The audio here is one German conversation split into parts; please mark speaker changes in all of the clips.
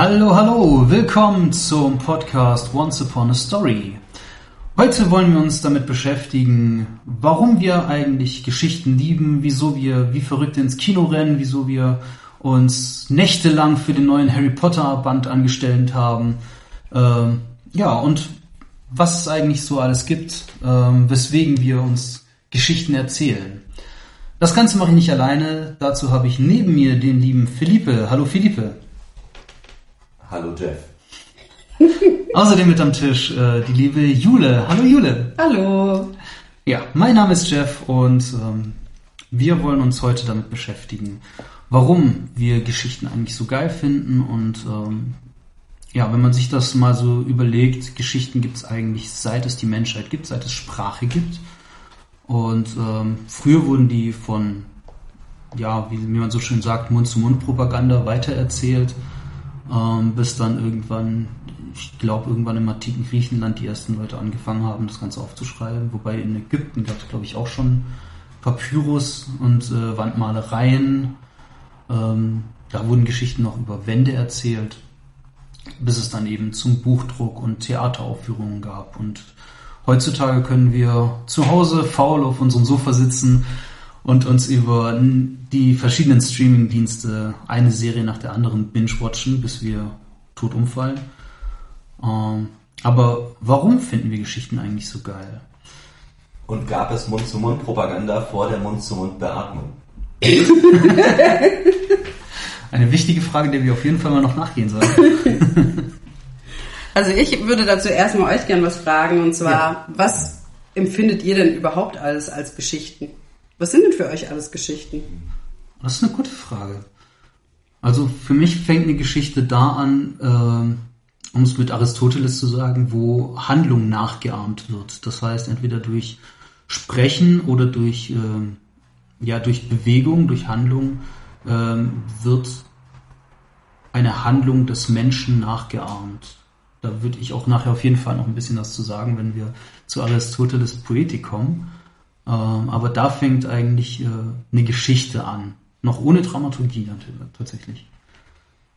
Speaker 1: Hallo, hallo, willkommen zum Podcast Once Upon a Story. Heute wollen wir uns damit beschäftigen, warum wir eigentlich Geschichten lieben, wieso wir wie verrückt ins Kino rennen, wieso wir uns nächtelang für den neuen Harry Potter Band angestellt haben. Ähm, ja, und was es eigentlich so alles gibt, ähm, weswegen wir uns Geschichten erzählen. Das Ganze mache ich nicht alleine. Dazu habe ich neben mir den lieben Philippe. Hallo Philippe.
Speaker 2: Hallo Jeff.
Speaker 1: Außerdem mit am Tisch äh, die liebe Jule. Hallo Jule.
Speaker 3: Hallo.
Speaker 1: Ja, mein Name ist Jeff und ähm, wir wollen uns heute damit beschäftigen, warum wir Geschichten eigentlich so geil finden und ähm, ja, wenn man sich das mal so überlegt, Geschichten gibt es eigentlich seit es die Menschheit gibt, seit es Sprache gibt. Und ähm, früher wurden die von, ja, wie, wie man so schön sagt, Mund-zu-Mund-Propaganda weitererzählt, ähm, bis dann irgendwann, ich glaube, irgendwann im antiken Griechenland die ersten Leute angefangen haben, das Ganze aufzuschreiben. Wobei in Ägypten gab es, glaube ich, auch schon Papyrus und äh, Wandmalereien. Ähm, da wurden Geschichten noch über Wände erzählt, bis es dann eben zum Buchdruck und Theateraufführungen gab. Und heutzutage können wir zu Hause faul auf unserem Sofa sitzen und uns über die verschiedenen Streaming-Dienste eine Serie nach der anderen binge-watchen, bis wir tot umfallen. Ähm, aber warum finden wir Geschichten eigentlich so geil?
Speaker 2: Und gab es Mund-zu-Mund-Propaganda vor der Mund-zu-Mund-Beatmung?
Speaker 1: Eine wichtige Frage, der wir auf jeden Fall mal noch nachgehen sollen.
Speaker 3: Also ich würde dazu erstmal euch gern was fragen und zwar, ja. was empfindet ihr denn überhaupt alles als Geschichten? Was sind denn für euch alles Geschichten?
Speaker 1: Das ist eine gute Frage. Also für mich fängt eine Geschichte da an, äh, um es mit Aristoteles zu sagen, wo Handlung nachgeahmt wird. Das heißt entweder durch Sprechen oder durch, äh, ja, durch Bewegung, durch Handlung äh, wird eine Handlung des Menschen nachgeahmt. Da würde ich auch nachher auf jeden Fall noch ein bisschen was zu sagen, wenn wir zu Aristoteles Poetik kommen. Ähm, aber da fängt eigentlich äh, eine Geschichte an. Noch ohne Dramaturgie tatsächlich.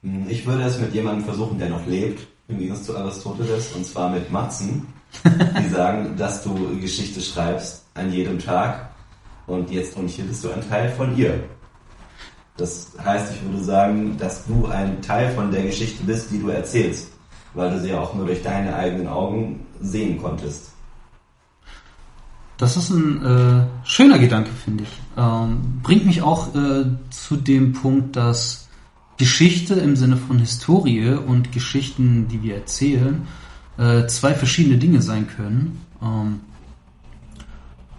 Speaker 2: Hm, ich würde es mit jemandem versuchen, der noch lebt, im Gegensatz zu Aristoteles, und zwar mit Matzen, die sagen, dass du Geschichte schreibst an jedem Tag und jetzt und hier bist du ein Teil von ihr. Das heißt, ich würde sagen, dass du ein Teil von der Geschichte bist, die du erzählst weil du sie auch nur durch deine eigenen Augen sehen konntest.
Speaker 1: Das ist ein äh, schöner Gedanke, finde ich. Ähm, bringt mich auch äh, zu dem Punkt, dass Geschichte im Sinne von Historie und Geschichten, die wir erzählen, äh, zwei verschiedene Dinge sein können. Ähm,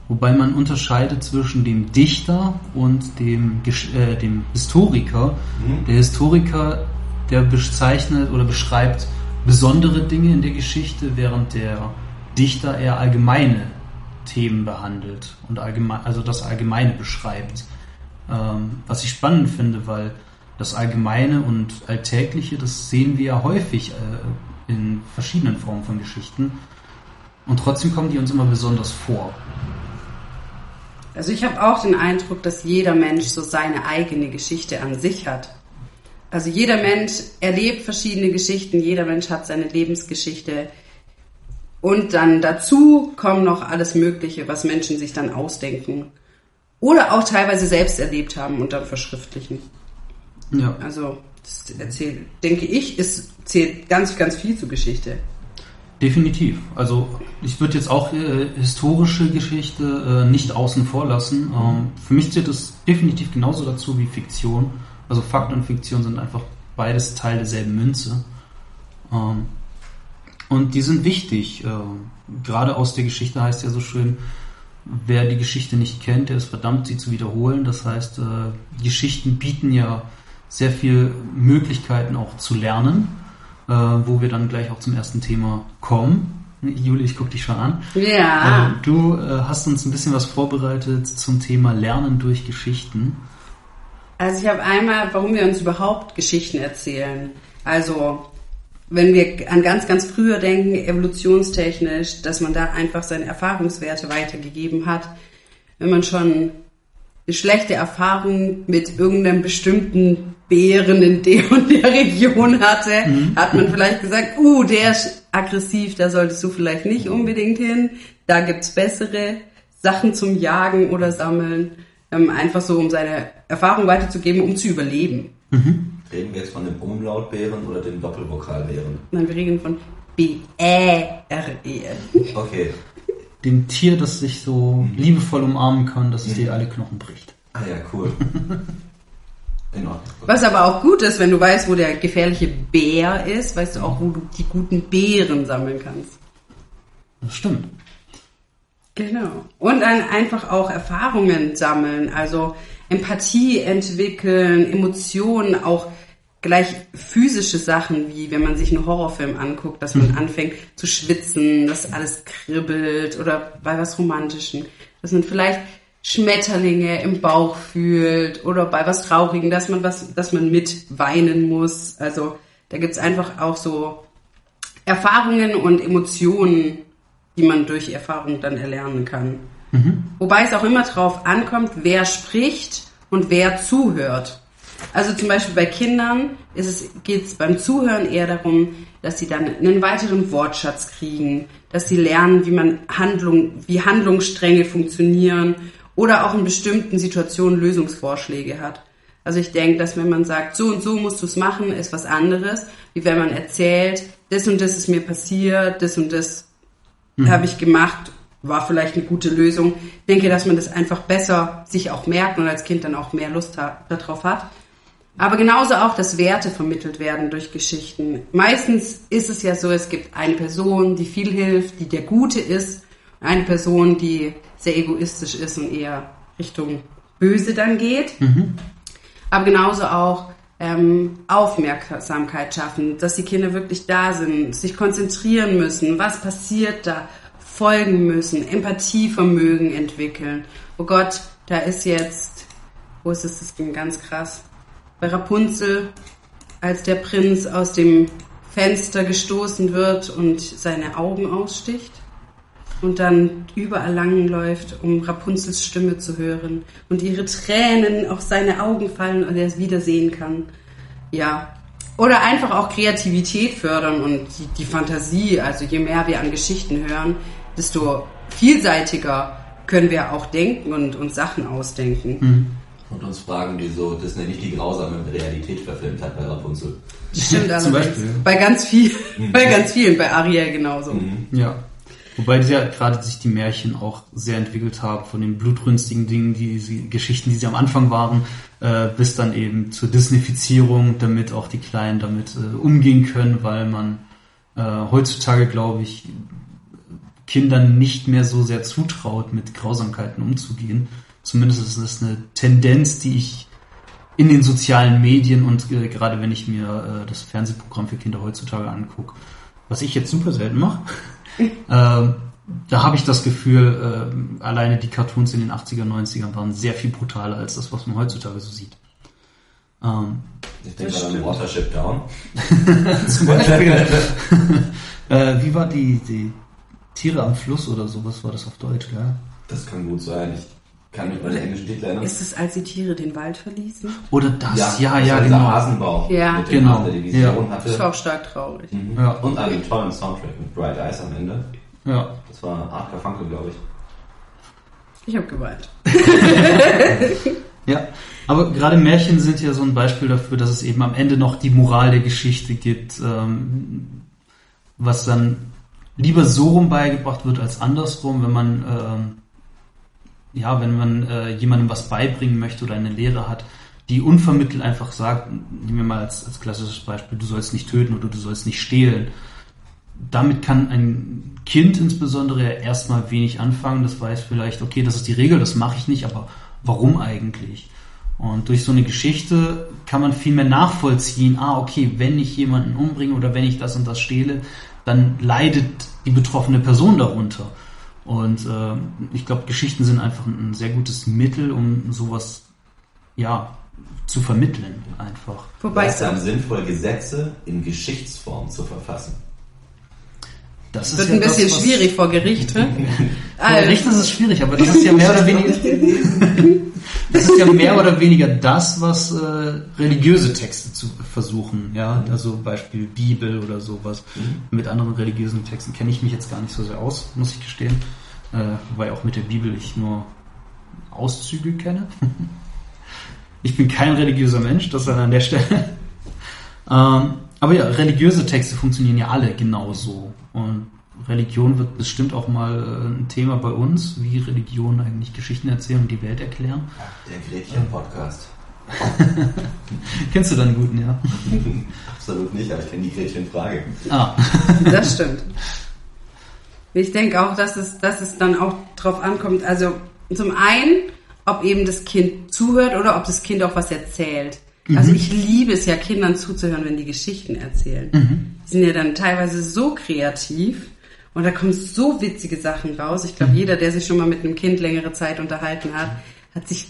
Speaker 1: wobei man unterscheidet zwischen dem Dichter und dem, äh, dem Historiker. Mhm. Der Historiker, der bezeichnet oder beschreibt besondere Dinge in der Geschichte, während der Dichter eher allgemeine Themen behandelt und allgemein, also das Allgemeine beschreibt. Ähm, was ich spannend finde, weil das Allgemeine und Alltägliche, das sehen wir ja häufig äh, in verschiedenen Formen von Geschichten. Und trotzdem kommen die uns immer besonders vor.
Speaker 3: Also ich habe auch den Eindruck, dass jeder Mensch so seine eigene Geschichte an sich hat. Also jeder Mensch erlebt verschiedene Geschichten, jeder Mensch hat seine Lebensgeschichte. Und dann dazu kommt noch alles Mögliche, was Menschen sich dann ausdenken. Oder auch teilweise selbst erlebt haben und dann verschriftlichen. Ja. Also, das erzählt, denke ich, es zählt ganz, ganz viel zur Geschichte.
Speaker 1: Definitiv. Also ich würde jetzt auch äh, historische Geschichte äh, nicht außen vor lassen. Ähm, für mich zählt es definitiv genauso dazu wie Fiktion. Also Fakt und Fiktion sind einfach beides Teil derselben Münze. Ähm, und die sind wichtig. Ähm, gerade aus der Geschichte heißt ja so schön, wer die Geschichte nicht kennt, der ist verdammt, sie zu wiederholen. Das heißt, äh, Geschichten bieten ja sehr viele Möglichkeiten auch zu lernen, äh, wo wir dann gleich auch zum ersten Thema kommen. Juli, ich gucke dich schon an.
Speaker 3: Ja.
Speaker 1: Äh, du hast uns ein bisschen was vorbereitet zum Thema Lernen durch Geschichten.
Speaker 3: Also ich habe einmal, warum wir uns überhaupt Geschichten erzählen. Also wenn wir an ganz, ganz früher denken, evolutionstechnisch, dass man da einfach seine Erfahrungswerte weitergegeben hat. Wenn man schon eine schlechte Erfahrung mit irgendeinem bestimmten Bären in der und der Region hatte, mhm. hat man vielleicht gesagt, uh, der ist aggressiv, da solltest du vielleicht nicht unbedingt hin. Da gibt's bessere Sachen zum Jagen oder Sammeln. Ähm, einfach so, um seine Erfahrung weiterzugeben, um zu überleben.
Speaker 2: Mhm. Reden wir jetzt von dem Umlautbären oder dem Doppelvokalbären?
Speaker 3: Nein, wir reden von B-E-R-E.
Speaker 2: Okay.
Speaker 1: Dem Tier, das sich so mhm. liebevoll umarmen kann, dass es mhm. dir alle Knochen bricht.
Speaker 2: Ah ja, cool.
Speaker 3: In Ordnung. Was aber auch gut ist, wenn du weißt, wo der gefährliche Bär ist, weißt du auch, wo du die guten Beeren sammeln kannst.
Speaker 1: Das stimmt.
Speaker 3: Genau. Und dann einfach auch Erfahrungen sammeln, also Empathie entwickeln, Emotionen, auch gleich physische Sachen, wie wenn man sich einen Horrorfilm anguckt, dass man mhm. anfängt zu schwitzen, dass alles kribbelt oder bei was Romantischen, dass man vielleicht Schmetterlinge im Bauch fühlt oder bei was Traurigen, dass man was, dass man mit weinen muss. Also da gibt's einfach auch so Erfahrungen und Emotionen, die man durch Erfahrung dann erlernen kann. Mhm. Wobei es auch immer drauf ankommt, wer spricht und wer zuhört. Also zum Beispiel bei Kindern geht es beim Zuhören eher darum, dass sie dann einen weiteren Wortschatz kriegen, dass sie lernen, wie man Handlung, wie Handlungsstränge funktionieren oder auch in bestimmten Situationen Lösungsvorschläge hat. Also ich denke, dass wenn man sagt, so und so musst du es machen, ist was anderes, wie wenn man erzählt, das und das ist mir passiert, das und das mhm. habe ich gemacht, war vielleicht eine gute Lösung. Ich denke, dass man das einfach besser sich auch merkt und als Kind dann auch mehr Lust darauf hat. Aber genauso auch, dass Werte vermittelt werden durch Geschichten. Meistens ist es ja so, es gibt eine Person, die viel hilft, die der Gute ist, eine Person, die sehr egoistisch ist und eher Richtung Böse dann geht. Mhm. Aber genauso auch ähm, Aufmerksamkeit schaffen, dass die Kinder wirklich da sind, sich konzentrieren müssen, was passiert da, folgen müssen, Empathievermögen entwickeln. Oh Gott, da ist jetzt, wo ist es, das ging ganz krass, bei Rapunzel, als der Prinz aus dem Fenster gestoßen wird und seine Augen aussticht und dann überall lang läuft, um Rapunzels Stimme zu hören und ihre Tränen auf seine Augen fallen und er es wiedersehen kann. Ja. Oder einfach auch Kreativität fördern und die, die Fantasie. Also je mehr wir an Geschichten hören, desto vielseitiger können wir auch denken und uns Sachen ausdenken. Mhm
Speaker 2: und uns fragen, wieso Disney nicht die grausame Realität verfilmt hat bei Rapunzel.
Speaker 3: Stimmt allerdings. Bei ganz vielen, mhm. bei ganz vielen, bei Ariel genauso.
Speaker 1: Mhm. Ja. Wobei die ja gerade sich die Märchen auch sehr entwickelt haben, von den blutrünstigen Dingen, die sie, Geschichten, die sie am Anfang waren, äh, bis dann eben zur Disneyfizierung, damit auch die Kleinen damit äh, umgehen können, weil man äh, heutzutage, glaube ich, Kindern nicht mehr so sehr zutraut, mit Grausamkeiten umzugehen. Zumindest ist das eine Tendenz, die ich in den sozialen Medien und äh, gerade wenn ich mir äh, das Fernsehprogramm für Kinder heutzutage angucke, was ich jetzt super selten mache, äh, da habe ich das Gefühl, äh, alleine die Cartoons in den 80er, 90ern waren sehr viel brutaler als das, was man heutzutage so sieht.
Speaker 2: Ähm, ich denke an Watership Down.
Speaker 1: Zum Beispiel. äh, wie war die, die Tiere am Fluss oder sowas war das auf Deutsch, gell?
Speaker 2: Das kann gut sein. Ich kann mich bei den englischen Titel erinnern.
Speaker 3: Ist es, als die Tiere den Wald verließen?
Speaker 1: Oder das, ja, ja,
Speaker 2: das
Speaker 1: ja
Speaker 2: genau. Hasenbauch
Speaker 3: ja.
Speaker 2: mit
Speaker 1: dem genau.
Speaker 2: Der die Vision
Speaker 3: ja. hatte. Das war auch stark traurig.
Speaker 2: Mhm. Ja. Und an den tollen Soundtrack mit Bright Eyes am Ende. Ja. Das war Art Garfunkel, glaube ich.
Speaker 3: Ich habe geweint.
Speaker 1: ja, aber gerade Märchen sind ja so ein Beispiel dafür, dass es eben am Ende noch die Moral der Geschichte gibt, ähm, was dann lieber so rum beigebracht wird als andersrum, wenn man ähm, ja, wenn man äh, jemandem was beibringen möchte oder eine Lehre hat, die unvermittelt einfach sagt, nehmen wir mal als, als klassisches Beispiel, du sollst nicht töten oder du sollst nicht stehlen. Damit kann ein Kind insbesondere erstmal wenig anfangen. Das weiß vielleicht, okay, das ist die Regel, das mache ich nicht, aber warum eigentlich? Und durch so eine Geschichte kann man viel mehr nachvollziehen, ah, okay, wenn ich jemanden umbringe oder wenn ich das und das stehle, dann leidet die betroffene Person darunter. Und äh, ich glaube, Geschichten sind einfach ein sehr gutes Mittel, um sowas ja zu vermitteln einfach.
Speaker 2: Wobei es dann sinnvoll, Gesetze in Geschichtsform zu verfassen.
Speaker 1: Das ist
Speaker 3: Wird
Speaker 1: ja
Speaker 3: ein bisschen
Speaker 1: das,
Speaker 3: schwierig vor Gericht. ne?
Speaker 1: Vor Gericht ist es schwierig, aber das ist ja mehr oder weniger, das ist ja mehr oder weniger das, was äh, religiöse Texte zu versuchen, ja, also Beispiel Bibel oder sowas. Mit anderen religiösen Texten kenne ich mich jetzt gar nicht so sehr aus, muss ich gestehen, äh, weil auch mit der Bibel ich nur Auszüge kenne. Ich bin kein religiöser Mensch, das dann an der Stelle. Ähm, aber ja, religiöse Texte funktionieren ja alle genauso. Und Religion wird bestimmt auch mal äh, ein Thema bei uns, wie Religion eigentlich Geschichten erzählen und die Welt erklären.
Speaker 2: Der Gretchen-Podcast.
Speaker 1: Kennst du dann guten, ja?
Speaker 2: Absolut nicht, aber ich kenne die Gretchen-Frage.
Speaker 1: Ah,
Speaker 3: Das stimmt. Ich denke auch, dass es, dass es dann auch drauf ankommt. Also zum einen, ob eben das Kind zuhört oder ob das Kind auch was erzählt. Also ich liebe es ja, Kindern zuzuhören, wenn die Geschichten erzählen. Die sind ja dann teilweise so kreativ und da kommen so witzige Sachen raus. Ich glaube, jeder, der sich schon mal mit einem Kind längere Zeit unterhalten hat, hat sich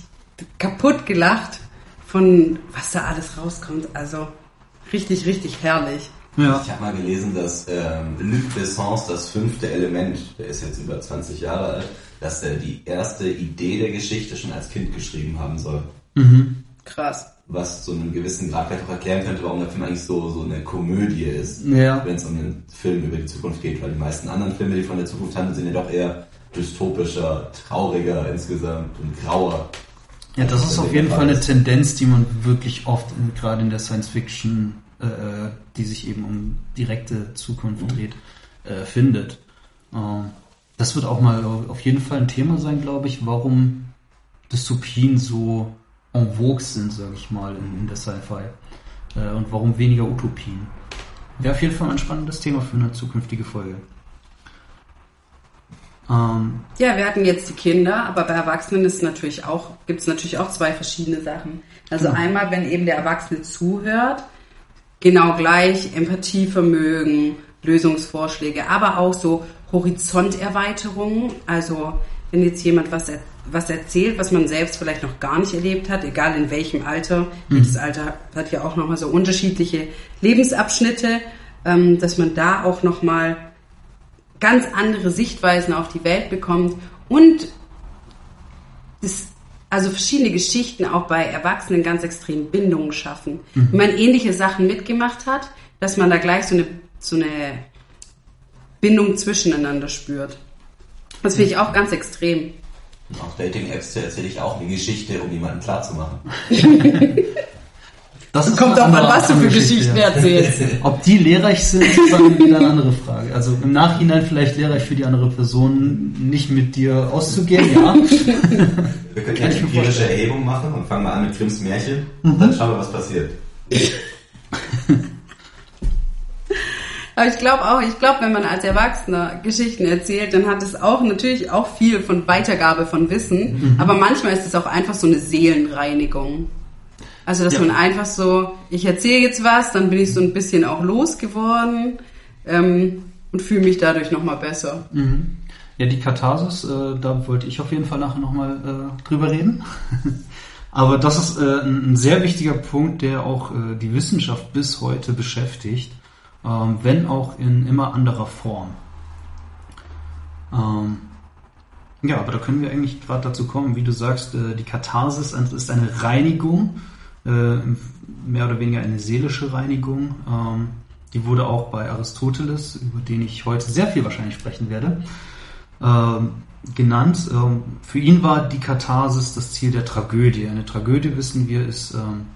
Speaker 3: kaputt gelacht von was da alles rauskommt. Also richtig, richtig herrlich.
Speaker 1: ja.
Speaker 2: Ich habe mal gelesen, dass ähm, Luc Bessons das fünfte Element, der ist jetzt über 20 Jahre alt, dass er die erste Idee der Geschichte schon als Kind geschrieben haben soll.
Speaker 3: Krass.
Speaker 2: Was zu einem gewissen Grad vielleicht auch erklären könnte, warum der Film eigentlich so, so eine Komödie ist,
Speaker 1: Ja.
Speaker 2: wenn es um einen Film über die Zukunft geht. Weil die meisten anderen Filme, die von der Zukunft handeln, sind ja doch eher dystopischer, trauriger insgesamt und grauer.
Speaker 1: Ja, das ist auf jeden Fall eine Tendenz, die man wirklich oft in, gerade in der Science Fiction, äh, äh, die sich eben um direkte Zukunft dreht, äh, findet. Ähm, das wird auch mal auf jeden Fall ein Thema sein, glaube ich, warum Dystopien so en vogue sind, sage ich mal, in, in der Sci-Fi. Äh, und warum weniger Utopien. Wäre auf jeden Fall ein spannendes Thema für eine zukünftige Folge. Ähm,
Speaker 3: Ja, wir hatten jetzt die Kinder, aber bei Erwachsenen ist natürlich auch, gibt es natürlich auch zwei verschiedene Sachen. Also
Speaker 1: Genau.
Speaker 3: einmal, wenn eben der Erwachsene zuhört, genau gleich Empathievermögen, Lösungsvorschläge, aber auch so Horizonterweiterungen. Also wenn jetzt jemand was, er, was erzählt, was man selbst vielleicht noch gar nicht erlebt hat, egal in welchem Alter, jedes Alter hat ja auch nochmal so unterschiedliche Lebensabschnitte, ähm, dass man da auch nochmal ganz andere Sichtweisen auf die Welt bekommt und das, also verschiedene Geschichten auch bei Erwachsenen ganz extrem Bindungen schaffen. Wenn man ähnliche Sachen mitgemacht hat, dass man da gleich so eine, so eine Bindung zwischeneinander spürt. Das finde ich auch ganz extrem.
Speaker 2: Auf Dating-Apps erzähle ich auch eine Geschichte, um jemanden klarzumachen.
Speaker 1: das
Speaker 3: Kommt auch an, was du für Geschichten erzählst.
Speaker 1: Ob die lehrreich sind, ist dann wieder eine andere Frage. Also im Nachhinein vielleicht lehrreich für die andere Person, nicht mit dir auszugehen, ja.
Speaker 2: Wir können ja eine empirische. Erhebung machen und fangen mal an mit Grimms Märchen. Und dann schauen wir, was passiert.
Speaker 3: Aber ich glaube auch, ich glaube, wenn man als Erwachsener Geschichten erzählt, dann hat es auch natürlich auch viel von Weitergabe von Wissen. Aber manchmal ist es auch einfach so eine Seelenreinigung. Also, dass
Speaker 1: Ja.
Speaker 3: man einfach so, ich erzähle jetzt was, dann bin ich so ein bisschen auch losgeworden ähm, und fühle mich dadurch nochmal besser.
Speaker 1: Ja, die Katharsis, äh, da wollte ich auf jeden Fall nachher nochmal äh, drüber reden. Aber das ist äh, ein, ein sehr wichtiger Punkt, der auch äh, die Wissenschaft bis heute beschäftigt, ähm, wenn auch in immer anderer Form. Ähm, ja, aber da können wir eigentlich gerade dazu kommen, wie du sagst, äh, die Katharsis ist eine Reinigung, äh, mehr oder weniger eine seelische Reinigung. Ähm, die wurde auch bei Aristoteles, über den ich heute sehr viel wahrscheinlich sprechen werde, ähm, genannt. Ähm, für ihn war die Katharsis das Ziel der Tragödie. Eine Tragödie, wissen wir, ist, ähm,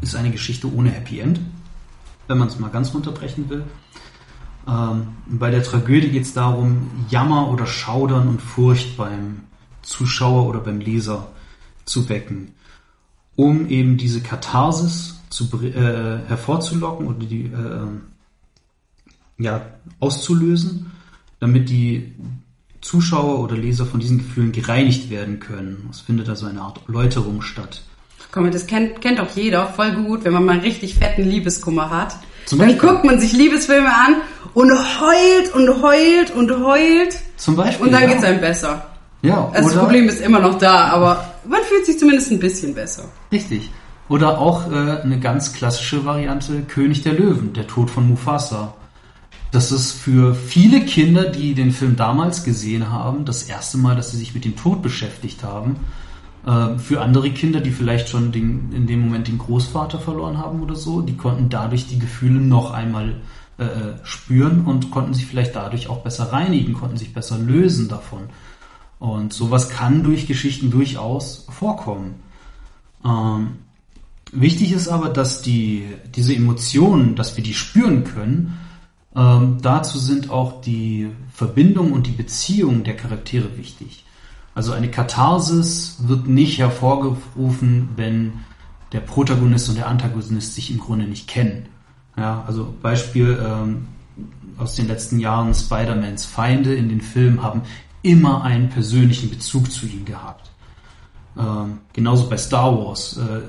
Speaker 1: ist eine Geschichte ohne Happy End, wenn man es mal ganz runterbrechen will. Ähm, bei der Tragödie geht es darum, Jammer oder Schaudern und Furcht beim Zuschauer oder beim Leser zu wecken, um eben diese Katharsis zu, äh, hervorzulocken oder die äh, ja, auszulösen, damit die Zuschauer oder Leser von diesen Gefühlen gereinigt werden können. Es findet also eine Art Läuterung statt.
Speaker 3: Komm, das kennt, kennt doch jeder voll gut, wenn man mal einen richtig fetten Liebeskummer hat.
Speaker 1: Zum
Speaker 3: Dann
Speaker 1: Beispiel.
Speaker 3: guckt man sich Liebesfilme an und heult und heult und heult
Speaker 1: Zum Beispiel.
Speaker 3: und dann
Speaker 1: ja.
Speaker 3: geht's einem besser.
Speaker 1: Ja,
Speaker 3: Also das Problem ist immer noch da, aber man fühlt sich zumindest ein bisschen besser.
Speaker 1: Richtig. Oder auch äh, eine ganz klassische Variante, König der Löwen, der Tod von Mufasa. dass es für viele Kinder, die den Film damals gesehen haben, das erste Mal, dass sie sich mit dem Tod beschäftigt haben. Äh, für andere Kinder, die vielleicht schon den, in dem Moment den Großvater verloren haben oder so, die konnten dadurch die Gefühle noch einmal äh, äh, spüren und konnten sich vielleicht dadurch auch besser reinigen, konnten sich besser lösen davon. Und sowas kann durch Geschichten durchaus vorkommen. Ähm, wichtig ist aber, dass die, diese Emotionen, dass wir die spüren können, ähm, dazu sind auch die Verbindung und die Beziehung der Charaktere wichtig. Also eine Katharsis wird nicht hervorgerufen, wenn der Protagonist und der Antagonist sich im Grunde nicht kennen. Ja, also Beispiel ähm, aus den letzten Jahren Spider-Mans Feinde in den Filmen haben immer einen persönlichen Bezug zu ihm gehabt. Ähm, genauso bei Star Wars. Äh,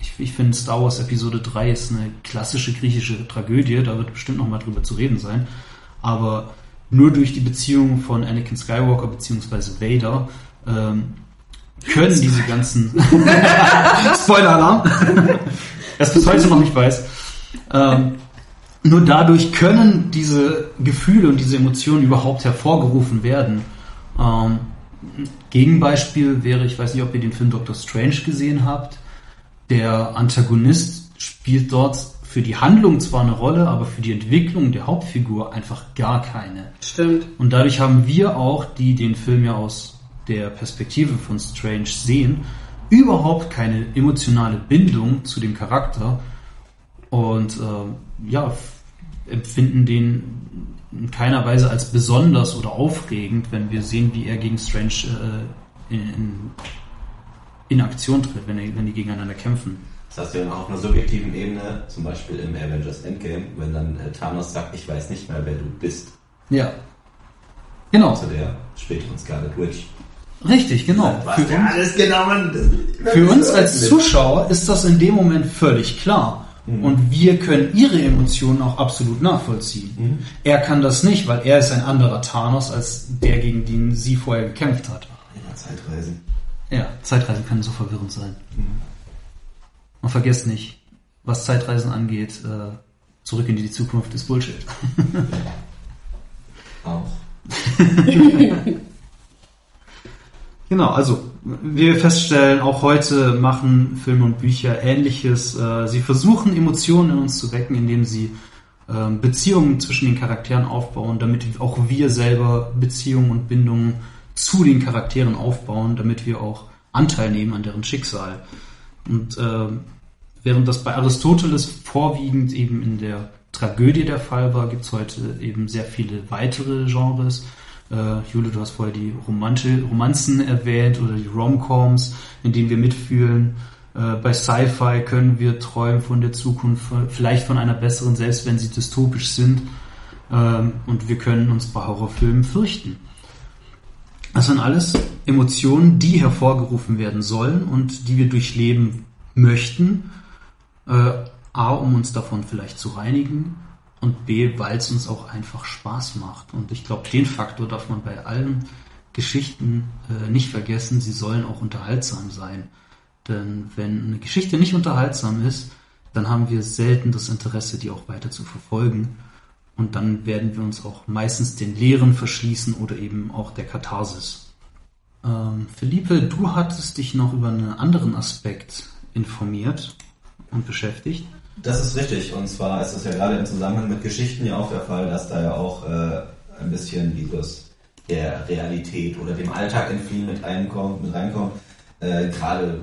Speaker 1: ich, ich finde Star Wars Episode 3 ist eine klassische griechische Tragödie, da wird bestimmt noch mal drüber zu reden sein. Aber nur durch die Beziehung von Anakin Skywalker bzw. Vader ähm, können diese ganzen Spoiler-Alarm, das bis heute noch nicht weiß. Ähm, nur dadurch können diese Gefühle und diese Emotionen überhaupt hervorgerufen werden. Ähm, Gegenbeispiel wäre, ich weiß nicht, ob ihr den Film Doctor Strange gesehen habt. Der Antagonist spielt dort für die Handlung zwar eine Rolle, aber für die Entwicklung der Hauptfigur einfach gar keine.
Speaker 3: Stimmt.
Speaker 1: Und dadurch haben wir auch, die den Film ja aus der Perspektive von Strange sehen, überhaupt keine emotionale Bindung zu dem Charakter und äh, ja, empfinden den in keiner Weise als besonders oder aufregend, wenn wir sehen, wie er gegen Strange äh, in, in Aktion tritt, wenn, er, wenn die gegeneinander kämpfen.
Speaker 2: Das hast du ja auch auf einer subjektiven Ebene, zum Beispiel im Avengers Endgame, wenn dann äh, Thanos sagt, ich weiß nicht mehr, wer du bist.
Speaker 1: Ja. Genau.
Speaker 2: Zu der späteren Scarlet Witch.
Speaker 1: Richtig, genau.
Speaker 2: Was für uns, alles genommen.
Speaker 1: Für uns als Zuschauer ist das in dem Moment völlig klar. Mhm. Und wir können ihre Emotionen auch absolut nachvollziehen. Mhm. Er kann das nicht, weil er ist ein anderer Thanos als der, gegen den sie vorher gekämpft hat.
Speaker 2: Ja, Zeitreisen.
Speaker 1: Ja, Zeitreisen können so verwirrend sein. Mhm. Und vergesst nicht, was Zeitreisen angeht, äh, zurück in die Zukunft ist Bullshit.
Speaker 2: auch.
Speaker 1: genau, also wir feststellen, auch heute machen Filme und Bücher Ähnliches. Äh, sie versuchen Emotionen in uns zu wecken, indem sie ähm, Beziehungen zwischen den Charakteren aufbauen, damit auch wir selber Beziehungen und Bindungen zu den Charakteren aufbauen, damit wir auch Anteil nehmen an deren Schicksal. Und äh, während das bei Aristoteles vorwiegend eben in der Tragödie der Fall war, gibt es heute eben sehr viele weitere Genres. Äh, Jule, du hast vorher die Romanze, Romanzen erwähnt oder die Romcoms, in denen wir mitfühlen. Äh, bei Sci-Fi können wir träumen von der Zukunft, vielleicht von einer besseren, selbst wenn sie dystopisch sind. Ähm, und wir können uns bei Horrorfilmen fürchten. Das sind alles Emotionen, die hervorgerufen werden sollen und die wir durchleben möchten. Äh, A, um uns davon vielleicht zu reinigen und B, weil es uns auch einfach Spaß macht. Und ich glaube, den Faktor darf man bei allen Geschichten äh, nicht vergessen. Sie sollen auch unterhaltsam sein. Denn wenn eine Geschichte nicht unterhaltsam ist, dann haben wir selten das Interesse, die auch weiter zu verfolgen. Und dann werden wir uns auch meistens den Lehren verschließen oder eben auch der Katharsis. Ähm, Philippe, du hattest dich noch über einen anderen Aspekt informiert und beschäftigt.
Speaker 2: Das ist richtig. Und zwar ist es ja gerade im Zusammenhang mit Geschichten ja auch der Fall, dass da ja auch äh, ein bisschen dieses der Realität oder dem Alltag entfliehen mit, reinkommt. Mit reinkommt. Äh, gerade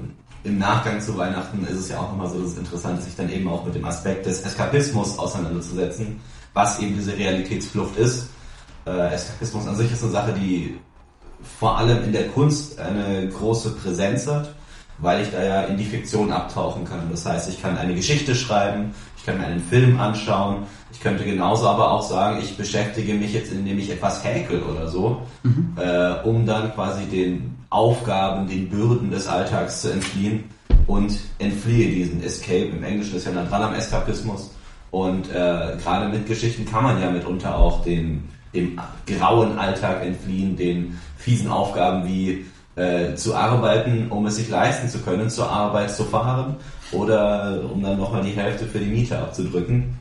Speaker 2: im Nachgang zu Weihnachten ist es ja auch nochmal so das Interessante, sich dann eben auch mit dem Aspekt des Eskapismus auseinanderzusetzen, was eben diese Realitätsflucht ist. Äh, Eskapismus an sich ist eine Sache, die vor allem in der Kunst eine große Präsenz hat weil ich da ja in die Fiktion abtauchen kann. Das heißt, ich kann eine Geschichte schreiben, ich kann mir einen Film anschauen, ich könnte genauso aber auch sagen, ich beschäftige mich jetzt, indem ich etwas häkel oder so, mhm. äh, um dann quasi den Aufgaben, den Bürden des Alltags zu entfliehen und entfliehe diesen Escape. Im Englischen ist ja dann dran am Eskapismus. Und äh, gerade mit Geschichten kann man ja mitunter auch den, dem grauen Alltag entfliehen, den fiesen Aufgaben wie äh, zu arbeiten, um es sich leisten zu können, zur Arbeit zu fahren oder um dann nochmal die Hälfte für die Miete abzudrücken.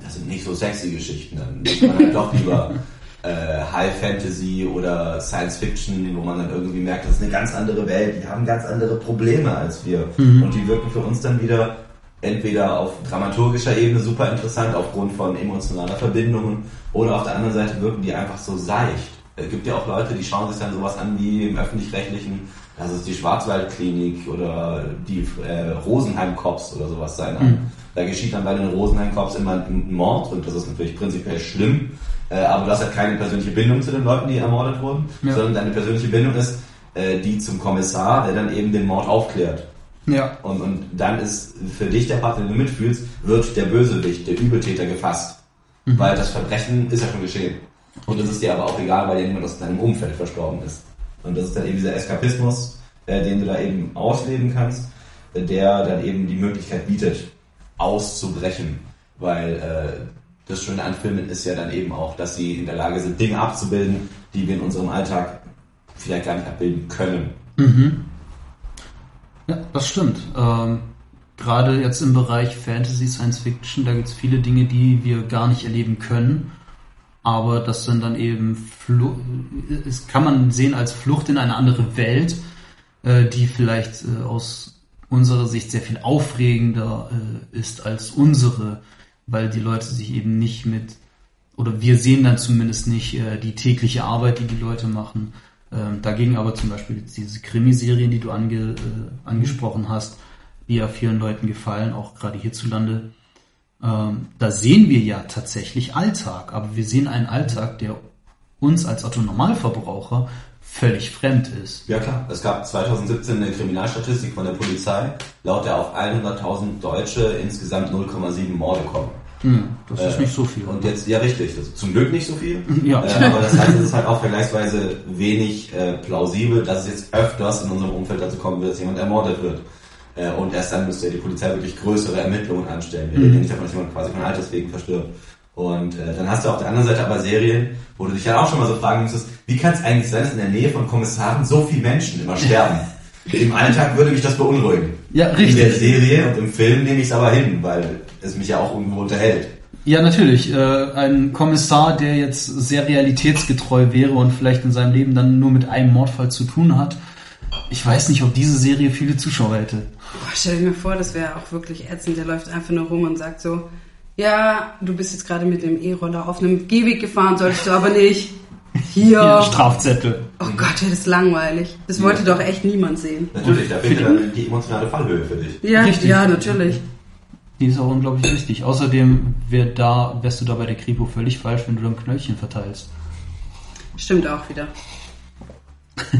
Speaker 2: das sind nicht so sexy Geschichten. Dann liest man halt doch lieber High Fantasy oder Science Fiction, wo man dann irgendwie merkt, das ist eine ganz andere Welt, die haben ganz andere Probleme als wir.
Speaker 1: Mhm.
Speaker 2: Und die wirken für uns dann wieder entweder auf dramaturgischer Ebene super interessant aufgrund von emotionaler Verbindungen oder auf der anderen Seite wirken die einfach so seicht. Es gibt ja auch Leute, die schauen sich dann sowas an wie im öffentlich-rechtlichen, das ist die Schwarzwaldklinik oder die äh, Rosenheim-Cops oder sowas sein.
Speaker 1: Mhm.
Speaker 2: Da geschieht dann bei den Rosenheim-Cops immer ein Mord und das ist natürlich prinzipiell schlimm, äh, aber du hast halt keine persönliche Bindung zu den Leuten, die ermordet wurden,
Speaker 1: Ja.
Speaker 2: sondern deine persönliche Bindung ist äh, die zum Kommissar, der dann eben den Mord aufklärt.
Speaker 1: Ja.
Speaker 2: Und, und dann ist für dich der Part, den du mitfühlst, wird der Bösewicht, der Übeltäter gefasst. Weil das Verbrechen ist ja schon geschehen. Und es ist dir aber auch egal, weil ja niemand aus deinem Umfeld verstorben ist. Und das ist dann eben dieser Eskapismus, äh, den du da eben ausleben kannst, äh, der dann eben die Möglichkeit bietet, auszubrechen. Weil äh, das Schöne an Filmen ist ja dann eben auch, dass sie in der Lage sind, Dinge abzubilden, die wir in unserem Alltag vielleicht gar nicht abbilden können.
Speaker 1: Ja, das stimmt. Ähm, Gerade jetzt im Bereich Fantasy, Science Fiction, da gibt es viele Dinge, die wir gar nicht erleben können. Aber das sind dann eben, es kann man sehen als Flucht in eine andere Welt, äh, die vielleicht äh, aus unserer Sicht sehr viel aufregender äh, ist als unsere, weil die Leute sich eben nicht mit, oder wir sehen dann zumindest nicht äh, die tägliche Arbeit, die die Leute machen. Ähm, dagegen aber zum Beispiel diese Krimiserien, die du ange, äh, angesprochen hast, die ja vielen Leuten gefallen, auch gerade hierzulande, ähm, da sehen wir ja tatsächlich Alltag, aber wir sehen einen Alltag, der uns als Autonormalverbraucher völlig fremd ist.
Speaker 2: Ja klar, es gab 2017 eine Kriminalstatistik von der Polizei, laut der auf 100.000 Deutsche insgesamt 0,7 Morde kommen.
Speaker 1: Hm, das ist
Speaker 2: Äh,
Speaker 1: nicht so viel.
Speaker 2: Und jetzt, ja richtig, das ist zum Glück nicht so viel.
Speaker 1: Ja.
Speaker 2: Äh, aber das heißt, es ist halt auch vergleichsweise wenig äh, plausibel, dass es jetzt öfters in unserem Umfeld dazu kommen wird, dass jemand ermordet wird. Äh, und erst dann müsste die Polizei wirklich größere Ermittlungen anstellen. Wir reden ja nicht davon, dass jemand quasi von Alterswegen verstirbt. Und äh, dann hast du auf der anderen Seite aber Serien, wo du dich ja auch schon mal so fragen müsstest, wie kann es eigentlich sein, dass in der Nähe von Kommissaren so viele Menschen immer sterben? Im Alltag würde mich das beunruhigen.
Speaker 1: Ja,
Speaker 2: In der
Speaker 1: richtig.
Speaker 2: Serie und im Film nehme ich es aber hin, weil es mich ja auch irgendwo unterhält.
Speaker 1: Ja, natürlich. Äh, ein Kommissar, der jetzt sehr realitätsgetreu wäre und vielleicht in seinem Leben dann nur mit einem Mordfall zu tun hat. Ich weiß nicht, ob diese Serie viele Zuschauer hätte.
Speaker 3: Boah, stell dir mir vor, das wäre auch wirklich ätzend. Der läuft einfach nur rum und sagt so, ja, du bist jetzt gerade mit dem E-Roller auf einem Gehweg gefahren, solltest du aber nicht. Hier.
Speaker 1: Hier, Strafzettel.
Speaker 3: Oh Gott, das ist langweilig. Das wollte doch echt niemand sehen.
Speaker 2: Natürlich, da fehlt ja dann die emotionale Fallhöhe für dich.
Speaker 3: Ja,
Speaker 1: Richtig.
Speaker 3: ja, natürlich.
Speaker 1: Die ist auch unglaublich wichtig. Außerdem wär da, wärst du da bei der Kripo völlig falsch, wenn du dann Knöllchen verteilst.
Speaker 3: Stimmt auch wieder.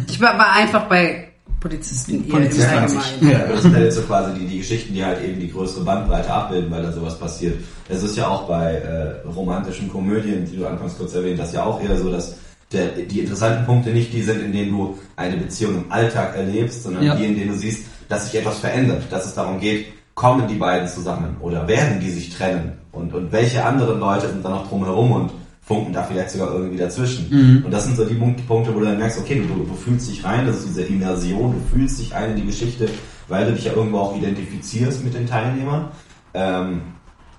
Speaker 3: Ich war, war einfach bei Polizisten eher
Speaker 1: Polizisten
Speaker 3: im. Allgemeinen.
Speaker 2: Ja, das sind halt jetzt so quasi die, die Geschichten, die halt eben die größere Bandbreite abbilden, weil da sowas passiert. Es ist ja auch bei äh, romantischen Komödien, die du anfangs kurz erwähnt hast, ja auch eher so, dass der, die interessanten Punkte nicht die sind, in denen du eine Beziehung im Alltag erlebst, sondern
Speaker 1: Ja.
Speaker 2: die, in denen du siehst, dass sich etwas verändert, dass es darum geht, kommen die beiden zusammen oder werden die sich trennen und, und welche anderen Leute sind da noch drumherum und funken da vielleicht sogar irgendwie dazwischen. Und das sind so die Punkte, wo du dann merkst, okay, du, du fühlst dich rein, das ist diese Immersion, du fühlst dich ein in die Geschichte, weil du dich ja irgendwo auch identifizierst mit den Teilnehmern. Ähm,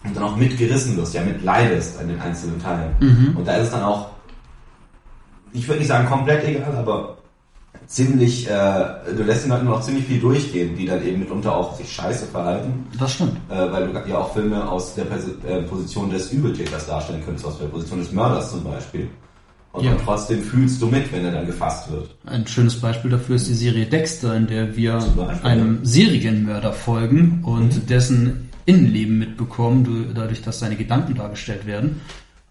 Speaker 2: und dann auch mitgerissen wirst, ja mitleidest an den einzelnen Teilen. Und da ist es dann auch, ich würde nicht sagen komplett egal, aber ziemlich, äh, du lässt den Leuten noch ziemlich viel durchgehen, die dann eben mitunter auch sich scheiße verhalten,
Speaker 1: Das stimmt.
Speaker 2: äh, weil du ja auch Filme aus der Pers äh, Position des Übeltäters darstellen könntest, aus der Position des Mörders zum Beispiel. Und,
Speaker 1: Ja.
Speaker 2: und trotzdem fühlst du mit, wenn er dann gefasst wird.
Speaker 1: Ein schönes Beispiel dafür ist die Serie Dexter, in der wir
Speaker 2: Beispiel,
Speaker 1: einem Serienmörder folgen und dessen Innenleben mitbekommen, du- dadurch, dass seine Gedanken dargestellt werden.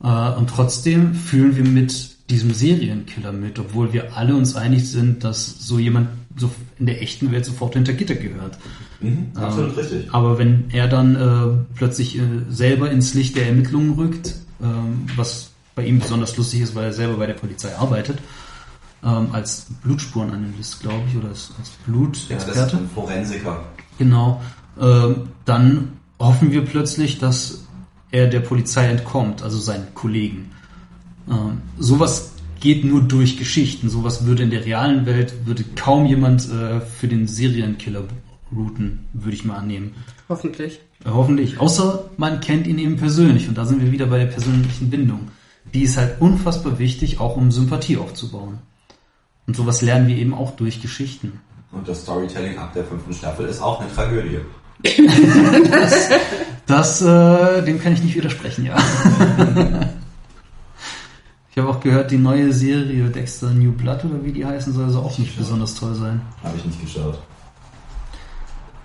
Speaker 1: Äh, Und trotzdem fühlen wir mit diesem Serienkiller mit, obwohl wir alle uns einig sind, dass so jemand so in der echten Welt sofort hinter Gitter gehört.
Speaker 2: Mhm, absolut richtig.
Speaker 1: Aber wenn er dann äh, plötzlich äh, selber ins Licht der Ermittlungen rückt, ähm, was bei ihm besonders lustig ist, weil er selber bei der Polizei arbeitet, ähm, als Blutspurenanalyst, glaube ich, oder als, als
Speaker 2: Ja, das ist
Speaker 1: Blutexperte.
Speaker 2: Forensiker.
Speaker 1: Genau. Ähm, dann hoffen wir plötzlich, dass er der Polizei entkommt, also seinen Kollegen. Ähm, sowas geht nur durch Geschichten. Sowas würde in der realen Welt, würde kaum jemand äh, für den Serienkiller routen, würde ich mal annehmen.
Speaker 3: Hoffentlich.
Speaker 1: Ja, hoffentlich. Außer man kennt ihn eben persönlich und da sind wir wieder bei der persönlichen Bindung. Die ist halt unfassbar wichtig, auch um Sympathie aufzubauen. Und sowas lernen wir eben auch durch Geschichten.
Speaker 2: Und das Storytelling ab der fünften Staffel ist auch eine Tragödie.
Speaker 1: das, das äh, dem kann ich nicht widersprechen, ja. ich habe auch gehört, die neue Serie Dexter New Blood oder wie die heißen soll, soll auch nicht besonders toll sein.
Speaker 2: Habe ich nicht geschaut.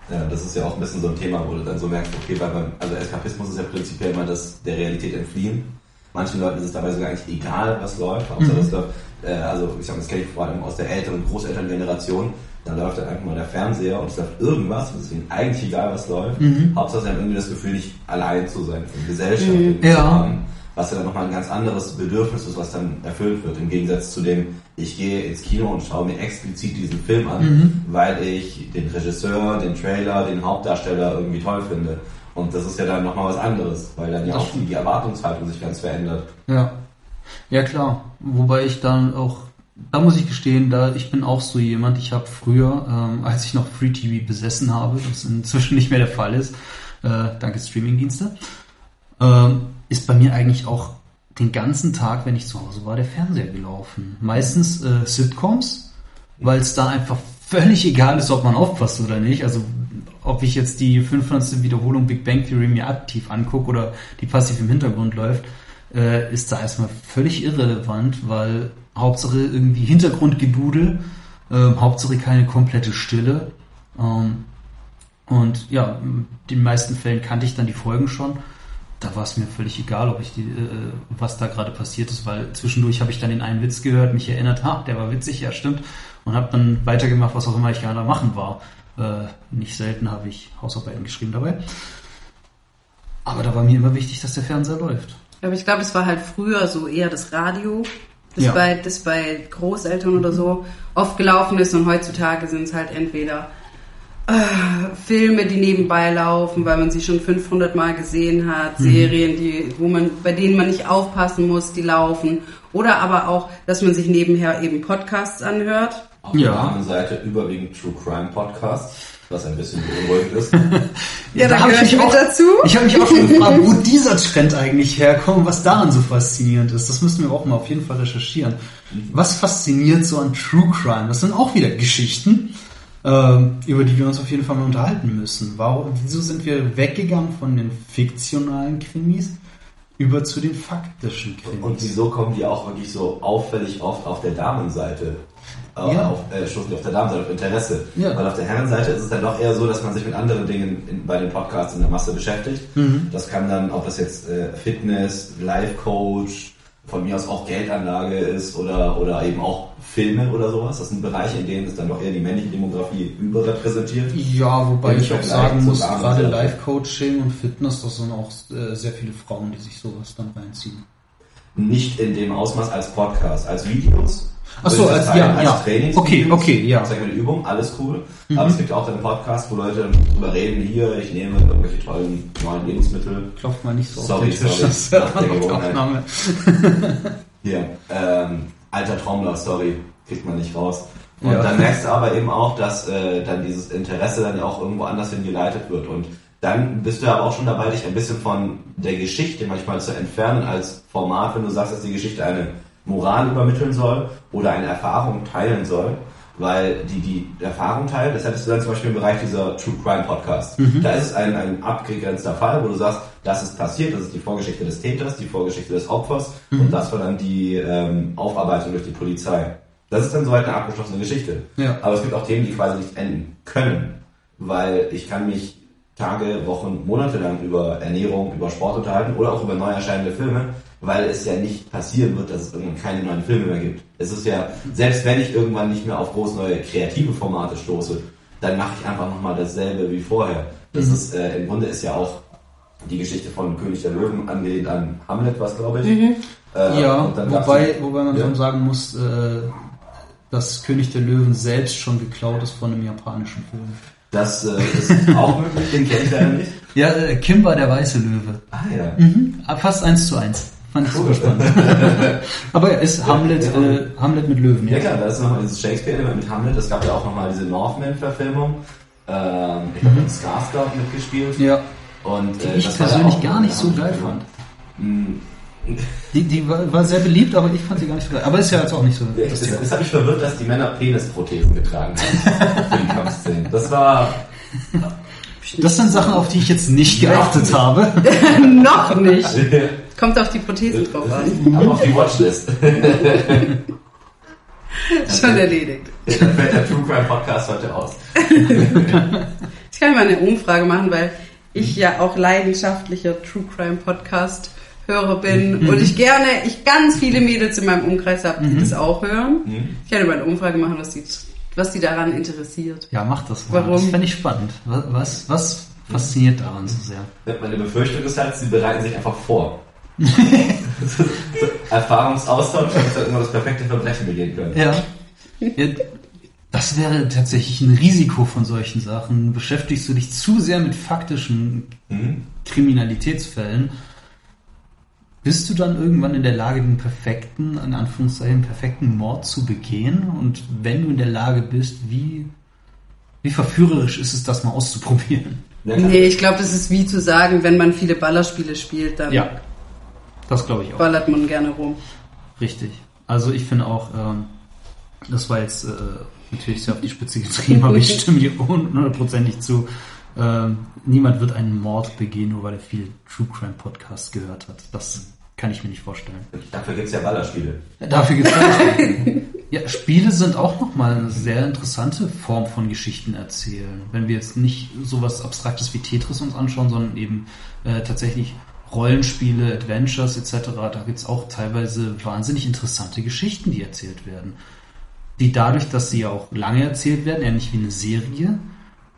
Speaker 2: Ja, das ist ja auch ein bisschen so ein Thema, wo du dann so merkst, okay, weil beim, also Eskapismus ist ja prinzipiell immer das der Realität entfliehen. Manchen Leuten ist es dabei sogar eigentlich egal, was läuft. Hauptsache, mhm. das läuft, äh, also ich sag, das kenne ich vor allem aus der älteren und Großelterngeneration. Da läuft dann einfach mal der Fernseher und es läuft irgendwas, und es ist ihnen eigentlich egal, was läuft. Mhm. Hauptsache, sie haben irgendwie das Gefühl, nicht allein zu sein, von Gesellschaft
Speaker 1: ja. zu haben
Speaker 2: was ja dann nochmal ein ganz anderes Bedürfnis ist, was dann erfüllt wird. Im Gegensatz zu dem, ich gehe ins Kino und schaue mir explizit diesen Film an, mhm. weil ich den Regisseur, den Trailer, den Hauptdarsteller irgendwie toll finde. Und das ist ja dann nochmal was anderes, weil dann ja auch die, die Erwartungshaltung sich ganz verändert.
Speaker 1: Ja. Ja klar. Wobei ich dann auch, da muss ich gestehen, da ich bin auch so jemand, ich habe früher, ähm, als ich noch Free TV besessen habe, was inzwischen nicht mehr der Fall ist, äh, danke Streamingdienste, ähm, ist bei mir eigentlich auch den ganzen Tag, wenn ich zu Hause war, der Fernseher gelaufen. Meistens äh, Sitcoms, weil es da einfach völlig egal ist, ob man aufpasst oder nicht. Also ob ich jetzt die 500. Wiederholung Big Bang Theory mir aktiv angucke oder die passiv im Hintergrund läuft, äh, ist da erstmal völlig irrelevant, weil Hauptsache irgendwie Hintergrundgedudel, äh, Hauptsache keine komplette Stille. Ähm, und ja, in den meisten Fällen kannte ich dann die Folgen schon da war es mir völlig egal, ob ich die, äh, was da gerade passiert ist, weil zwischendurch habe ich dann den einen Witz gehört, mich erinnert, ha, der war witzig, ja stimmt, und habe dann weitergemacht, was auch immer ich gerade machen war. Äh, nicht selten habe ich Hausarbeiten geschrieben dabei. Aber da war mir immer wichtig, dass der Fernseher läuft.
Speaker 3: Aber ich glaube, es war halt früher so eher das Radio, das, ja. bei, das bei Großeltern oder so oft gelaufen ist und heutzutage sind es halt entweder äh, Filme, die nebenbei laufen, weil man sie schon 500 Mal gesehen hat, mhm. Serien, die, wo man, bei denen man nicht aufpassen muss, die laufen. Oder aber auch, dass man sich nebenher eben Podcasts anhört.
Speaker 2: Auf ja. der anderen Seite überwiegend True Crime Podcasts, was ein bisschen beunruhigend ist.
Speaker 3: ja, da, da habe ich mich auch dazu.
Speaker 1: Ich habe mich auch schon gefragt, wo dieser Trend eigentlich herkommt, was daran so faszinierend ist. Das müssten wir auch mal auf jeden Fall recherchieren. Was fasziniert so an True Crime? Das sind auch wieder Geschichten über die wir uns auf jeden Fall mal unterhalten müssen. Warum, wieso sind wir weggegangen von den fiktionalen Krimis über zu den faktischen Krimis?
Speaker 2: Und wieso kommen die auch wirklich so auffällig oft auf der Damenseite? Äh, ja. auf, äh, schon auf der Damenseite, auf Interesse. Ja. Weil auf der Herrenseite ist es dann doch eher so, dass man sich mit anderen Dingen in, bei den Podcasts in der Masse beschäftigt. Mhm. Das kann dann, ob das jetzt äh, Fitness, Life Coach, von mir aus auch Geldanlage ist oder, oder eben auch Filme oder sowas. Das sind Bereiche, in denen ist dann doch eher die männliche Demografie überrepräsentiert.
Speaker 1: Ja, wobei ich auch sagen muss, gerade Life-Coaching und Fitness, das sind auch äh, sehr viele Frauen, die sich sowas dann reinziehen.
Speaker 2: Nicht in dem Ausmaß als Podcast, als Videos.
Speaker 1: Achso, als, ja, als ja.
Speaker 2: Trainings.
Speaker 1: Okay, okay, ja.
Speaker 2: Das ist eine Übung, alles cool. Mhm. Aber es gibt auch dann Podcast, wo Leute darüber reden, hier, ich nehme irgendwelche tollen neuen Lebensmittel.
Speaker 1: Klopft mal nicht so
Speaker 2: sorry, auf den Tisch, sorry, nach der Gewohnheit. hier, ähm, alter Trommler, sorry, kriegt man nicht raus. Und ja. dann merkst du aber eben auch, dass äh, dann dieses Interesse dann ja auch irgendwo anders hingeleitet wird. Und dann bist du aber auch schon dabei, dich ein bisschen von der Geschichte manchmal zu entfernen als Format, wenn du sagst, dass die Geschichte eine Moral übermitteln soll oder eine Erfahrung teilen soll. Weil die, die Erfahrung teilen, das hättest du dann zum Beispiel im Bereich dieser True Crime Podcast. Mhm. Da ist es ein, ein abgegrenzter Fall, wo du sagst, das ist passiert, das ist die Vorgeschichte des Täters, die Vorgeschichte des Opfers mhm. und das war dann die ähm, Aufarbeitung durch die Polizei. Das ist dann soweit eine abgeschlossene Geschichte. Ja. Aber es gibt auch Themen, die quasi nicht enden können, weil ich kann mich Tage, Wochen, Monate lang über Ernährung, über Sport unterhalten oder auch über neu erscheinende Filme, weil es ja nicht passieren wird, dass es irgendwann keine neuen Filme mehr gibt. Es ist ja, selbst wenn ich irgendwann nicht mehr auf groß neue kreative Formate stoße, dann mache ich einfach nochmal dasselbe wie vorher. Das mhm. ist, äh, im Grunde ist ja auch die Geschichte von König der Löwen angelehnt an Hamlet, was glaube ich.
Speaker 1: Mhm. Äh, ja, wobei, wobei man ja. schon sagen muss, äh, dass König der Löwen selbst schon geklaut ist von einem japanischen Film.
Speaker 2: Das äh, ist auch möglich, den kenne ich leider nicht.
Speaker 1: Ja, äh, Kimba der weiße Löwe.
Speaker 2: Ah ja.
Speaker 1: Mhm. Fast eins zu eins. Fand ich super spannend. Aber ja, ist Hamlet, ja, äh, Hamlet mit Löwen.
Speaker 2: Ja, ja klar, da ist nochmal dieses Shakespeare mit Hamlet. Es gab ja auch nochmal diese Northman-Verfilmung. Ähm, ich glaube, mhm. Skarsgård mitgespielt.
Speaker 1: Ja.
Speaker 2: Und,
Speaker 1: Die
Speaker 2: äh,
Speaker 1: ich
Speaker 2: das war ja
Speaker 1: persönlich gar nicht so geil fand.
Speaker 2: Mm,
Speaker 1: Die, die war, war sehr beliebt, aber ich fand sie gar nicht so geil. Aber ist ja jetzt auch nicht so das
Speaker 2: Es,
Speaker 1: Thema.
Speaker 2: es hat mich verwirrt, dass die Männer Penisprothesen getragen haben für die Kampfszenen. Das war
Speaker 1: Das sind Sachen, auf die ich jetzt nicht geachtet habe.
Speaker 3: Noch nicht. Kommt auf die Prothesen drauf an.
Speaker 2: aber auf die Watchlist.
Speaker 3: Schon erledigt.
Speaker 2: Dann fällt der True Crime Podcast heute aus.
Speaker 3: Ich kann mal eine Umfrage machen, weil ich ja auch leidenschaftlicher True Crime Podcast Hörer bin und ich gerne, ich ganz viele Mädels in meinem Umkreis habe, die das auch hören. Ich kann mal eine Umfrage machen, was die, was die daran interessiert.
Speaker 1: Ja, mach das mal.
Speaker 3: Warum?
Speaker 1: Das fände ich spannend. Was, was, was fasziniert daran so sehr?
Speaker 2: Meine Befürchtung ist halt, sie bereiten sich einfach vor. Erfahrungsaustausch, damit sie immer das perfekte Verbrechen begehen können.
Speaker 1: Ja. ja. Das wäre tatsächlich ein Risiko von solchen Sachen. Beschäftigst du dich zu sehr mit faktischen
Speaker 2: Mhm.
Speaker 1: Kriminalitätsfällen, bist du dann irgendwann in der Lage, den perfekten, in Anführungszeichen, perfekten Mord zu begehen? Und wenn du in der Lage bist, wie, wie verführerisch ist es, das mal auszuprobieren?
Speaker 2: Ja.
Speaker 3: Nee, ich glaube, das ist wie zu sagen, wenn man viele Ballerspiele spielt, dann
Speaker 1: Ja, das glaube ich auch.
Speaker 3: ballert man gerne rum.
Speaker 1: Richtig. Also ich finde auch, ähm, das war jetzt äh, natürlich sehr auf die Spitze getrieben, aber ich stimme dir hundertprozentig zu. Ähm, niemand wird einen Mord begehen, nur weil er viel True Crime Podcast gehört hat. Das kann ich mir nicht vorstellen.
Speaker 2: Dafür gibt's ja Ballerspiele.
Speaker 1: Dafür gibt es Ja, Spiele sind auch nochmal eine sehr interessante Form von Geschichten erzählen. Wenn wir jetzt nicht sowas Abstraktes wie Tetris uns anschauen, sondern eben äh, tatsächlich Rollenspiele, Adventures etc., da gibt's auch teilweise wahnsinnig interessante Geschichten, die erzählt werden. Die dadurch, dass sie ja auch lange erzählt werden, nicht wie eine Serie,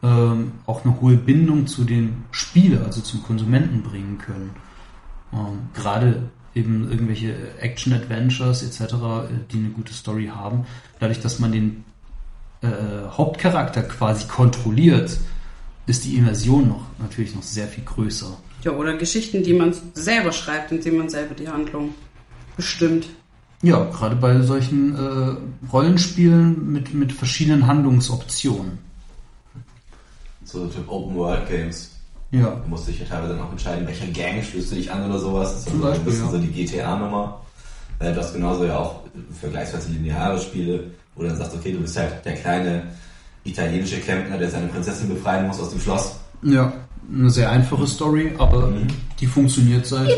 Speaker 1: ähm, auch eine hohe Bindung zu dem Spieler, also zum Konsumenten bringen können. Ähm, gerade eben irgendwelche Action-Adventures etc., äh, die eine gute Story haben, dadurch, dass man den äh, Hauptcharakter quasi kontrolliert, ist die Immersion noch natürlich noch sehr viel größer.
Speaker 3: Ja, oder Geschichten, die man selber schreibt, indem man selber die Handlung bestimmt.
Speaker 1: Ja, gerade bei solchen äh, Rollenspielen mit, mit verschiedenen Handlungsoptionen.
Speaker 2: So Typ Open World Games.
Speaker 1: Ja.
Speaker 2: Du musst dich ja teilweise dann auch entscheiden, welcher Gang schließt du dich an oder sowas. Das ist
Speaker 1: Zum
Speaker 2: so ein
Speaker 1: Beispiel,
Speaker 2: bisschen
Speaker 1: ja.
Speaker 2: so die GTA-Nummer. Äh, Du hast genauso ja auch vergleichsweise lineare Spiele, wo du dann sagst, okay, du bist halt der kleine italienische Klempner, der seine Prinzessin befreien muss aus dem Schloss.
Speaker 1: Ja, eine sehr einfache Story, aber
Speaker 2: Mhm.
Speaker 1: die funktioniert seit... Äh,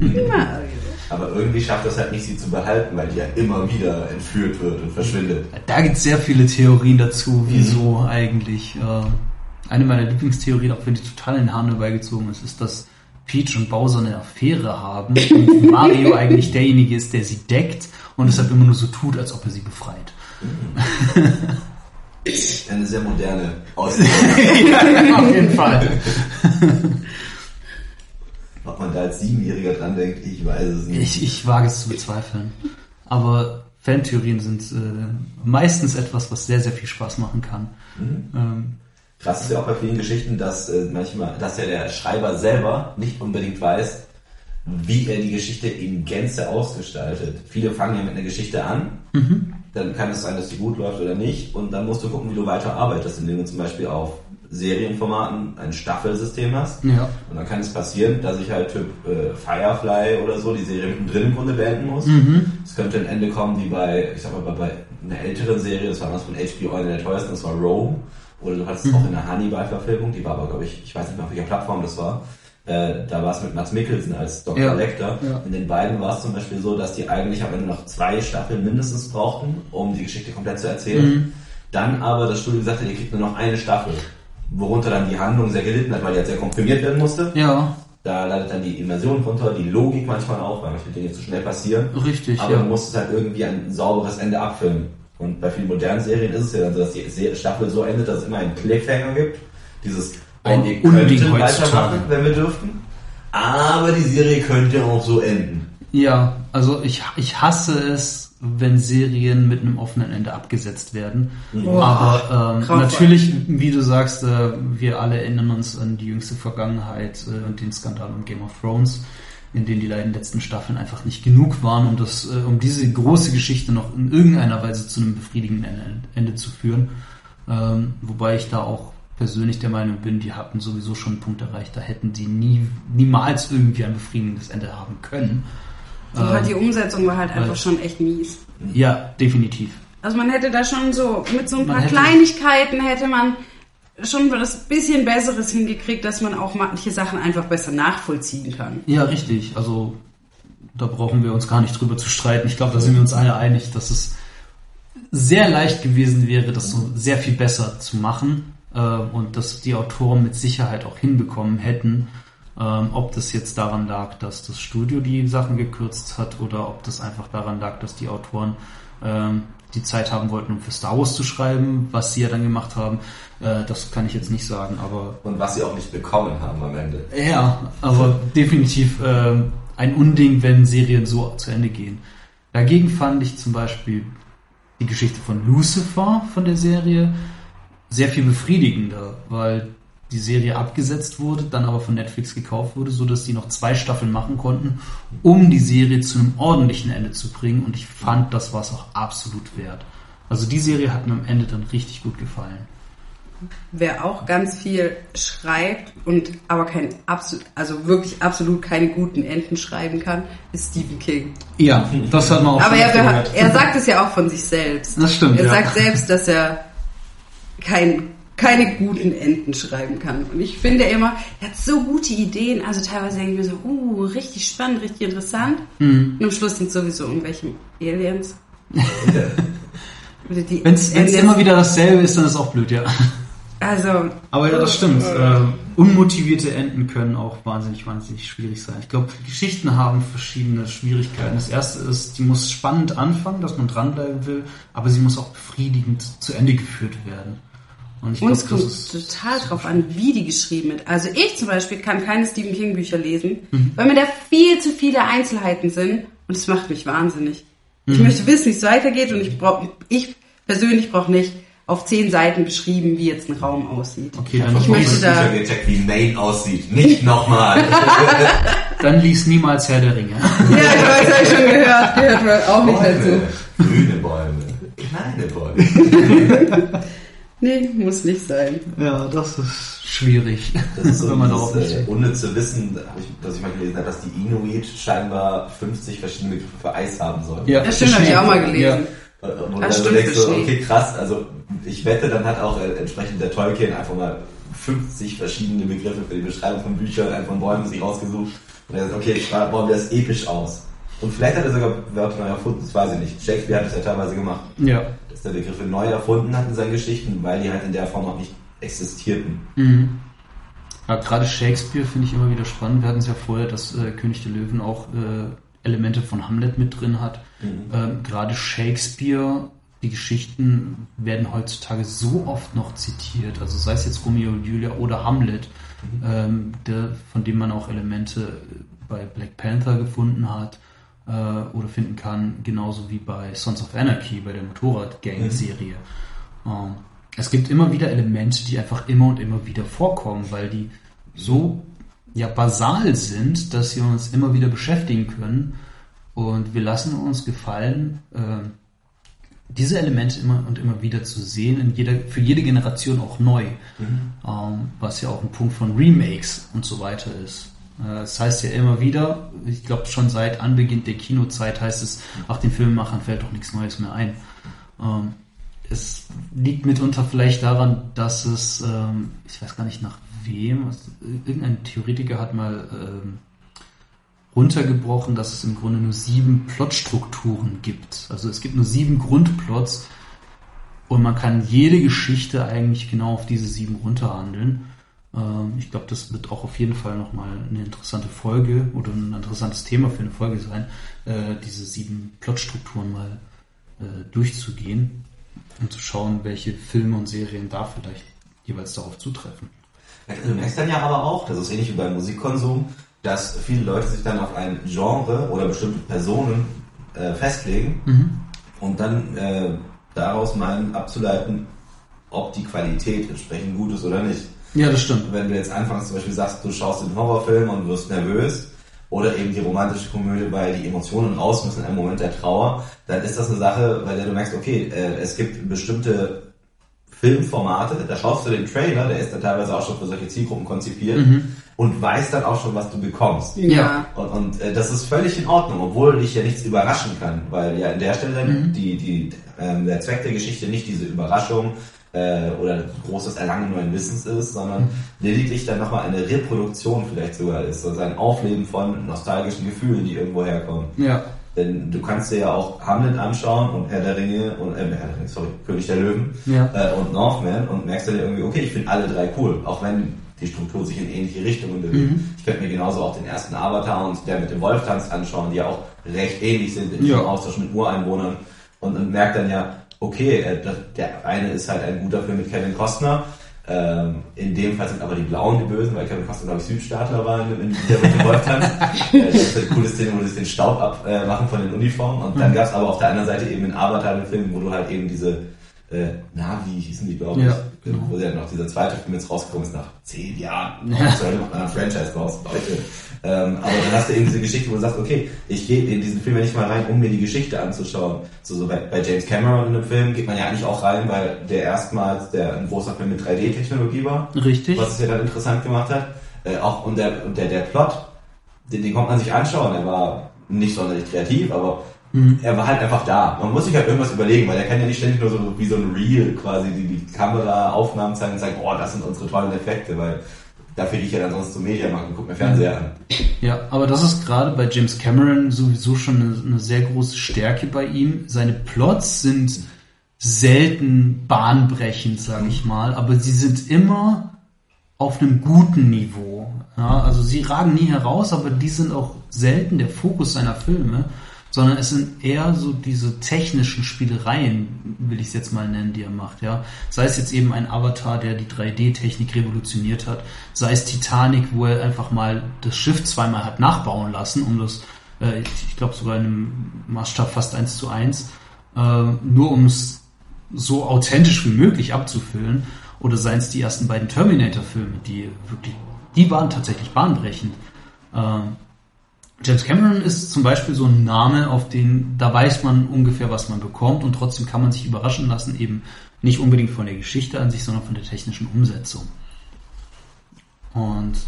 Speaker 3: Me, Mario.
Speaker 2: Aber irgendwie schafft das halt nicht, sie zu behalten, weil die ja immer wieder entführt wird und verschwindet.
Speaker 1: Da gibt es sehr viele Theorien dazu, wieso eigentlich. Äh, eine meiner Lieblingstheorien, auch wenn die total in den Haaren herbeigezogen ist, ist, dass Peach und Bowser eine Affäre haben und Mario eigentlich derjenige ist, der sie deckt und deshalb immer nur so tut, als ob er sie befreit.
Speaker 2: Eine sehr moderne Aussicht.
Speaker 1: ja, auf jeden Fall.
Speaker 2: Ob man da als Siebenjähriger dran denkt, ich weiß es nicht.
Speaker 1: Ich, ich wage es zu bezweifeln. Aber Fantheorien sind äh, meistens etwas, was sehr, sehr viel Spaß machen kann. Ähm,
Speaker 2: Krass ist ja auch bei vielen Geschichten, dass äh, manchmal, dass ja der Schreiber selber nicht unbedingt weiß, wie er die Geschichte in Gänze ausgestaltet. Viele fangen ja mit einer Geschichte an, dann kann es sein, dass die gut läuft oder nicht, und dann musst du gucken, wie du weiter arbeitest, indem du zum Beispiel auf Serienformaten ein Staffelsystem hast.
Speaker 1: ja.
Speaker 2: Und dann kann es passieren, dass ich halt Typ äh, Firefly oder so die Serie mittendrin im Grunde beenden muss. Es könnte ein Ende kommen wie bei, ich sag mal, bei, bei einer älteren Serie, das war was von HBO, eine der teuersten, das war Rome. Oder du hattest auch in der Hannibal-Verfilmung, die war aber, glaube ich, ich weiß nicht mehr, auf welcher Plattform das war. Äh, da war es mit Mats Mikkelsen als Dr.
Speaker 1: Ja,
Speaker 2: Lecter.
Speaker 1: ja.
Speaker 2: In den beiden war es zum Beispiel so, dass die eigentlich am Ende noch zwei Staffeln mindestens brauchten, um die Geschichte komplett zu erzählen.
Speaker 1: Mhm.
Speaker 2: Dann aber das Studio gesagt hat, ihr kriegt nur noch eine Staffel. Worunter dann die Handlung sehr gelitten hat, weil die halt sehr komprimiert werden musste.
Speaker 1: Ja,
Speaker 2: Da leidet dann die Immersion drunter, die Logik manchmal auch, weil manche Dinge zu schnell passieren.
Speaker 1: richtig.
Speaker 2: Aber
Speaker 1: ja.
Speaker 2: du musst es halt irgendwie ein sauberes Ende abfilmen. Und bei vielen modernen Serien ist es ja dann so, dass die Staffel so endet, dass es immer einen Cliffhanger gibt. Dieses,
Speaker 1: Ein
Speaker 2: oh, wir könnten weitermachen, wenn wir dürften. Aber die Serie könnte auch so enden.
Speaker 1: Ja, also ich, ich hasse es, wenn Serien mit einem offenen Ende abgesetzt werden.
Speaker 3: Boah,
Speaker 1: Aber ähm, natürlich, wie du sagst, äh, wir alle erinnern uns an die jüngste Vergangenheit äh, und den Skandal um Game of Thrones, in denen die beiden letzten Staffeln einfach nicht genug waren, um das, äh, um diese große Geschichte noch in irgendeiner Weise zu einem befriedigenden Ende, Ende zu führen. Ähm, wobei ich da auch persönlich der Meinung bin, die hatten sowieso schon einen Punkt erreicht, da hätten die nie, niemals irgendwie ein befriedigendes Ende haben können.
Speaker 3: Und halt die Umsetzung war halt einfach
Speaker 1: weil-
Speaker 3: schon echt mies.
Speaker 1: Ja, definitiv.
Speaker 3: Also man hätte da schon so, mit so ein paar
Speaker 1: hätte-
Speaker 3: Kleinigkeiten hätte man schon das bisschen Besseres hingekriegt, dass man auch manche Sachen einfach besser nachvollziehen kann.
Speaker 1: Ja, richtig. Also da brauchen wir uns gar nicht drüber zu streiten. Ich glaube, da sind wir uns alle einig, dass es sehr leicht gewesen wäre, das so sehr viel besser zu machen äh, und dass die Autoren mit Sicherheit auch hinbekommen hätten. Ähm, ob das jetzt daran lag, dass das Studio die Sachen gekürzt hat oder ob das einfach daran lag, dass die Autoren ähm, die Zeit haben wollten, um für Star Wars zu schreiben, was sie ja dann gemacht haben, äh, das kann ich jetzt nicht sagen, aber
Speaker 2: Und was sie auch nicht bekommen haben am Ende.
Speaker 1: ja, aber definitiv ähm, ein Unding, wenn Serien so zu Ende gehen. Dagegen fand ich zum Beispiel die Geschichte von Lucifer von der Serie sehr viel befriedigender, weil die Serie abgesetzt wurde, dann aber von Netflix gekauft wurde, so dass die noch zwei Staffeln machen konnten, um die Serie zu einem ordentlichen Ende zu bringen. Und ich fand, das war es auch absolut wert. Also die Serie hat mir am Ende dann richtig gut gefallen.
Speaker 3: Wer auch ganz viel schreibt und aber kein absolut, also wirklich absolut keine guten Enden schreiben kann, ist Stephen King.
Speaker 1: Ja, das hat man auch
Speaker 3: Aber er, er sagt es ja auch von sich selbst.
Speaker 1: Das stimmt,
Speaker 3: Er
Speaker 1: ja.
Speaker 3: sagt selbst, dass er kein, keine guten Enden schreiben kann. Und ich finde immer, er hat so gute Ideen. Also teilweise denke ich mir so, uh, richtig spannend, richtig interessant.
Speaker 1: Mhm.
Speaker 3: Und am Schluss sind sowieso irgendwelche Aliens.
Speaker 1: Wenn es immer wieder dasselbe ist, dann ist es auch blöd, ja.
Speaker 3: Also,
Speaker 1: Aber ja, das stimmt. Ähm, unmotivierte Enden können auch wahnsinnig, wahnsinnig schwierig sein. Ich glaube, Geschichten haben verschiedene Schwierigkeiten. Das erste ist, die muss spannend anfangen, dass man dranbleiben will, aber sie muss auch befriedigend zu Ende geführt werden. Und ich
Speaker 3: und es
Speaker 1: glaube,
Speaker 3: kommt total drauf an, wie die geschrieben wird. Also ich zum Beispiel kann keine Stephen King Bücher lesen,
Speaker 1: Mhm.
Speaker 3: weil mir da viel zu viele Einzelheiten sind und es macht mich wahnsinnig. Ich
Speaker 1: Mhm.
Speaker 3: möchte wissen, wie es weitergeht und ich brauche, ich persönlich brauche nicht auf zehn Seiten beschrieben, wie jetzt ein Raum aussieht.
Speaker 1: Okay, dann,
Speaker 3: Ich möchte da-
Speaker 2: Bücher gecheckt, wie Maine aussieht. Nicht nochmal.
Speaker 1: dann lies niemals Herr der Ringe.
Speaker 3: Ja, ich weiß, habe ich schon gehört, gehört auch nicht dazu.
Speaker 2: Bäume, grüne Bäume, kleine Bäume.
Speaker 3: Nee, muss nicht sein.
Speaker 1: Ja, das ist schwierig,
Speaker 2: Das ist so
Speaker 1: wenn man darauf
Speaker 2: dieses,
Speaker 1: nicht
Speaker 2: äh, unnütze Wissen, ich, dass ich mal gelesen habe, dass die Inuit scheinbar 50 verschiedene Begriffe für Eis haben sollen.
Speaker 1: Ja,
Speaker 3: Das stimmt, habe ich auch mal gelesen.
Speaker 2: Äh, Wo
Speaker 3: Ah,
Speaker 2: du
Speaker 3: stimmt,
Speaker 2: denkst so,
Speaker 3: für Schnee.
Speaker 2: okay, krass, also ich wette, dann hat auch äh, entsprechend der Tolkien einfach mal 50 verschiedene Begriffe für die Beschreibung von Büchern, einfach von Bäumen sich rausgesucht. Und er sagt, okay, bauen wir das episch aus. Und vielleicht hat er sogar Wörter neu erfunden, das weiß ich nicht. Shakespeare hat es ja teilweise gemacht.
Speaker 1: Ja.
Speaker 2: Dass er Begriffe neu erfunden hat in seinen Geschichten, weil die halt in der Form noch nicht existierten.
Speaker 1: Mhm. Ja, gerade Shakespeare finde ich immer wieder spannend. Wir hatten es ja vorher, dass äh, König der Löwen auch äh, Elemente von Hamlet mit drin hat. Ähm, gerade Shakespeare, die Geschichten werden heutzutage so oft noch zitiert. Also sei es jetzt Romeo und Julia oder Hamlet, ähm, der, von dem man auch Elemente bei Black Panther gefunden hat äh, oder finden kann, genauso wie bei Sons of Anarchy, bei der Motorrad-Gang-Serie. Ähm, es gibt immer wieder Elemente, die einfach immer und immer wieder vorkommen, weil die so ja basal sind, dass sie uns immer wieder beschäftigen können. Und wir lassen uns gefallen, äh, diese Elemente immer und immer wieder zu sehen, in jeder, für jede Generation auch neu. Ähm, was ja auch ein Punkt von Remakes und so weiter ist. Äh, Das heißt ja immer wieder, ich glaube schon seit Anbeginn der Kinozeit heißt es, ach den Filmemachern fällt doch nichts Neues mehr ein. Ähm, es liegt mitunter vielleicht daran, dass es, ähm, ich weiß gar nicht nach wem, irgendein Theoretiker hat mal ähm, runtergebrochen, dass es im Grunde nur sieben Plotstrukturen gibt. Also es gibt nur sieben Grundplots und man kann jede Geschichte eigentlich genau auf diese sieben runterhandeln. Ähm, ich glaube, das wird auch auf jeden Fall nochmal eine interessante Folge oder ein interessantes Thema für eine Folge sein, äh, diese sieben Plotstrukturen mal äh, durchzugehen und zu schauen, welche Filme und Serien da vielleicht jeweils darauf zutreffen.
Speaker 2: Du merkst dann ja aber auch, das ist ähnlich wie beim Musikkonsum, dass viele Leute sich dann auf ein Genre oder bestimmte Personen äh, festlegen und dann daraus meinen abzuleiten, ob die Qualität entsprechend gut ist oder nicht.
Speaker 1: Ja, das stimmt.
Speaker 2: Wenn du jetzt anfangs zum Beispiel sagst, du schaust den Horrorfilm und wirst nervös oder eben die romantische Komödie, weil die Emotionen raus müssen einem Moment der Trauer, dann ist das eine Sache, bei der du merkst, okay, äh, es gibt bestimmte Filmformate, da schaust du den Trailer, der ist dann teilweise auch schon für solche Zielgruppen konzipiert
Speaker 1: Mhm.
Speaker 2: und weißt dann auch schon, was du bekommst.
Speaker 3: Ja.
Speaker 2: Und, und äh, das ist völlig in Ordnung, obwohl dich ja nichts überraschen kann, weil ja an der Stelle dann
Speaker 1: Mhm.
Speaker 2: die, die, ähm, der Zweck der Geschichte nicht diese Überraschung äh, oder großes Erlangen neuen Wissens ist, sondern lediglich dann nochmal eine Reproduktion vielleicht sogar ist, also ein Aufleben von nostalgischen Gefühlen, die irgendwo herkommen.
Speaker 1: Ja.
Speaker 2: Denn du kannst dir ja auch Hamlet anschauen und Herr der Ringe und äh, Herr der Ringe, sorry, König der Löwen
Speaker 1: Ja.
Speaker 2: äh, und Northman und merkst dann irgendwie, okay, ich finde alle drei cool, auch wenn die Struktur sich in ähnliche Richtungen bewegt.
Speaker 1: Mhm.
Speaker 2: Ich könnte mir genauso auch den ersten Avatar und der mit dem Wolftanz anschauen, die ja auch recht ähnlich sind in
Speaker 1: Ja.
Speaker 2: Austausch mit Ureinwohnern und, und merkt dann ja, okay, äh, der eine ist halt ein guter Film mit Kevin Costner, ähm, in dem Fall sind aber die Blauen die Bösen, weil Kevin Costner, glaube ich, Südstaatler war in, in der mit dem Wolftanz. äh, das ist eine coole Szene, wo sie den Staub abmachen äh, von den Uniformen. Und dann gab es aber auf der anderen Seite eben in Avatar den Film, wo du halt eben diese äh, Navi hießen die, glaube ich,
Speaker 1: Ja.
Speaker 2: äh, wo ja noch dieser zweite Film jetzt rausgekommen ist nach zehn Jahren.
Speaker 1: Ja.
Speaker 2: Ja. macht man ein Franchise raus, Leute. Ähm, aber dann hast du eben diese Geschichte, wo du sagst, okay, ich gehe in diesen Film ja nicht mal rein, um mir die Geschichte anzuschauen. So, so bei, bei James Cameron in einem Film geht man ja eigentlich auch rein, weil der erstmals der ein großer Film mit 3D-Technologie war,
Speaker 1: Richtig.
Speaker 2: was es ja dann interessant gemacht hat. Äh, auch und der und der der Plot, den, den konnte man sich anschauen. Er war nicht sonderlich kreativ, aber er war halt einfach da. Man muss sich halt irgendwas überlegen, weil er kann ja nicht ständig nur so wie so ein Reel quasi die, die Kamera Aufnahmen zeigen und sagen, oh, das sind unsere tollen Effekte, weil dafür gehe ich ja dann sonst zum Media machen und guck mir Fernseher an.
Speaker 1: Ja, aber das ist gerade bei James Cameron sowieso schon eine, eine sehr große Stärke bei ihm. Seine Plots sind selten bahnbrechend, sage ich mal, aber sie sind immer auf einem guten Niveau. Ja, also sie ragen nie heraus, aber die sind auch selten der Fokus seiner Filme, sondern es sind eher so diese technischen Spielereien, will ich es jetzt mal nennen, die er macht. Ja, sei es jetzt eben ein Avatar, der die 3D-Technik revolutioniert hat, sei es Titanic, wo er einfach mal das Schiff zweimal hat nachbauen lassen, um das, äh, ich, glaube sogar in einem Maßstab fast eins zu eins, äh, nur um es so authentisch wie möglich abzufüllen. Oder seien es die ersten beiden Terminator-Filme, die wirklich, die waren tatsächlich bahnbrechend. Ähm, James Cameron ist zum Beispiel so ein Name, auf den, da weiß man ungefähr, was man bekommt und trotzdem kann man sich überraschen lassen, eben nicht unbedingt von der Geschichte an sich, sondern von der technischen Umsetzung. Und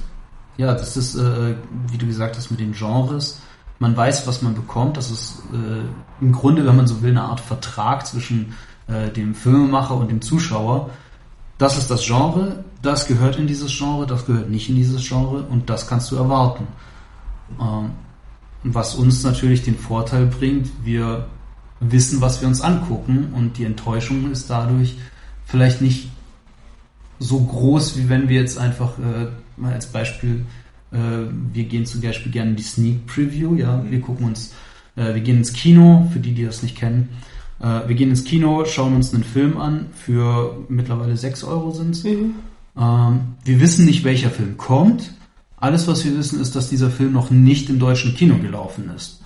Speaker 1: ja, das ist, äh, wie du gesagt hast, mit den Genres. Man weiß, was man bekommt. Das ist äh, im Grunde, wenn man so will, eine Art Vertrag zwischen äh, dem Filmemacher und dem Zuschauer. Das ist das Genre, das gehört in dieses Genre, das gehört nicht in dieses Genre und das kannst du erwarten. Ähm, was uns natürlich den Vorteil bringt, wir wissen, was wir uns angucken und die Enttäuschung ist dadurch vielleicht nicht so groß, wie wenn wir jetzt einfach äh, mal als Beispiel, äh, wir gehen zum Beispiel gerne in die Sneak Preview, ja, wir gucken uns, äh, wir gehen ins Kino, für die, die das nicht kennen, wir gehen ins Kino, schauen uns einen Film an, für mittlerweile 6 Euro sind's. Ähm, wir wissen nicht, welcher Film kommt. Alles, was wir wissen, ist, dass dieser Film noch nicht im deutschen Kino gelaufen ist.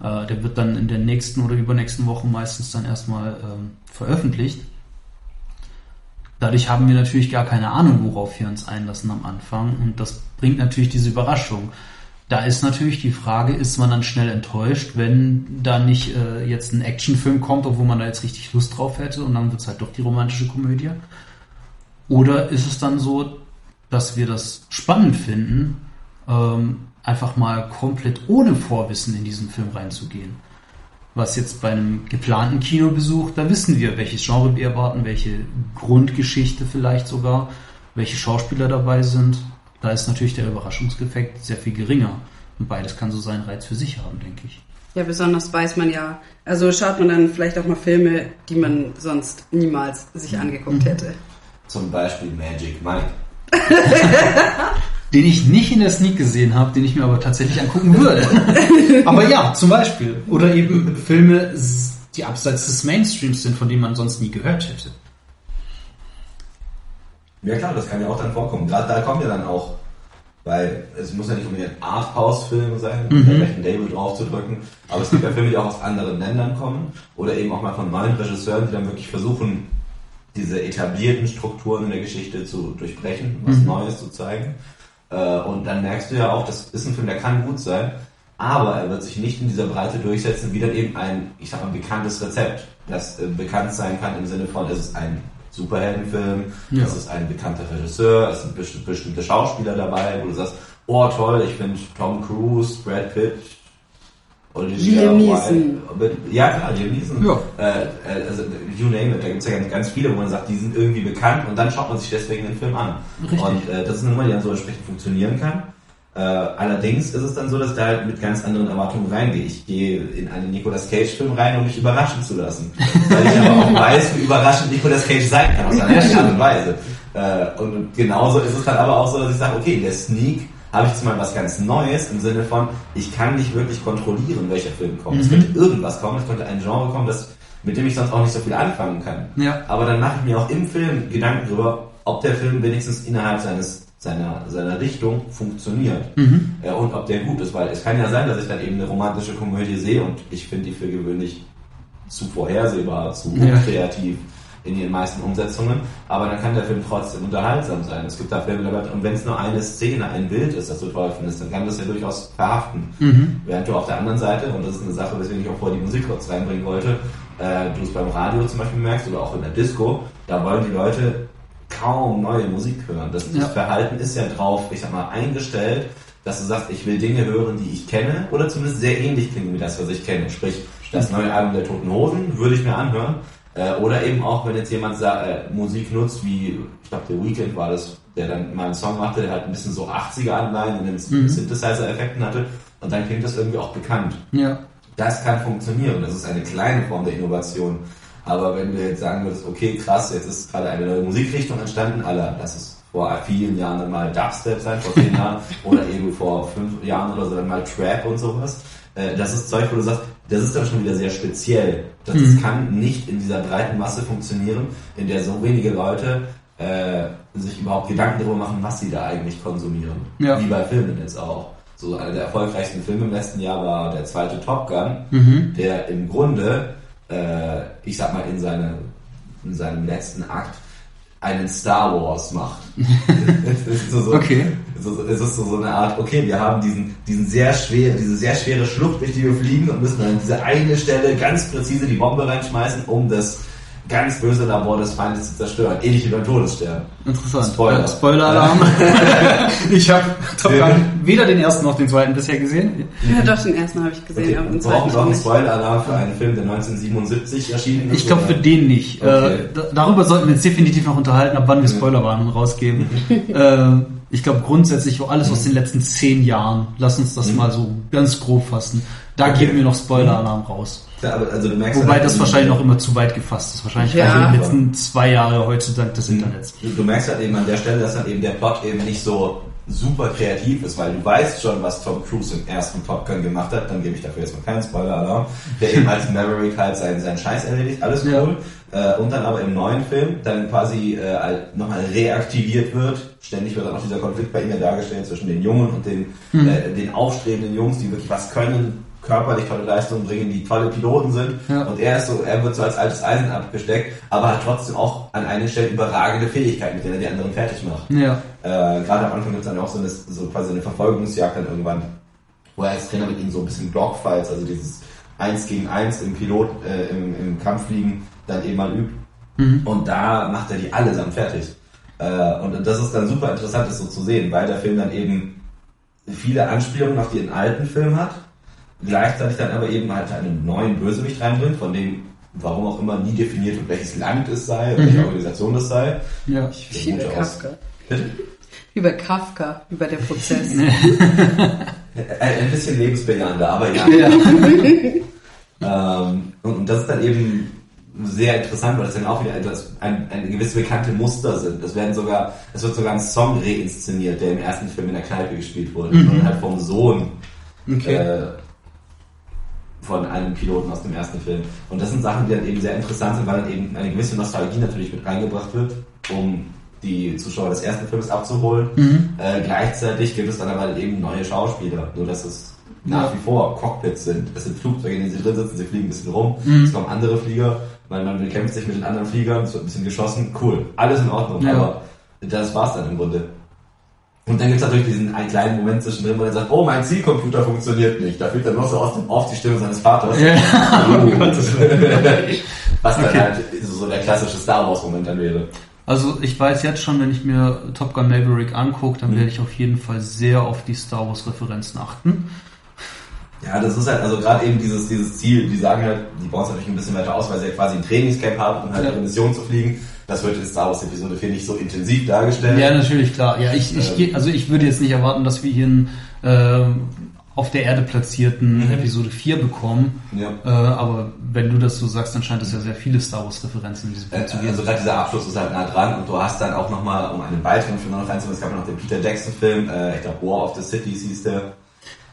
Speaker 1: Äh, der wird dann in der nächsten oder übernächsten Woche meistens dann erstmal ähm, veröffentlicht. Dadurch haben wir natürlich gar keine Ahnung, worauf wir uns einlassen am Anfang. Und das bringt natürlich diese Überraschung. Da ist natürlich die Frage, ist man dann schnell enttäuscht, wenn da nicht äh, jetzt ein Actionfilm kommt, obwohl man da jetzt richtig Lust drauf hätte und dann wird es halt doch die romantische Komödie? Oder ist es dann so, dass wir das spannend finden, ähm, einfach mal komplett ohne Vorwissen in diesen Film reinzugehen? Was jetzt bei einem geplanten Kinobesuch, da wissen wir, welches Genre wir erwarten, welche Grundgeschichte vielleicht sogar, welche Schauspieler dabei sind. Da ist natürlich der Überraschungseffekt sehr viel geringer. Und beides kann so seinen Reiz für sich haben, denke ich.
Speaker 3: Ja, besonders weiß man ja, also schaut man dann vielleicht auch mal Filme, die man sonst niemals sich angeguckt hätte.
Speaker 2: Zum Beispiel Magic Mike.
Speaker 1: Den ich nicht in der Sneak gesehen habe, den ich mir aber tatsächlich angucken würde. aber ja, zum Beispiel. Oder eben Filme, die abseits des Mainstreams sind, von denen man sonst nie gehört hätte.
Speaker 2: Ja klar, das kann ja auch dann vorkommen. Da, da kommt ja dann auch, weil es muss ja nicht unbedingt ein Arthouse-Film sein, um da gleich ein Label drauf zu drücken, aber es gibt ja Filme, die auch aus anderen Ländern kommen oder eben auch mal von neuen Regisseuren, die dann wirklich versuchen, diese etablierten Strukturen in der Geschichte zu durchbrechen, was Neues zu zeigen. Äh, Und dann merkst du ja auch, das ist ein Film, der kann gut sein, aber er wird sich nicht in dieser Breite durchsetzen, wie dann eben ein, ich sag mal, bekanntes Rezept, das äh, bekannt sein kann im Sinne von, es ist ein Superheldenfilm,
Speaker 1: Ja.
Speaker 2: es ist ein bekannter Regisseur, es sind besti- bestimmte Schauspieler dabei, wo du sagst, oh toll, ich finde Tom Cruise, Brad Pitt, Olivia Wilde-. Ja, klar, Neeson.
Speaker 1: Ja.
Speaker 2: Äh, äh, also, you name it, da gibt es ja ganz, viele, wo man sagt, die sind irgendwie bekannt und dann schaut man sich deswegen den Film an.
Speaker 1: Richtig.
Speaker 2: Und äh, das ist eine Nummer, die dann so entsprechend funktionieren kann. Äh, allerdings ist es dann so, dass ich da halt mit ganz anderen Erwartungen reingehe. Ich gehe in einen Nicolas Cage-Film rein, um mich überraschen zu lassen. Weil ich aber auch weiß, wie überraschend Nicolas Cage sein kann, aus einer Art und Weise. Äh, und genauso ist es dann aber auch so, dass ich sage, okay, der Sneak habe ich jetzt mal was ganz Neues im Sinne von, ich kann nicht wirklich kontrollieren, welcher Film kommt. Es könnte irgendwas kommen, es könnte ein Genre kommen, das, mit dem ich sonst auch nicht so viel anfangen kann.
Speaker 1: Ja.
Speaker 2: Aber dann mache ich mir auch im Film Gedanken darüber, ob der Film wenigstens innerhalb seines seiner, seiner Richtung funktioniert äh, und ob der gut ist, weil es kann ja sein, dass ich dann eben eine romantische Komödie sehe und ich finde die für gewöhnlich zu vorhersehbar, zu
Speaker 1: Ja.
Speaker 2: unkreativ in ihren meisten Umsetzungen, aber dann kann der Film trotzdem unterhaltsam sein. Es gibt da Filme dabei, und wenn es nur eine Szene, ein Bild ist, das du toll findest, dann kann das ja durchaus verhaften. Während du auf der anderen Seite, und das ist eine Sache, weswegen ich auch vorher die Musik kurz reinbringen wollte, äh, du es beim Radio zum Beispiel merkst oder auch in der Disco, da wollen die Leute kaum neue Musik hören. Das,
Speaker 1: Ja.
Speaker 2: das Verhalten ist ja drauf, ich sag mal, eingestellt, dass du sagst, ich will Dinge hören, die ich kenne, oder zumindest sehr ähnlich klingen wie das, was ich kenne. Sprich, das neue Album der Toten Hosen würde ich mir anhören. Äh, oder eben auch, wenn jetzt jemand äh, Musik nutzt, wie, ich glaube, The Weeknd war das, der dann mal einen Song machte, der halt ein bisschen so 80er-Anleihen in den Synthesizer-Effekten hatte, und dann klingt das irgendwie auch bekannt.
Speaker 1: Ja.
Speaker 2: Das kann funktionieren. Das ist eine kleine Form der Innovation. Aber wenn du jetzt sagen würdest, okay, krass, jetzt ist gerade eine neue Musikrichtung entstanden, aller, lass es vor vielen Jahren dann mal Dubstep sein, vor zehn Jahren, oder eben vor fünf Jahren oder so dann mal Trap und sowas. Äh, Das ist Zeug, wo du sagst, das ist dann schon wieder sehr speziell. Das, das kann nicht in dieser breiten Masse funktionieren, in der so wenige Leute äh, sich überhaupt Gedanken darüber machen, was sie da eigentlich konsumieren.
Speaker 1: Ja.
Speaker 2: Wie bei Filmen jetzt auch. So einer der erfolgreichsten Filme im letzten Jahr war der zweite Top Gun,
Speaker 1: Mhm.
Speaker 2: der im Grunde, äh, ich sag mal, in, seine, in seinem letzten Akt einen Star Wars macht. so,
Speaker 1: Okay.
Speaker 2: So, es ist so, so eine Art, okay, wir haben diesen, diesen sehr schwer, diese sehr schwere Schlucht, durch die wir fliegen und müssen an diese eine Stelle ganz präzise die Bombe reinschmeißen, um das ganz böse Labor des Feindes zu zerstören. Ähnlich wie beim Todesstern.
Speaker 1: Interessant.
Speaker 2: Spoiler.
Speaker 1: Ja, Spoiler-Alarm. ich habe Top Gun weder den ersten noch den zweiten bisher gesehen.
Speaker 3: Ja, doch, den ersten habe ich gesehen,
Speaker 2: Okay,
Speaker 3: aber den
Speaker 2: wir brauchen
Speaker 3: zweiten
Speaker 2: doch einen
Speaker 3: nicht.
Speaker 2: Spoiler-Alarm für einen Film, der 1977 erschienen ist.
Speaker 1: Ich glaube für den nicht.
Speaker 2: Okay.
Speaker 1: Äh, da, darüber sollten wir uns definitiv noch unterhalten, ab wann wir Spoilerwarnungen rausgeben. äh, ich glaube grundsätzlich alles aus den letzten zehn Jahren. Lass uns das mal so ganz grob fassen. Da
Speaker 2: Okay.
Speaker 1: geben wir noch Spoiler-Alarm raus.
Speaker 2: Ja, aber also du merkst
Speaker 1: Wobei
Speaker 2: halt,
Speaker 1: das
Speaker 2: eben-
Speaker 1: wahrscheinlich noch immer zu weit gefasst ist. Wahrscheinlich
Speaker 3: Ja.
Speaker 1: reichen die letzten zwei Jahre heute dank des Internets.
Speaker 2: Du, du merkst halt eben an der Stelle, dass dann eben der Plot eben nicht so super kreativ ist, weil du weißt schon, was Tom Cruise im ersten Top Gun gemacht hat, dann gebe ich dafür jetzt mal keinen Spoiler-Alarm, der eben als Maverick halt seinen, seinen Scheiß erledigt, alles
Speaker 1: Ja.
Speaker 2: cool. Äh, und dann aber im neuen Film dann quasi äh, nochmal reaktiviert wird. Ständig wird dann auch dieser Konflikt bei ihm ja dargestellt zwischen den Jungen und den,
Speaker 1: Mhm.
Speaker 2: äh, den aufstrebenden Jungs, die wirklich was können, körperlich tolle Leistungen bringen, die tolle Piloten sind.
Speaker 1: Ja.
Speaker 2: Und er ist so, er wird so als altes Eisen abgesteckt, aber hat trotzdem auch an einigen Stellen überragende Fähigkeiten, mit denen er die anderen fertig macht.
Speaker 1: Ja.
Speaker 2: Äh, Gerade am Anfang gibt es dann auch so, eine, so quasi eine Verfolgungsjagd dann irgendwann, wo er als Trainer mit ihm so ein bisschen Dogfights, also dieses Eins gegen Eins im Pilot, äh, im, im Kampffliegen dann eben mal übt. Und da macht er die allesamt fertig. Äh, und das ist dann super interessant, das so zu sehen, weil der Film dann eben viele Anspielungen auf den alten Film hat, gleichzeitig dann aber eben halt einen neuen Bösewicht reinbringt, von dem, warum auch immer, nie definiert wird, welches Land es sei, oder welche Organisation das sei.
Speaker 1: Ja.
Speaker 2: Ich
Speaker 3: Wie bei
Speaker 2: vermute aus.
Speaker 3: Kafka.
Speaker 2: Bitte?
Speaker 3: Wie bei Kafka, über der Prozess.
Speaker 2: Ein, ein bisschen lebensbejahender, aber ja.
Speaker 1: Ja.
Speaker 2: ähm, und, und das ist dann eben sehr interessant, weil das dann auch wieder etwas, ein, ein gewisse bekannte Muster sind. Es werden sogar, es wird sogar ein Song reinszeniert, der im ersten Film in der Kneipe gespielt wurde, sondern halt vom Sohn
Speaker 1: Okay.
Speaker 2: äh, von einem Piloten aus dem ersten Film. Und das sind Sachen, die dann eben sehr interessant sind, weil dann eben eine gewisse Nostalgie natürlich mit reingebracht wird, um die Zuschauer des ersten Films abzuholen. Äh, gleichzeitig gibt es dann aber eben neue Schauspieler, nur dass es nach wie vor Cockpits sind. Es sind Flugzeuge, in denen sie drin sitzen, sie fliegen ein bisschen rum, es kommen andere Flieger, weil man bekämpft sich mit den anderen Fliegern, es wird ein bisschen geschossen, cool, alles in Ordnung,
Speaker 1: Ja.
Speaker 2: aber das war's dann im Grunde. Und dann gibt's natürlich diesen einen kleinen Moment zwischendrin, wo er sagt, oh, mein Zielcomputer funktioniert nicht. Da fehlt dann noch so aus dem Off die Stimme seines Vaters.
Speaker 1: Ja, Gottes Willen.
Speaker 2: Was dann
Speaker 1: Okay.
Speaker 2: halt so der klassische Star Wars-Moment dann wäre.
Speaker 1: Also ich weiß jetzt schon, wenn ich mir Top Gun Maverick angucke, dann
Speaker 2: Mhm.
Speaker 1: werde ich auf jeden Fall sehr auf die Star Wars Referenzen achten.
Speaker 2: Ja, das ist halt, also gerade eben dieses, dieses Ziel, die sagen halt, die bauen es natürlich ein bisschen weiter aus, weil sie ja quasi ein Trainingscamp haben, um halt
Speaker 1: Ja.
Speaker 2: ihre Mission zu fliegen. Das wird in Star Wars Episode 4 nicht so intensiv dargestellt.
Speaker 1: Ja, natürlich, klar. Ja, ich, ich
Speaker 2: Ähm.
Speaker 1: also ich würde jetzt nicht erwarten, dass wir hier einen ähm, auf der Erde platzierten
Speaker 2: Mhm.
Speaker 1: Episode 4 bekommen.
Speaker 2: Ja.
Speaker 1: Äh, aber wenn du das so sagst, dann scheint es ja sehr viele Star Wars Referenzen in diesem
Speaker 2: Äh,
Speaker 1: Film zu geben.
Speaker 2: Also gerade dieser Abschluss ist halt nah dran und du hast dann auch nochmal, um einen weiteren Film noch reinzuholen, es gab ja noch den Peter Jackson Film, äh, ich glaube War of the Cities hieß der.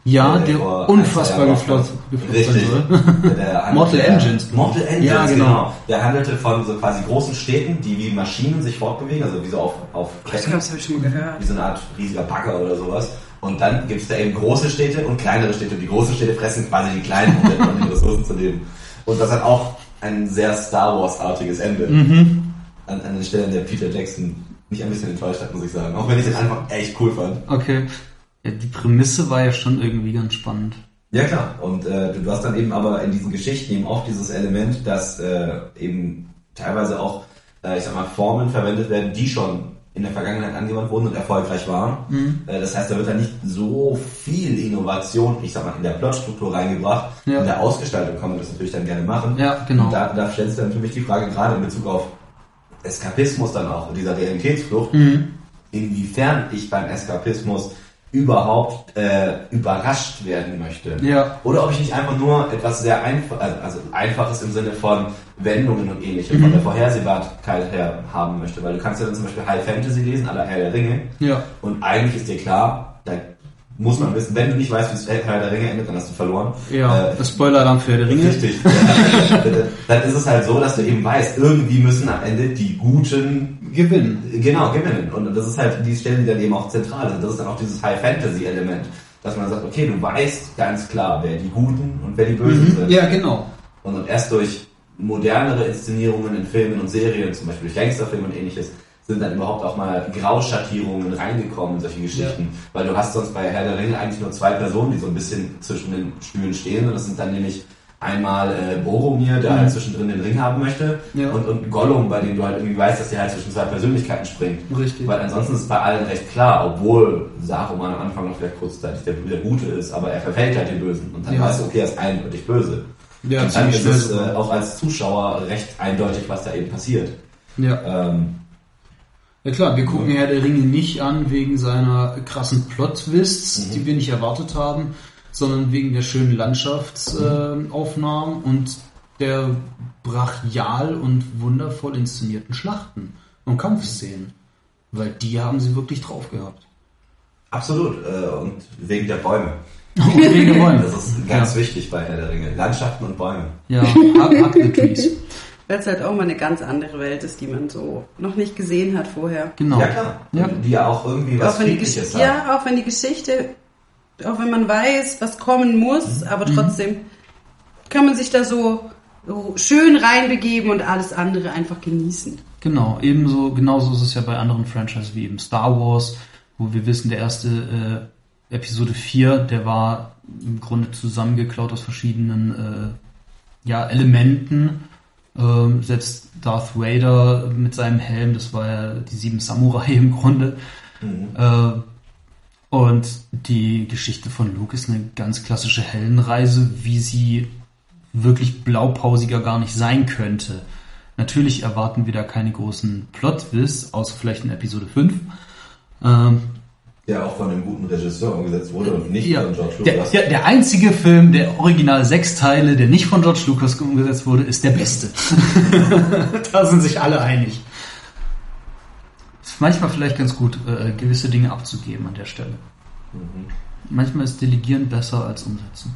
Speaker 1: Ja,
Speaker 2: der
Speaker 1: unfassbar geflott
Speaker 2: Richtig.
Speaker 1: Mortal
Speaker 2: der,
Speaker 1: Engines.
Speaker 2: Mortal Engines,
Speaker 1: Ja, genau.
Speaker 2: genau. Der handelte von so quasi großen Städten, die wie Maschinen sich fortbewegen, also wie so auf, auf
Speaker 3: Ich glaube, das habe ich schon mal gehört.
Speaker 2: wie so eine Art riesiger Bagger oder sowas. Und dann gibt es da eben große Städte und kleinere Städte. Und die großen Städte fressen quasi die kleinen, um die Ressourcen zu nehmen. Und das hat auch ein sehr Star Wars-artiges Ende.
Speaker 1: Mhm.
Speaker 2: An, an den Stellen, der Peter Jackson mich ein bisschen enttäuscht hat, muss ich sagen. Auch wenn ich den Anfang echt cool fand.
Speaker 1: Okay. Ja, die Prämisse war ja schon irgendwie ganz spannend.
Speaker 2: Ja klar. Und äh, du, du hast dann eben aber in diesen Geschichten eben auch dieses Element, dass äh, eben teilweise auch, äh, ich sag mal, Formen verwendet werden, die schon in der Vergangenheit angewandt wurden und erfolgreich waren.
Speaker 1: Mhm.
Speaker 2: Äh, das heißt, da wird dann nicht so viel Innovation, ich sag mal, in der Plotstruktur reingebracht.
Speaker 1: Ja.
Speaker 2: In der Ausgestaltung kann man das natürlich dann gerne machen.
Speaker 1: Ja, genau.
Speaker 2: Und da, da stellt sich dann für mich die Frage, gerade in Bezug auf Eskapismus dann auch, dieser Realitätsflucht,
Speaker 1: Mhm.
Speaker 2: inwiefern ich beim Eskapismus überhaupt äh, überrascht werden möchte.
Speaker 1: Ja.
Speaker 2: Oder ob ich nicht einfach nur etwas sehr einfach, also, also einfaches im Sinne von Wendungen und ähnlichem,
Speaker 1: Mhm.
Speaker 2: von der Vorhersehbarkeit her haben möchte. Weil du kannst ja dann zum Beispiel High Fantasy lesen, aller Herr der Ringe.
Speaker 1: Ja.
Speaker 2: Und eigentlich ist dir klar, da muss man wissen, wenn du nicht weißt, wie es Herr der Ringe endet, dann hast du verloren.
Speaker 1: Ja,
Speaker 2: Äh,
Speaker 1: das Spoiler-Alarm für der Ringe.
Speaker 2: Richtig. dann ist es halt so, dass du eben weißt, irgendwie müssen am Ende die Guten
Speaker 1: Gewinnen.
Speaker 2: genau gewinnen. Und das ist halt die Stelle, die dann eben auch zentral ist. Das ist dann auch dieses High Fantasy Element, dass man sagt, okay, du weißt ganz klar, wer die Guten und wer die Bösen sind.
Speaker 1: Mhm. Ja, genau.
Speaker 2: Und erst durch modernere Inszenierungen in Filmen und Serien, zum Beispiel durch Gangsterfilme und ähnliches, sind dann überhaupt auch mal Grauschattierungen reingekommen in solche Geschichten. Weil du hast sonst bei Herr der Ringe eigentlich nur zwei Personen, die so ein bisschen zwischen den Stühlen stehen. Und das sind dann nämlich einmal äh, Boromir, der halt zwischendrin den Ring haben möchte,
Speaker 1: Mhm. Ja.
Speaker 2: und, und Gollum, bei dem du halt irgendwie weißt, dass der halt zwischen zwei Persönlichkeiten springt.
Speaker 1: Richtig.
Speaker 2: Weil ansonsten ist bei allen recht klar, obwohl Saruman am Anfang noch vielleicht kurzzeitig der, der Gute ist, aber er verfällt halt den Bösen. Und dann
Speaker 1: Ja.
Speaker 2: weißt du, okay, er ist eindeutig böse.
Speaker 1: Ja,
Speaker 2: und dann ist es äh, auch als Zuschauer recht eindeutig, was da eben passiert.
Speaker 1: Ja.
Speaker 2: Ähm,
Speaker 1: Ja klar, wir gucken Herr der Ringe nicht an wegen seiner krassen Plot-Twists,
Speaker 2: Mhm.
Speaker 1: die wir nicht erwartet haben, sondern wegen der schönen Landschaftsaufnahmen äh, und der brachial und wundervoll inszenierten Schlachten und Kampfszenen. Weil die haben sie wirklich drauf gehabt.
Speaker 2: absolut. Äh, und wegen der Bäume.
Speaker 1: Und wegen der Bäume.
Speaker 2: Das ist ganz wichtig bei Herr der Ringe. Landschaften und Bäume.
Speaker 1: Ja, the trees.
Speaker 3: Weil es halt auch mal eine ganz andere Welt ist, die man so noch nicht gesehen hat vorher.
Speaker 1: Genau.
Speaker 2: Ja klar.
Speaker 1: Ja.
Speaker 2: Die ja auch irgendwie was
Speaker 3: auch wenn die
Speaker 2: Friedliches hat.
Speaker 3: ja, auch wenn die Geschichte, auch wenn man weiß, was kommen muss,
Speaker 2: Mhm.
Speaker 3: aber trotzdem kann man sich da so, schön reinbegeben und alles andere einfach genießen.
Speaker 1: Genau, ebenso, genauso ist es ja bei anderen Franchises wie eben Star Wars, wo wir wissen, der erste äh, Episode 4, der war im Grunde zusammengeklaut aus verschiedenen äh, ja, Elementen. Ähm, selbst Darth Vader mit seinem Helm, das war ja die sieben Samurai im Grunde. Äh, und die Geschichte von Luke ist eine ganz klassische Heldenreise, wie sie wirklich blaupausiger gar nicht sein könnte. Natürlich erwarten wir da keine großen Plot-Twists, außer vielleicht in Episode 5. Ähm,
Speaker 2: Der auch von einem guten Regisseur umgesetzt wurde und nicht
Speaker 1: ja,
Speaker 2: von George
Speaker 1: der,
Speaker 2: Lucas.
Speaker 1: der, der einzige Film, der original sechs Teile, der nicht von George Lucas umgesetzt wurde, ist der beste. da sind sich alle einig. Ist manchmal vielleicht ganz gut, äh, gewisse Dinge abzugeben an der Stelle.
Speaker 2: Mhm.
Speaker 1: Manchmal ist Delegieren besser als Umsetzen.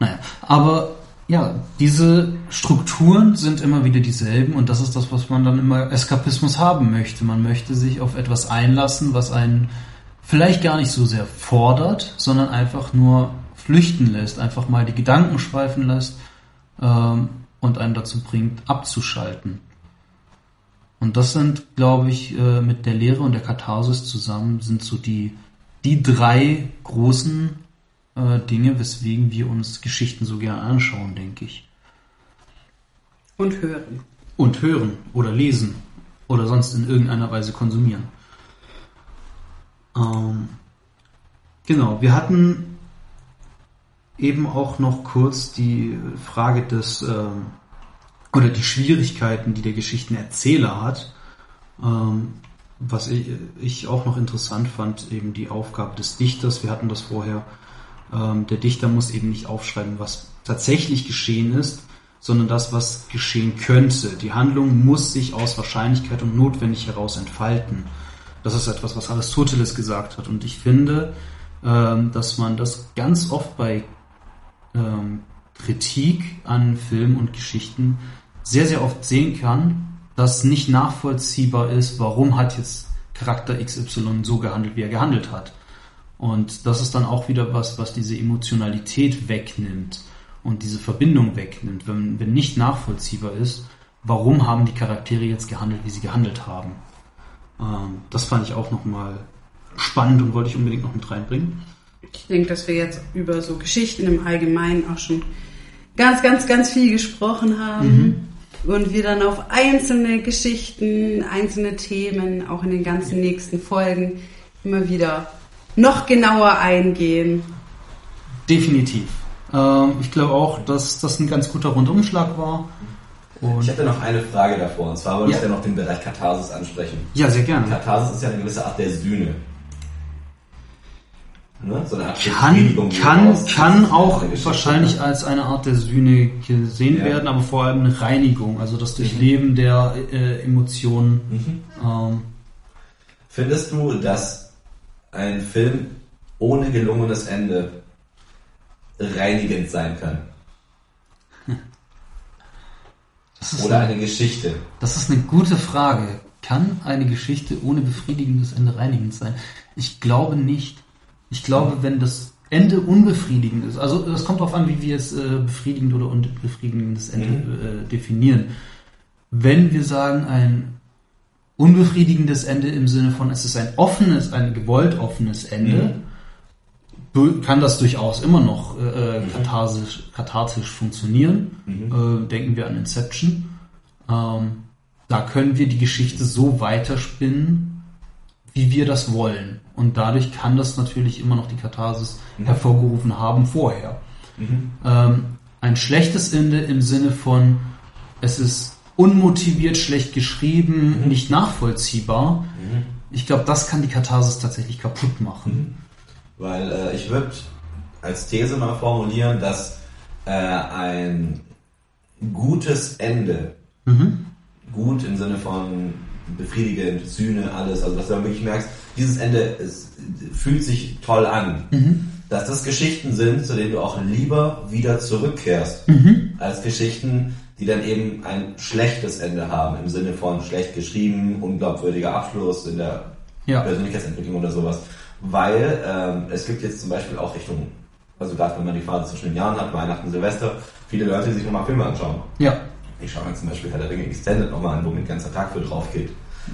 Speaker 1: Naja, aber ja, diese Strukturen sind immer wieder dieselben und das ist das, was man dann immer Eskapismus haben möchte. Man möchte sich auf etwas einlassen, was einen vielleicht gar nicht so sehr fordert, sondern einfach nur flüchten lässt, einfach mal die Gedanken schweifen lässt ähm, und einen dazu bringt, abzuschalten. Und das sind, glaube ich, äh, mit der Lehre und der Katharsis zusammen sind so die, die drei großen äh, Dinge, weswegen wir uns Geschichten so gern anschauen, denke ich.
Speaker 3: Und hören.
Speaker 1: Und hören oder lesen oder sonst in irgendeiner Weise konsumieren. Ähm, genau, wir hatten eben auch noch kurz die Frage des ähm, oder die Schwierigkeiten, die der Geschichtenerzähler hat. Ähm, was ich, ich, auch noch interessant fand, eben die Aufgabe des Dichters. Wir hatten das vorher. Ähm, der Dichter muss eben nicht aufschreiben, was tatsächlich geschehen ist, sondern das, was geschehen könnte. Die Handlung muss sich aus Wahrscheinlichkeit und notwendig heraus entfalten. Das ist etwas, was Aristoteles gesagt hat. Und ich finde, ähm, dass man das ganz oft bei ähm, Kritik an Filmen und Geschichten sehr, sehr oft sehen kann, dass nicht nachvollziehbar ist, warum hat jetzt Charakter XY so gehandelt, wie er gehandelt hat. Und das ist dann auch wieder was, was diese Emotionalität wegnimmt und diese Verbindung wegnimmt, wenn, wenn nicht nachvollziehbar ist, warum haben die Charaktere jetzt gehandelt, wie sie gehandelt haben. Ähm, das fand ich auch nochmal spannend und wollte ich unbedingt noch mit reinbringen.
Speaker 3: Ich denke, dass wir jetzt über so Geschichten im Allgemeinen auch schon ganz, ganz, ganz viel gesprochen haben. Mhm und wir dann auf einzelne Geschichten, einzelne Themen, auch in den ganzen nächsten Folgen immer wieder noch genauer eingehen.
Speaker 1: Definitiv. Ähm, ich glaube auch, dass das ein ganz guter Rundumschlag war.
Speaker 2: Und ich hätte noch eine Frage davor, und zwar wollte ja. ich ja noch den Bereich Katharsis ansprechen.
Speaker 1: Ja, sehr gerne.
Speaker 2: Katharsis ist ja eine gewisse Art der Sühne.
Speaker 1: Ne? So eine Art kann, kann, kann auch wahrscheinlich als eine Art der Sühne gesehen ja. werden, aber vor allem eine Reinigung, also das Durchleben mhm. der äh, Emotionen. Mhm. Ähm.
Speaker 2: Findest du, dass ein Film ohne gelungenes Ende reinigend sein kann? Oder eine, eine Geschichte?
Speaker 1: Das ist eine gute Frage. Kann eine Geschichte ohne befriedigendes Ende reinigend sein? Ich glaube nicht. Ich glaube, wenn das Ende unbefriedigend ist, also das kommt darauf an, wie wir es äh, befriedigend oder unbefriedigendes Ende mhm. äh, definieren. Wenn wir sagen, ein unbefriedigendes Ende im Sinne von, es ist ein offenes, ein gewollt offenes Ende, mhm. kann das durchaus immer noch äh, mhm. katharsisch, kathartisch funktionieren. Mhm. Äh, denken wir an Inception. Ähm, da können wir die Geschichte so weiterspinnen, wie wir das wollen. Und dadurch kann das natürlich immer noch die Katharsis mhm. hervorgerufen haben vorher. Mhm. Ähm, ein schlechtes Ende im Sinne von, es ist unmotiviert, schlecht geschrieben, mhm. nicht nachvollziehbar. Mhm. Ich glaube, das kann die Katharsis tatsächlich kaputt machen.
Speaker 2: Mhm. Weil äh, ich würde als These mal formulieren, dass äh, ein gutes Ende, mhm. gut im Sinne von befriedigend, Sühne, alles, also dass du dann wirklich merkst, dieses Ende es fühlt sich toll an. Mhm. Dass das Geschichten sind, zu denen du auch lieber wieder zurückkehrst, mhm. als Geschichten, die dann eben ein schlechtes Ende haben, im Sinne von schlecht geschrieben, unglaubwürdiger Abschluss in der ja. Persönlichkeitsentwicklung oder sowas. Weil ähm, es gibt jetzt zum Beispiel auch Richtung, also gerade wenn man die Phase zwischen den Jahren hat, Weihnachten, Silvester, viele Leute, die sich nochmal Filme anschauen.
Speaker 1: Ja.
Speaker 2: Ich schaue mir zum Beispiel Herr der Ringe Extended nochmal an, wo mir ein ganzer Tag für drauf geht.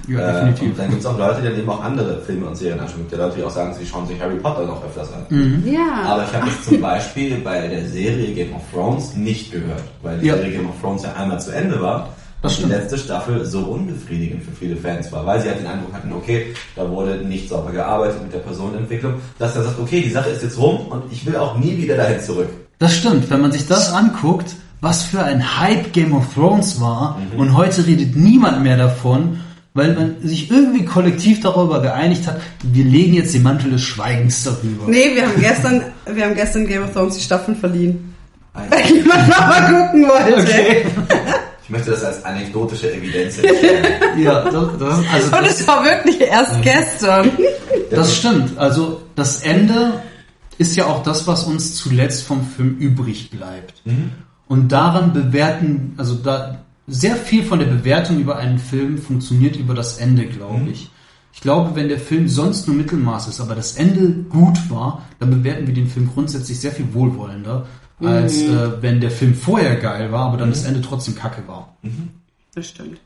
Speaker 1: Ja, äh, definitiv.
Speaker 2: und dann gibt es auch Leute, die dann eben auch andere Filme und Serien anschauen. Die Leute, die auch sagen, sie schauen sich Harry Potter noch öfters an.
Speaker 3: Mhm. Ja.
Speaker 2: Aber ich habe es zum Beispiel bei der Serie Game of Thrones nicht gehört, weil die ja. Serie Game of Thrones ja einmal zu Ende war. Das und die letzte Staffel so unbefriedigend für viele Fans war, weil sie halt den Eindruck hatten, okay, da wurde nicht sauber gearbeitet mit der Personenentwicklung, dass er sagt, okay, die Sache ist jetzt rum und ich will auch nie wieder dahin zurück.
Speaker 1: Das stimmt, wenn man sich das anguckt, was für ein Hype Game of Thrones war mhm. und heute redet niemand mehr davon weil man sich irgendwie kollektiv darüber geeinigt hat, wir legen jetzt den Mantel des Schweigens darüber.
Speaker 3: Nee, wir haben gestern, wir haben gestern Game of Thrones die Staffeln verliehen. Weil jemand mal gucken wollte. Okay.
Speaker 2: Ich möchte das als anekdotische Evidenz
Speaker 1: Ja, das, das,
Speaker 3: also Und es war wirklich erst mhm. gestern.
Speaker 1: Das stimmt. Also das Ende ist ja auch das, was uns zuletzt vom Film übrig bleibt. Mhm. Und daran bewerten, also da, sehr viel von der Bewertung über einen Film funktioniert über das Ende, glaube mhm. ich. Ich glaube, wenn der Film sonst nur Mittelmaß ist, aber das Ende gut war, dann bewerten wir den Film grundsätzlich sehr viel wohlwollender, mhm. als äh, wenn der Film vorher geil war, aber dann mhm. das Ende trotzdem kacke war.
Speaker 3: Mhm. Das stimmt.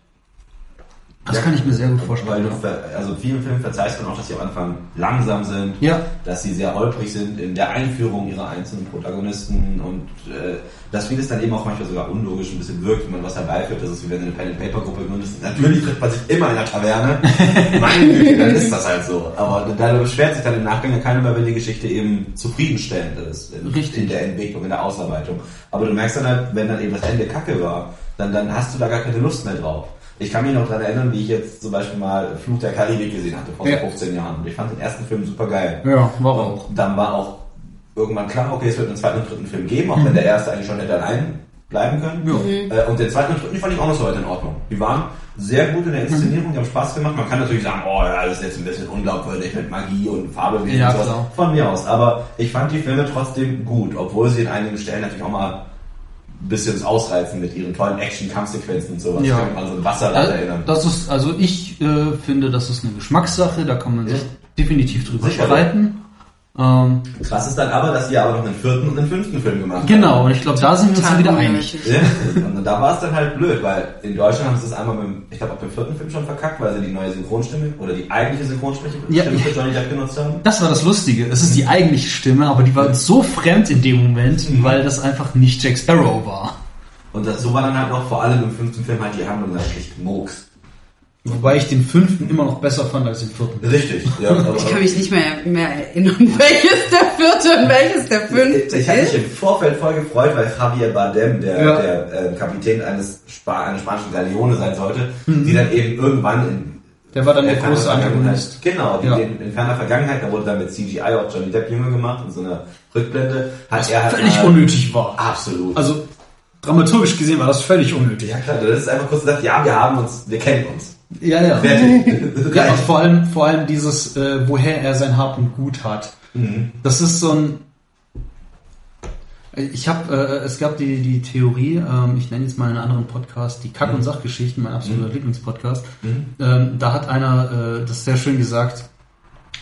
Speaker 1: Das
Speaker 2: Ja,
Speaker 1: kann ich mir sehr gut
Speaker 2: Weil
Speaker 1: vorstellen.
Speaker 2: du, ver- also vielen Filmen verzeihst du auch, dass sie am Anfang langsam sind,
Speaker 1: Ja.
Speaker 2: dass sie sehr holprig sind in der Einführung ihrer einzelnen Protagonisten und äh, dass vieles dann eben auch manchmal sogar unlogisch ein bisschen wirkt, wenn man was herbeiführt. Das ist wie wenn du eine Pen-and-Paper-Gruppe gründest. Natürlich trifft man sich immer in der Taverne. Meine Güte, dann ist das halt so. Aber da beschwert sich dann im Nachgang ja keiner mehr, wenn die Geschichte eben zufriedenstellend ist. In,
Speaker 1: Richtig.
Speaker 2: In der Entwicklung, in der Ausarbeitung. Aber du merkst dann halt, wenn dann eben das Ende kacke war, dann, dann hast du da gar keine Lust mehr drauf. Ich kann mich noch daran erinnern, wie ich jetzt zum Beispiel mal Fluch der Karibik gesehen hatte, vor
Speaker 1: Ja.
Speaker 2: 15 Jahren. Und ich fand den ersten Film super geil.
Speaker 1: Ja, war auch.
Speaker 2: Und dann war auch irgendwann klar, okay, es wird einen zweiten und dritten Film geben, auch wenn der erste eigentlich schon hätte allein bleiben können.
Speaker 1: Ja.
Speaker 2: Äh, Und den zweiten und dritten fand ich auch noch so weit in Ordnung. Die waren sehr gut in der Inszenierung, die haben Spaß gemacht. Man kann natürlich sagen, oh ja, das ist jetzt ein bisschen unglaubwürdig mit Magie und Farbe
Speaker 1: Ja,
Speaker 2: und sowas. Von mir aus. Aber ich fand die Filme trotzdem gut, obwohl sie in einigen Stellen natürlich auch mal bisschen Ausreizen mit ihren tollen Action-Kampfsequenzen und sowas.
Speaker 1: Ja.
Speaker 2: Ich kann mich an so ein Wasserrad
Speaker 1: Äh,
Speaker 2: erinnern.
Speaker 1: Das ist, also ich äh, finde, das ist eine Geschmackssache, da kann man sich
Speaker 2: Ja.
Speaker 1: definitiv drüber
Speaker 2: Sicher.
Speaker 1: streiten. Ähm,
Speaker 2: Krass ist dann aber, dass sie aber noch einen vierten und einen fünften Film gemacht haben.
Speaker 1: genau, und ich glaube, da sind wir uns dann wieder einig.
Speaker 2: Ja, und da war es dann halt blöd, weil in Deutschland haben sie es einmal mit, dem- ich glaube, ab dem vierten Film schon verkackt, weil sie die neue Synchronstimme oder die eigentliche Synchronspreche
Speaker 1: Ja.
Speaker 2: Für Johnny Depp genutzt haben.
Speaker 1: Das war das Lustige. Es ist die eigentliche Stimme, aber die war uns so fremd in dem Moment,
Speaker 2: Mhm.
Speaker 1: weil das einfach nicht Jack Sparrow war.
Speaker 2: Und das, so war dann halt noch vor allem im fünften Film halt die Handlung dann schlicht Murks.
Speaker 1: Wobei ich den fünften immer noch besser fand als den vierten.
Speaker 2: Richtig, ja. aber-
Speaker 3: Ich kann mich nicht mehr, mehr erinnern, welches der vierte und welches der fünfte
Speaker 2: ich habe mich im Vorfeld voll gefreut, weil Javier Bardem, der,
Speaker 1: Ja.
Speaker 2: der äh, Kapitän eines Spa einer spanischen Galeone sein sollte, die dann eben irgendwann in
Speaker 1: Der war dann der große Antagonist.
Speaker 2: Genau, die,
Speaker 1: Ja.
Speaker 2: in, in ferner Vergangenheit, da wurde dann mit CGI auch Johnny Depp jünger gemacht in so einer Rückblende. Hat er halt
Speaker 1: Völlig
Speaker 2: mal-
Speaker 1: unnötig war.
Speaker 2: Absolut.
Speaker 1: Also dramaturgisch gesehen war das völlig unnötig.
Speaker 2: ja klar, das ist einfach kurz gesagt, ja, wir haben uns, wir kennen uns.
Speaker 1: Ja, ja. Ja, und vor allem, vor allem dieses, äh, woher er sein Hab und Gut hat.
Speaker 2: Mhm.
Speaker 1: Das ist so ein. Ich habe, äh, es gab die, die Theorie, ähm, ich nenne jetzt mal einen anderen Podcast, die Kack- und Sachgeschichten, mein absoluter Lieblingspodcast. Ähm, da hat einer äh, das sehr schön gesagt.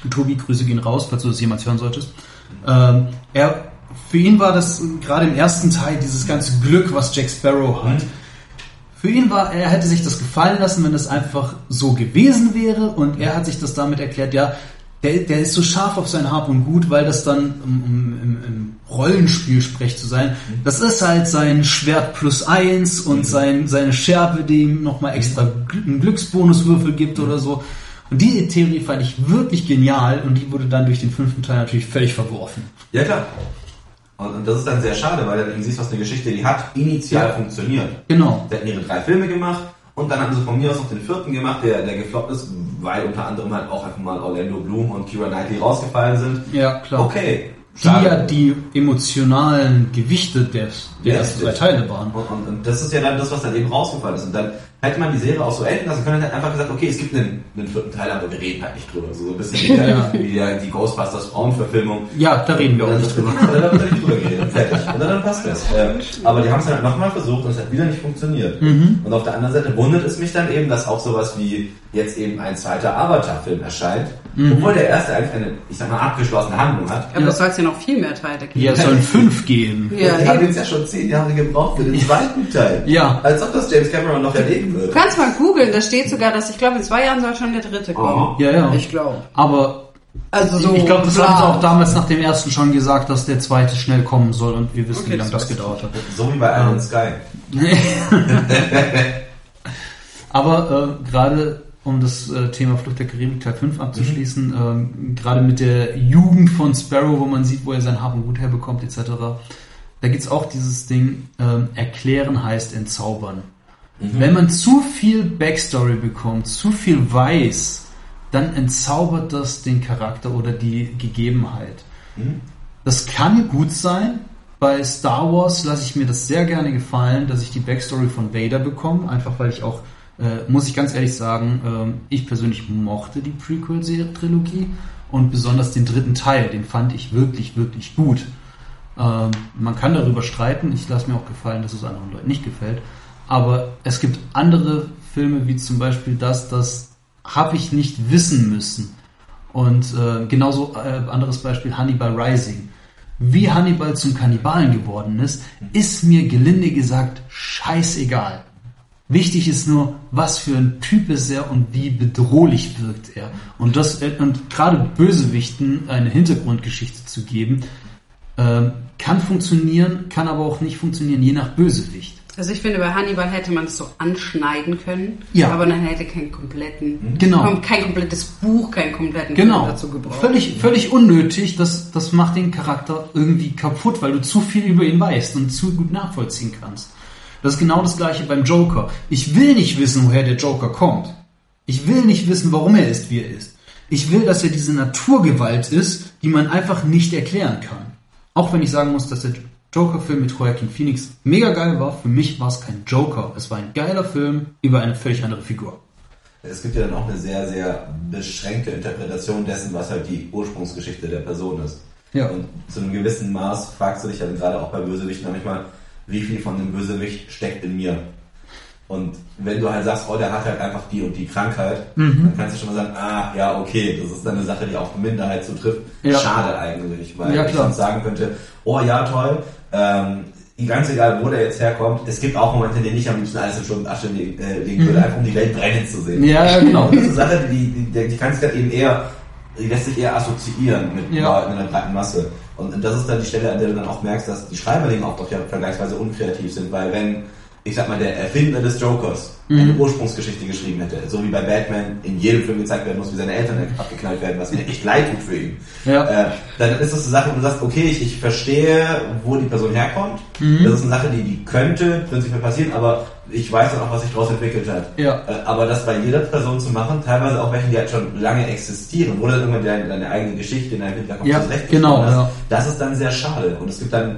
Speaker 1: Tobi, Grüße gehen raus, falls du das jemals hören solltest. Ähm, er, für ihn war das gerade im ersten Teil dieses ganze Glück, was Jack Sparrow hat. Für ihn war, er hätte sich das gefallen lassen, wenn es einfach so gewesen wäre und er hat sich das damit erklärt, ja, der, der ist so scharf auf sein Hab und Gut, weil das dann, um, um im, im Rollenspiel sprech zu sein, das ist halt sein Schwert plus eins und sein, seine Scherbe, die ihm nochmal extra Gl- einen Glücksbonuswürfel gibt oder so. Und die Theorie fand ich wirklich genial und die wurde dann durch den fünften Teil natürlich völlig verworfen.
Speaker 2: Ja klar. Und, und das ist dann sehr schade, weil du dann eben siehst, was eine Geschichte, die hat initial
Speaker 1: Ja.
Speaker 2: funktioniert.
Speaker 1: Genau.
Speaker 2: Sie hatten ihre drei Filme gemacht und dann hatten sie von mir aus noch den vierten gemacht, der, der gefloppt ist, weil unter anderem halt auch einfach mal Orlando Bloom und Kira Knightley rausgefallen sind.
Speaker 1: Ja, klar.
Speaker 2: Okay.
Speaker 1: Die ja die emotionalen Gewichte der, der
Speaker 2: Ja,
Speaker 1: ersten drei. Teile waren.
Speaker 2: Und, und, und das ist ja dann das, was dann eben rausgefallen ist. Und dann hätte man die Serie auch so enden lassen können, hätte einfach gesagt, okay, es gibt einen, einen vierten Teil, aber wir reden halt nicht drüber. So ein bisschen wie,
Speaker 1: Ja.
Speaker 2: die, wie die, die Ghostbusters Frauenverfilmung.
Speaker 1: Ja, da reden wir auch
Speaker 2: dann-
Speaker 1: nicht drüber.
Speaker 2: Und dann haben wir nicht drüber geredet. Fertig. Und dann, dann passt das. Ähm, aber die haben es dann halt nochmal versucht und es hat wieder nicht funktioniert.
Speaker 1: Mhm.
Speaker 2: Und auf der anderen Seite wundert es mich dann eben, dass auch sowas wie jetzt eben ein zweiter Avatar-Film erscheint,
Speaker 1: Mhm.
Speaker 2: obwohl der erste eigentlich eine, ich sag mal, abgeschlossene Handlung hat.
Speaker 3: Aber es soll ja noch viel mehr Teile geben.
Speaker 1: Ja, es sollen fünf geben.
Speaker 3: Ja,
Speaker 2: die haben jetzt ja schon zehn Jahre gebraucht für den zweiten Teil.
Speaker 1: Ja.
Speaker 2: Als ob das James Cameron noch erleben
Speaker 3: Du
Speaker 2: würde.
Speaker 3: kannst mal googeln, da steht sogar, dass ich glaube, in zwei Jahren soll schon der dritte kommen.
Speaker 1: Ja, ja.
Speaker 3: Ich glaube.
Speaker 1: Aber
Speaker 3: Also so.
Speaker 1: ich glaube, das haben sie auch damals nach dem ersten schon gesagt, dass der zweite schnell kommen soll und wir wissen,
Speaker 3: Okay,
Speaker 1: wie lange
Speaker 3: das
Speaker 1: das gedauert hat.
Speaker 2: So wie bei Iron Sky.
Speaker 1: Aber äh, gerade um das äh, Thema Flucht der Karibik Teil 5 abzuschließen, ähm, gerade mit der Jugend von Sparrow, wo man sieht, wo er sein Hab und Gut herbekommt, etc., da gibt's auch dieses Ding, ähm, erklären heißt entzaubern. Wenn man zu viel Backstory bekommt, zu viel weiß, dann entzaubert das den Charakter oder die Gegebenheit. Das kann gut sein. Bei Star Wars lasse ich mir das sehr gerne gefallen, dass ich die Backstory von Vader bekomme, einfach weil ich auch, äh, muss ich ganz ehrlich sagen, ähm, ich persönlich mochte die Prequel-Trilogie und besonders den dritten Teil, den fand ich wirklich, wirklich gut. Ähm, man kann darüber streiten, ich lasse mir auch gefallen, dass es anderen Leuten nicht gefällt, aber es gibt andere Filme, wie zum Beispiel das, das habe ich nicht wissen müssen. Und äh, genauso äh, anderes Beispiel Hannibal Rising. Wie Hannibal zum Kannibalen geworden ist, ist mir gelinde gesagt scheißegal. Wichtig ist nur, was für ein Typ ist er und wie bedrohlich wirkt er. Und das äh, und gerade Bösewichten eine Hintergrundgeschichte zu geben, ähm, kann funktionieren, kann aber auch nicht funktionieren, je nach Bösewicht.
Speaker 3: Also ich finde, bei Hannibal hätte man es so anschneiden können,
Speaker 1: Ja.
Speaker 3: aber dann hätte keinen kompletten,
Speaker 1: Genau.
Speaker 3: kom- kein komplettes Buch, keinen kompletten
Speaker 1: Genau.
Speaker 3: Film dazu gebraucht.
Speaker 1: Völlig, völlig unnötig. Das, das macht den Charakter irgendwie kaputt, weil du zu viel über ihn weißt und zu gut nachvollziehen kannst. Das ist genau das gleiche beim Joker. Ich will nicht wissen, woher der Joker kommt. Ich will nicht wissen, warum er ist, wie er ist. Ich will, dass er diese Naturgewalt ist, die man einfach nicht erklären kann. Auch wenn ich sagen muss, dass der Joker-Film mit Joaquin Phoenix mega geil war, für mich war es kein Joker. Es war ein geiler Film über eine völlig andere Figur.
Speaker 2: Es gibt ja dann auch eine sehr, sehr beschränkte Interpretation dessen, was halt die Ursprungsgeschichte der Person ist.
Speaker 1: Ja.
Speaker 2: Und zu einem gewissen Maß fragst du dich dann gerade auch bei Bösewichten manchmal, wie viel von dem Bösewicht steckt in mir? Und wenn du halt sagst, oh, der hat halt einfach die und die Krankheit,
Speaker 1: Mhm.
Speaker 2: dann kannst du schon mal sagen, ah, ja, okay, das ist dann eine Sache, die auf Minderheit zutrifft.
Speaker 1: Ja.
Speaker 2: Schade eigentlich, weil
Speaker 1: Ja,
Speaker 2: ich sonst sagen könnte, oh ja, toll, ähm, ganz egal, wo der jetzt herkommt, es gibt auch Momente, in denen ich am liebsten alles in Schutt und Asche legen, äh, legen würde, einfach um die Welt brennen zu sehen.
Speaker 1: Ja, genau.
Speaker 2: Das ist eine Sache, die, die, die, die kannst du eben eher, die lässt sich eher assoziieren mit
Speaker 1: Ja.
Speaker 2: Leuten in der breiten Masse. Und das ist dann die Stelle, an der du dann auch merkst, dass die Schreiberlinge auch doch ja vergleichsweise unkreativ sind, weil wenn, ich sag mal, der Erfinder des Jokers
Speaker 1: Mhm.
Speaker 2: eine Ursprungsgeschichte geschrieben hätte, so wie bei Batman in jedem Film gezeigt werden muss, wie seine Eltern abgeknallt werden, was mir echt leid tut für ihn.
Speaker 1: Ja.
Speaker 2: Äh, dann ist das eine Sache, wo du sagst, okay, ich, ich verstehe, wo die Person herkommt.
Speaker 1: Mhm.
Speaker 2: Das ist eine Sache, die, die könnte prinzipiell passieren, aber ich weiß dann auch, was sich daraus entwickelt hat.
Speaker 1: Ja.
Speaker 2: Äh, aber das bei jeder Person zu machen, teilweise auch welche, die halt schon lange existieren, wo dann irgendwann deine, deine eigene Geschichte in deinem Hinterkopf
Speaker 1: Ja,
Speaker 2: zurechtgeschrieben
Speaker 1: genau,
Speaker 2: hast,
Speaker 1: ja.
Speaker 2: das ist dann sehr schade. Und es gibt dann,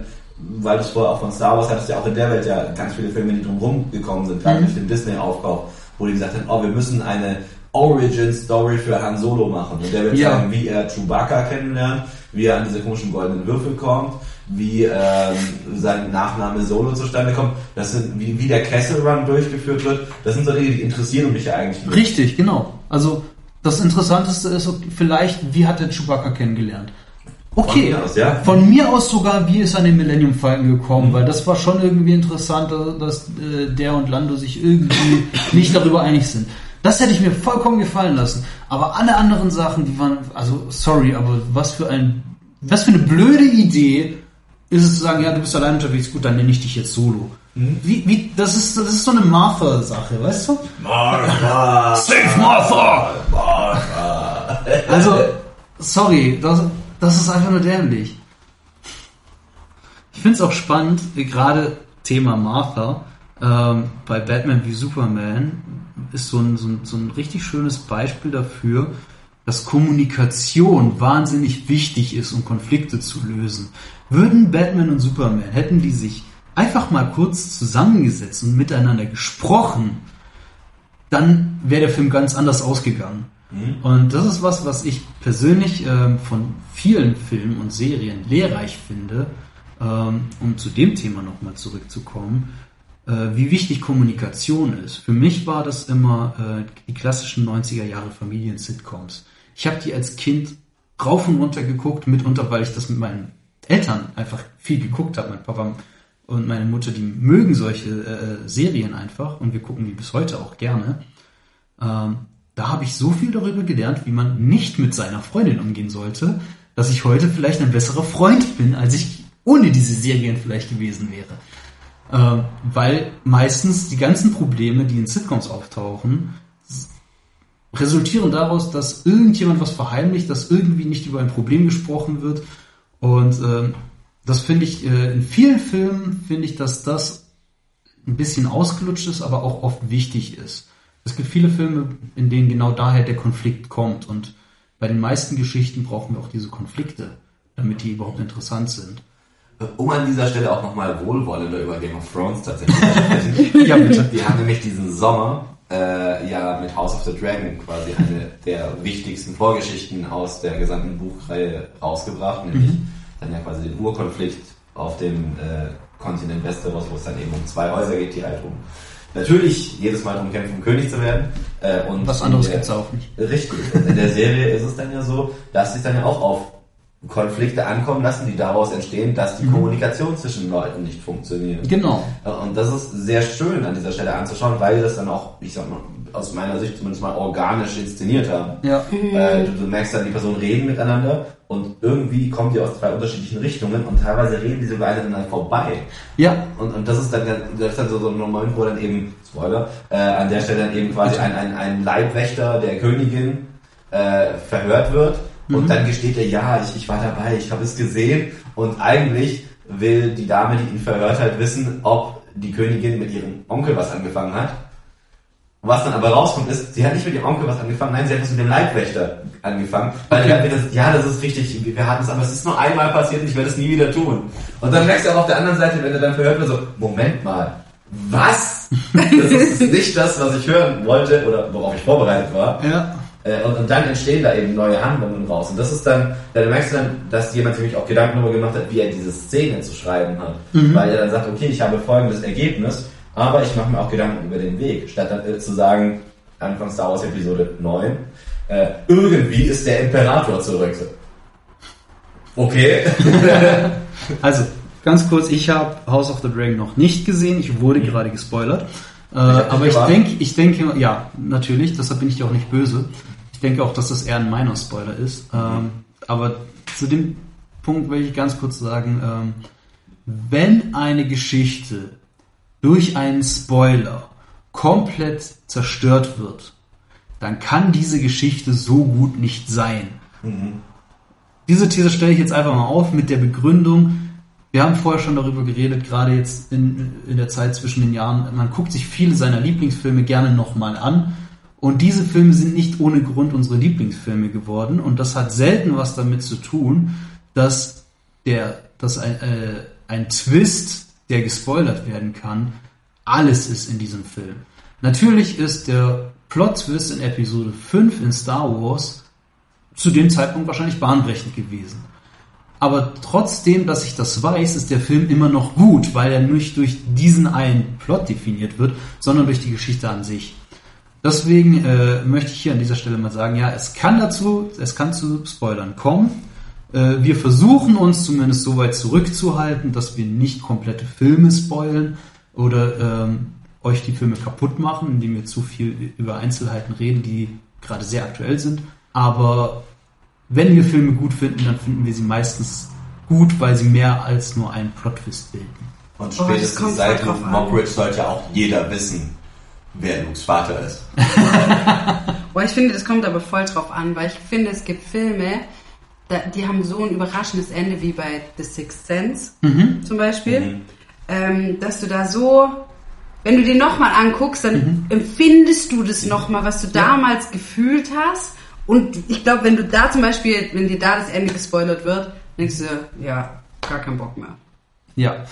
Speaker 2: weil du es vorher auch von Star Wars hattest, ja auch in der Welt ja ganz viele Filme, die drumherum gekommen sind,
Speaker 1: Mhm.
Speaker 2: gerade durch den Disney-Aufkauf, wo die gesagt haben, oh, wir müssen eine Origin-Story für Han Solo machen. Und der wird
Speaker 1: Ja.
Speaker 2: sagen, wie er Chewbacca kennenlernt, wie er an diese komischen goldenen Würfel kommt, wie ähm, sein Nachname Solo zustande kommt, das sind, wie, wie der Castle Run durchgeführt wird, das sind so Dinge, die interessieren mich ja eigentlich nicht.
Speaker 1: Richtig, genau. Also das Interessanteste ist vielleicht, wie hat der Chewbacca kennengelernt? Okay,
Speaker 2: Von mir aus, ja.
Speaker 1: von mir aus sogar, wie ist er an den Millennium Falcon gekommen, weil das war schon irgendwie interessant, dass, dass äh, der und Lando sich irgendwie nicht darüber einig sind. Das hätte ich mir vollkommen gefallen lassen. Aber alle anderen Sachen, die waren, also sorry, aber was für ein, was für eine blöde Idee ist es zu sagen, ja, du bist allein unterwegs, gut, dann nenne ich dich jetzt Solo. Wie, wie, das ist, das ist so eine Martha-Sache, weißt du?
Speaker 2: Martha!
Speaker 1: Save Martha!
Speaker 2: Martha!
Speaker 1: Also, sorry, das, das ist einfach nur dämlich. Ich finde es auch spannend, gerade Thema Martha, ähm, bei Batman wie Superman ist so ein, so, ein, so ein richtig schönes Beispiel dafür, dass Kommunikation wahnsinnig wichtig ist, um Konflikte zu lösen. Würden Batman und Superman, hätten die sich einfach mal kurz zusammengesetzt und miteinander gesprochen, dann wäre der Film ganz anders ausgegangen. Und das ist was, was ich persönlich ähm, von vielen Filmen und Serien lehrreich finde, ähm, um zu dem Thema nochmal zurückzukommen, äh, wie wichtig Kommunikation ist. Für mich war das immer äh, die klassischen 90er Jahre Familien-Sitcoms. Ich habe die als Kind rauf und runter geguckt, mitunter, weil ich das mit meinen Eltern einfach viel geguckt habe. Mein Papa und meine Mutter, die mögen solche äh, Serien einfach und wir gucken die bis heute auch gerne. Ähm, da habe ich so viel darüber gelernt, wie man nicht mit seiner Freundin umgehen sollte, dass ich heute vielleicht ein besserer Freund bin, als ich ohne diese Serien vielleicht gewesen wäre. Ähm, weil meistens die ganzen Probleme, die in Sitcoms auftauchen, resultieren daraus, dass irgendjemand was verheimlicht, dass irgendwie nicht über ein Problem gesprochen wird. Und ähm, das finde ich, äh, in vielen Filmen finde ich, dass das ein bisschen ausgelutscht ist, aber auch oft wichtig ist. Es gibt viele Filme, in denen genau daher der Konflikt kommt. Und bei den meisten Geschichten brauchen wir auch diese Konflikte, damit die überhaupt interessant sind.
Speaker 2: Um an dieser Stelle auch nochmal wohlwollender über Game of Thrones tatsächlich zu sprechen.
Speaker 1: Ja, bitte.
Speaker 2: Wir haben nämlich diesen Sommer äh, ja mit House of the Dragon quasi eine der wichtigsten Vorgeschichten aus der gesamten Buchreihe rausgebracht, nämlich dann ja quasi den Urkonflikt auf dem äh, Kontinent Westeros, wo es dann eben um zwei Häuser geht, die halt um natürlich jedes Mal darum kämpfen, um König zu werden. Äh, und
Speaker 1: Was anderes
Speaker 2: der-
Speaker 1: gibt's auch nicht.
Speaker 2: Richtig. In der Serie ist es dann ja so, dass sich dann ja auch auf Konflikte ankommen lassen, die daraus entstehen, dass die Kommunikation zwischen Leuten nicht funktioniert.
Speaker 1: Genau.
Speaker 2: Und das ist sehr schön an dieser Stelle anzuschauen, weil das dann auch, ich sag mal, aus meiner Sicht zumindest mal organisch inszeniert haben.
Speaker 1: Ja.
Speaker 2: Äh, du, du merkst dann, die Personen reden miteinander und irgendwie kommen die aus zwei unterschiedlichen Richtungen und teilweise reden die sogar aneinander vorbei.
Speaker 1: Ja.
Speaker 2: Und, und das ist dann, das ist dann so, so ein Moment, wo dann eben, Spoiler, äh, an der Stelle dann eben quasi ein, ein, ein Leibwächter der Königin äh, verhört wird und dann gesteht er, ja, ich, ich war dabei, ich habe es gesehen und eigentlich will die Dame, die ihn verhört hat, wissen, ob die Königin mit ihrem Onkel was angefangen hat. Was dann aber rauskommt ist, sie hat nicht mit ihrem Onkel was angefangen, nein, sie hat was mit dem Leibwächter angefangen. Weil
Speaker 1: Okay.
Speaker 2: wird das, ja, das ist richtig, wir hatten es, aber es ist nur einmal passiert und ich werde es nie wieder tun. Und dann merkst du auch auf der anderen Seite, wenn er dann verhört wird, so, Moment mal, was? Das ist nicht das, was ich hören wollte oder worauf ich vorbereitet war.
Speaker 1: Ja.
Speaker 2: Äh, Und, und dann entstehen da eben neue Handlungen raus. Und das ist dann, da merkst du dann, dass jemand sich auch Gedanken darüber gemacht hat, wie er diese Szene zu schreiben hat. Weil er dann sagt, okay, ich habe folgendes Ergebnis, aber ich mache mir auch Gedanken über den Weg. Statt dann äh, zu sagen, Anfang Star Wars Episode 9, äh, irgendwie ist der Imperator zurück. Okay.
Speaker 1: Also, ganz kurz, ich habe House of the Dragon noch nicht gesehen, ich wurde gerade gespoilert. Äh,
Speaker 2: dich
Speaker 1: aber ich denke, ich denke, ja, natürlich, deshalb bin ich dir auch nicht böse. Ich denke auch, dass das eher ein minor Spoiler ist. Ähm, aber zu dem Punkt will ich ganz kurz sagen, ähm, wenn eine Geschichte durch einen Spoiler komplett zerstört wird, dann kann diese Geschichte so gut nicht sein. Diese These stelle ich jetzt einfach mal auf mit der Begründung, wir haben vorher schon darüber geredet, gerade jetzt in, in der Zeit zwischen den Jahren, man guckt sich viele seiner Lieblingsfilme gerne nochmal an und diese Filme sind nicht ohne Grund unsere Lieblingsfilme geworden und das hat selten was damit zu tun, dass der, dass ein, äh, ein Twist, der gespoilert werden kann, alles ist in diesem Film. Natürlich ist der Plot-Twist in Episode 5 in Star Wars zu dem Zeitpunkt wahrscheinlich bahnbrechend gewesen. Aber trotzdem, dass ich das weiß, ist der Film immer noch gut, weil er nicht durch diesen einen Plot definiert wird, sondern durch die Geschichte an sich. Deswegen äh, möchte ich hier an dieser Stelle mal sagen, ja, es kann dazu, es kann zu Spoilern kommen. Äh, wir versuchen uns zumindest so weit zurückzuhalten, dass wir nicht komplette Filme spoilen oder ähm, euch die Filme kaputt machen, indem wir zu viel über Einzelheiten reden, die gerade sehr aktuell sind. Aber wenn wir Filme gut finden, dann finden wir sie meistens gut, weil sie mehr als nur einen Plot-Twist bilden.
Speaker 2: Und
Speaker 3: Oh,
Speaker 2: spätestens
Speaker 3: kommt
Speaker 2: seit. Mockridge sollte ja auch jeder wissen, wer Lukes Vater ist.
Speaker 3: Boah, ich finde, das kommt aber voll drauf an, weil ich finde, es gibt Filme, die haben so ein überraschendes Ende wie bei The Sixth Sense zum Beispiel, ähm, dass du da so, wenn du den nochmal anguckst, dann empfindest du das nochmal, was du damals gefühlt hast. Und ich glaube, wenn du da zum Beispiel, wenn dir da das Ende gespoilert wird, denkst du, ja, gar keinen Bock mehr.
Speaker 1: Ja,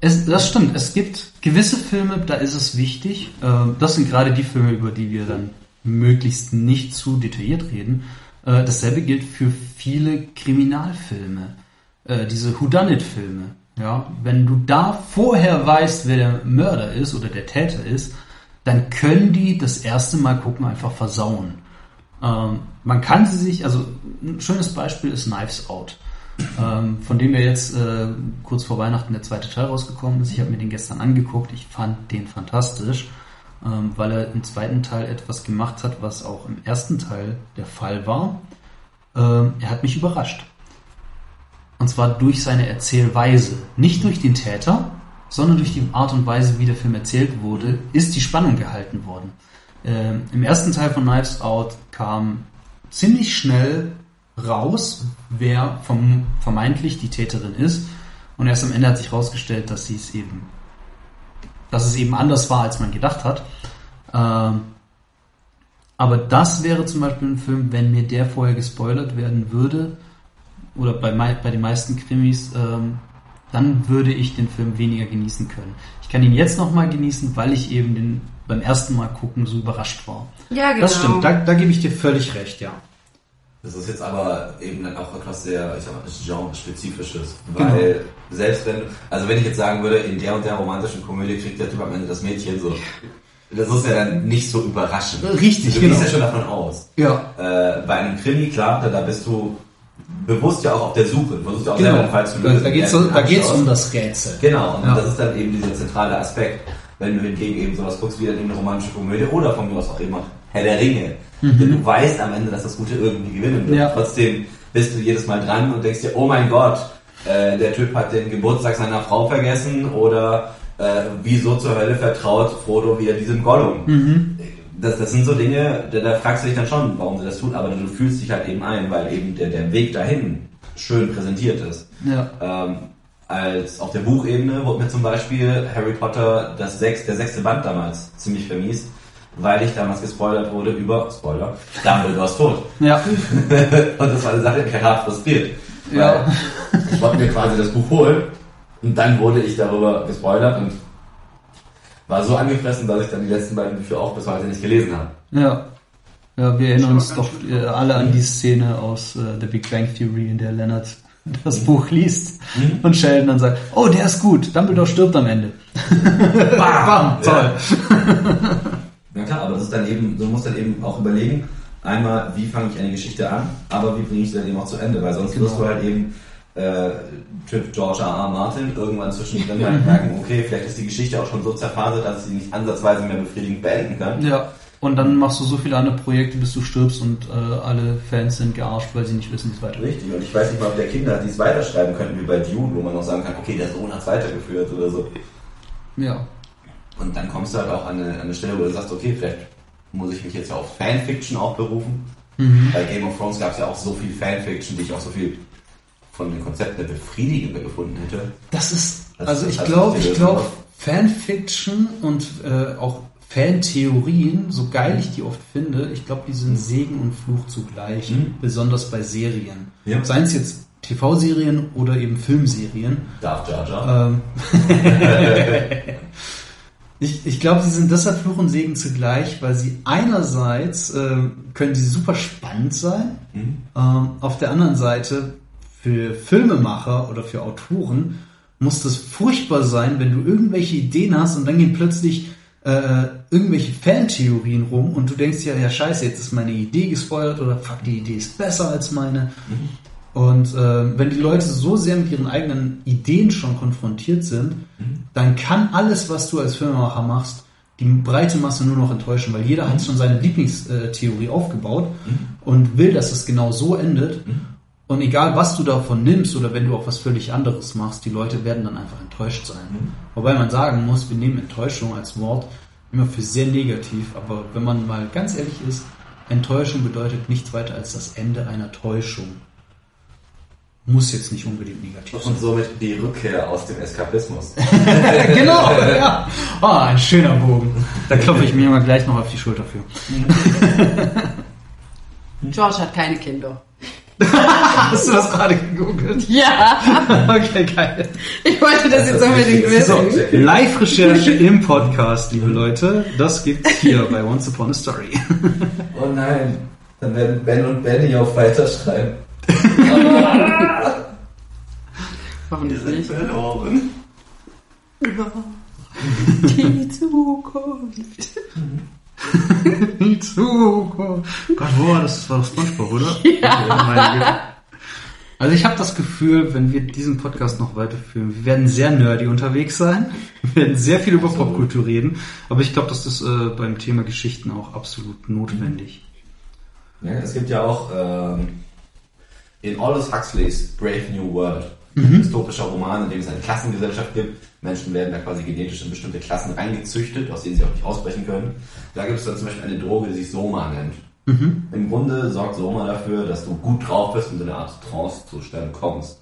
Speaker 1: es, das stimmt. Es gibt gewisse Filme, da ist es wichtig. Äh, das sind gerade die Filme, über die wir dann möglichst nicht zu detailliert reden. Äh, dasselbe gilt für viele Kriminalfilme, äh, diese Whodunit-Filme. Ja, wenn du da vorher weißt, wer der Mörder ist oder der Täter ist, dann können die das erste Mal gucken einfach versauen. Ähm, man kann sie sich, also ein schönes Beispiel ist Knives Out, ähm, von dem ja jetzt äh, kurz vor Weihnachten der zweite Teil rausgekommen ist. Ich habe mir den gestern angeguckt, ich fand den fantastisch, ähm, weil er im zweiten Teil etwas gemacht hat, was auch im ersten Teil der Fall war. Ähm, er hat mich überrascht. Und zwar durch seine Erzählweise. Nicht durch den Täter, sondern durch die Art und Weise, wie der Film erzählt wurde, ist die Spannung gehalten worden. Ähm, Im ersten Teil von Knives Out kam ziemlich schnell raus, wer verm vermeintlich die Täterin ist. Und erst am Ende hat sich herausgestellt, dass sie es eben, dass es eben anders war, als man gedacht hat. Ähm, aber das wäre zum Beispiel ein Film, wenn mir der vorher gespoilert werden würde, oder bei, bei den meisten Krimis, ähm, dann würde ich den Film weniger genießen können. Ich kann ihn jetzt nochmal genießen, weil ich eben den beim ersten Mal gucken so überrascht war.
Speaker 3: Ja, genau.
Speaker 1: Das stimmt, da, da gebe ich dir völlig recht, ja.
Speaker 2: Das ist jetzt aber eben dann auch etwas sehr, ich sag mal, genre-spezifisches. Weil selbst wenn, also wenn ich jetzt sagen würde, in der und der romantischen Komödie kriegt der Typ am Ende das Mädchen so, das ist ja dann nicht so überraschend.
Speaker 1: Richtig,
Speaker 2: Du
Speaker 1: genau.
Speaker 2: gehst ja schon davon aus.
Speaker 1: Ja.
Speaker 2: Äh, bei einem Krimi, klar, da, da bist du bewusst ja auch auf der Suche. Du versuchst ja auch
Speaker 1: Genau.
Speaker 2: selber einen Fall zu lösen.
Speaker 1: da geht's,
Speaker 2: Der
Speaker 1: so- da um das Rätsel.
Speaker 2: Genau, und
Speaker 1: Ja.
Speaker 2: das ist dann eben dieser zentrale Aspekt. Wenn du hingegen eben sowas guckst wie dann eben eine romantische Komödie oder von mir aus auch immer Herr der Ringe. Denn du weißt am Ende, dass das Gute irgendwie gewinnen wird.
Speaker 1: Mhm. Ja.
Speaker 2: Trotzdem bist du jedes Mal dran und denkst dir, oh mein Gott, äh, der Typ hat den Geburtstag seiner Frau vergessen oder äh, wieso zur Hölle vertraut Frodo wieder diesem Gollum.
Speaker 1: Mhm.
Speaker 2: Das, das sind so Dinge, da, da fragst du dich dann schon, warum sie das tun, aber du fühlst dich halt eben ein, weil eben der, der Weg dahin schön präsentiert ist.
Speaker 1: Ja.
Speaker 2: Ähm, als auf der Buchebene wurde mir zum Beispiel Harry Potter das sechs, der sechste Band damals ziemlich vermiest, weil ich damals gespoilert wurde über, Spoiler, Dumbledore ist tot.
Speaker 1: Ja.
Speaker 2: Und das war eine Sache, die mich hart frustriert.
Speaker 1: Ja.
Speaker 2: Ich wollte mir quasi das Buch holen und dann wurde ich darüber gespoilert und war so angefressen, dass ich dann die letzten beiden Bücher auch bis heute nicht gelesen habe.
Speaker 1: Ja. Ja, wir erinnern uns doch äh, alle an die Szene aus äh, The Big Bang Theory, in der Leonard das Buch liest
Speaker 2: Mhm.
Speaker 1: und Sheldon dann sagt, oh, der ist gut, Dumbledore stirbt am Ende. Bam, toll.
Speaker 2: Ja klar, aber das ist dann eben, du musst dann eben auch überlegen, einmal, wie fange ich eine Geschichte an, aber wie bringe ich sie dann eben auch zu Ende, weil sonst wirst
Speaker 1: Genau.
Speaker 2: du halt eben äh, Typ George R. R. Martin irgendwann zwischendrin halt merken, okay, vielleicht ist die Geschichte auch schon so zerfasert, dass ich sie nicht ansatzweise mehr befriedigend beenden kann.
Speaker 1: Ja. Und dann machst du so viele andere Projekte, bis du stirbst und äh, alle Fans sind gearscht, weil sie nicht wissen, wie es weitergeht.
Speaker 2: Richtig, und ich weiß nicht mal, ob der Kinder die es weiterschreiben könnten, wie bei Dune, wo man noch sagen kann, okay, der Sohn hat es weitergeführt oder so.
Speaker 1: Ja.
Speaker 2: Und dann kommst du halt auch an eine, an eine Stelle, wo du sagst, okay, vielleicht muss ich mich jetzt ja auf Fanfiction auch berufen.
Speaker 1: Mhm.
Speaker 2: Bei Game of Thrones gab es ja auch so viel Fanfiction, die ich auch so viel von den Konzepten der befriedigender gefunden hätte.
Speaker 1: Das ist,
Speaker 2: Das
Speaker 1: also
Speaker 2: ist
Speaker 1: ich glaube, ich glaube, Fanfiction und äh, auch Fantheorien, so geil ich die oft finde, ich glaube, die sind Segen und Fluch zugleich,
Speaker 2: Mhm.
Speaker 1: besonders bei Serien.
Speaker 2: Ja.
Speaker 1: Seien es jetzt TV-Serien oder eben Filmserien.
Speaker 2: Darf Jar Jar.
Speaker 1: Ähm, ich ich glaube, sie sind deshalb Fluch und Segen zugleich, weil sie einerseits ähm, können sie super spannend sein,
Speaker 2: Mhm.
Speaker 1: ähm, auf der anderen Seite für Filmemacher oder für Autoren muss das furchtbar sein, wenn du irgendwelche Ideen hast und dann gehen plötzlich äh, irgendwelche Fantheorien rum und du denkst ja, ja scheiße, jetzt ist meine Idee gespoilert oder fuck, die Idee ist besser als meine. Und äh, wenn die Leute so sehr mit ihren eigenen Ideen schon konfrontiert sind, dann kann alles, was du als Filmemacher machst, die breite Masse nur noch enttäuschen, weil jeder hat schon seine Lieblingstheorie aufgebaut und will, dass es genau so endet. Und egal, was du davon nimmst oder wenn du auch was völlig anderes machst, die Leute werden dann einfach enttäuscht sein. Wobei man sagen muss, wir nehmen Enttäuschung als Wort immer für sehr negativ, aber wenn man mal ganz ehrlich ist, Enttäuschung bedeutet nichts weiter als das Ende einer Täuschung. Muss jetzt nicht unbedingt negativ sein.
Speaker 2: Und somit die Rückkehr aus dem Eskapismus.
Speaker 1: genau, ja. Ah, ein schöner Bogen. Da klopfe ich mir mal gleich noch auf die Schulter für.
Speaker 3: George hat keine Kinder.
Speaker 1: Hast du das gerade gegoogelt?
Speaker 3: Ja,
Speaker 1: Okay, geil.
Speaker 3: ich wollte das jetzt unbedingt
Speaker 1: So,
Speaker 3: wissen.
Speaker 1: Live-Recherche im Podcast, liebe Leute. Das gibt's hier bei Once Upon a Story.
Speaker 2: Oh nein, dann werden Ben und Benny auf weiterschreiben.
Speaker 3: Hoffentlich nicht.
Speaker 2: verloren.
Speaker 3: Die Zukunft.
Speaker 1: Die Zukunft. Gott, wo war das? Das war doch Spongebob, oder? Ja. Also ich habe das Gefühl, wenn wir diesen Podcast noch weiterführen, wir werden sehr nerdy unterwegs sein. Wir werden sehr viel über Popkultur reden. Aber ich glaube, das ist äh, beim Thema Geschichten auch absolut notwendig.
Speaker 2: Ja, es gibt ja auch ähm, in Aldous Huxleys Brave New World, ein dystopischer Roman, in dem es eine Klassengesellschaft gibt. Menschen werden da quasi genetisch in bestimmte Klassen reingezüchtet, aus denen sie auch nicht ausbrechen können. Da gibt es dann zum Beispiel eine Droge, die sich Soma nennt. Im Grunde sorgt Soma dafür, dass du gut drauf bist und in eine Art Trance-Zustand kommst.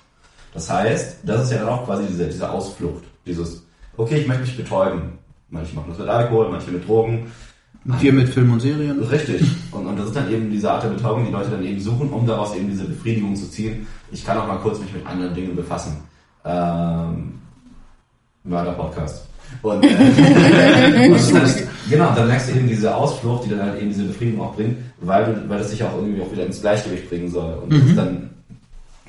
Speaker 2: Das heißt, das ist ja dann auch quasi diese, diese Ausflucht. Dieses, okay, ich möchte mich betäuben. Manche machen das mit Alkohol, manche mit Drogen.
Speaker 1: Wir mit Film und Serien.
Speaker 2: Richtig. Und, und das ist dann eben diese Art der Betäubung, die Leute dann eben suchen, um daraus eben diese Befriedigung zu ziehen. Ich kann auch mal kurz mich mit anderen Dingen befassen. Ähm, Mörder-Podcast. Und, äh, und dann, genau, dann merkst du eben diese Ausflucht, die dann halt eben diese Befriedigung auch bringt, weil, du, weil das dich auch irgendwie auch wieder ins Gleichgewicht bringen soll. Und das ist dann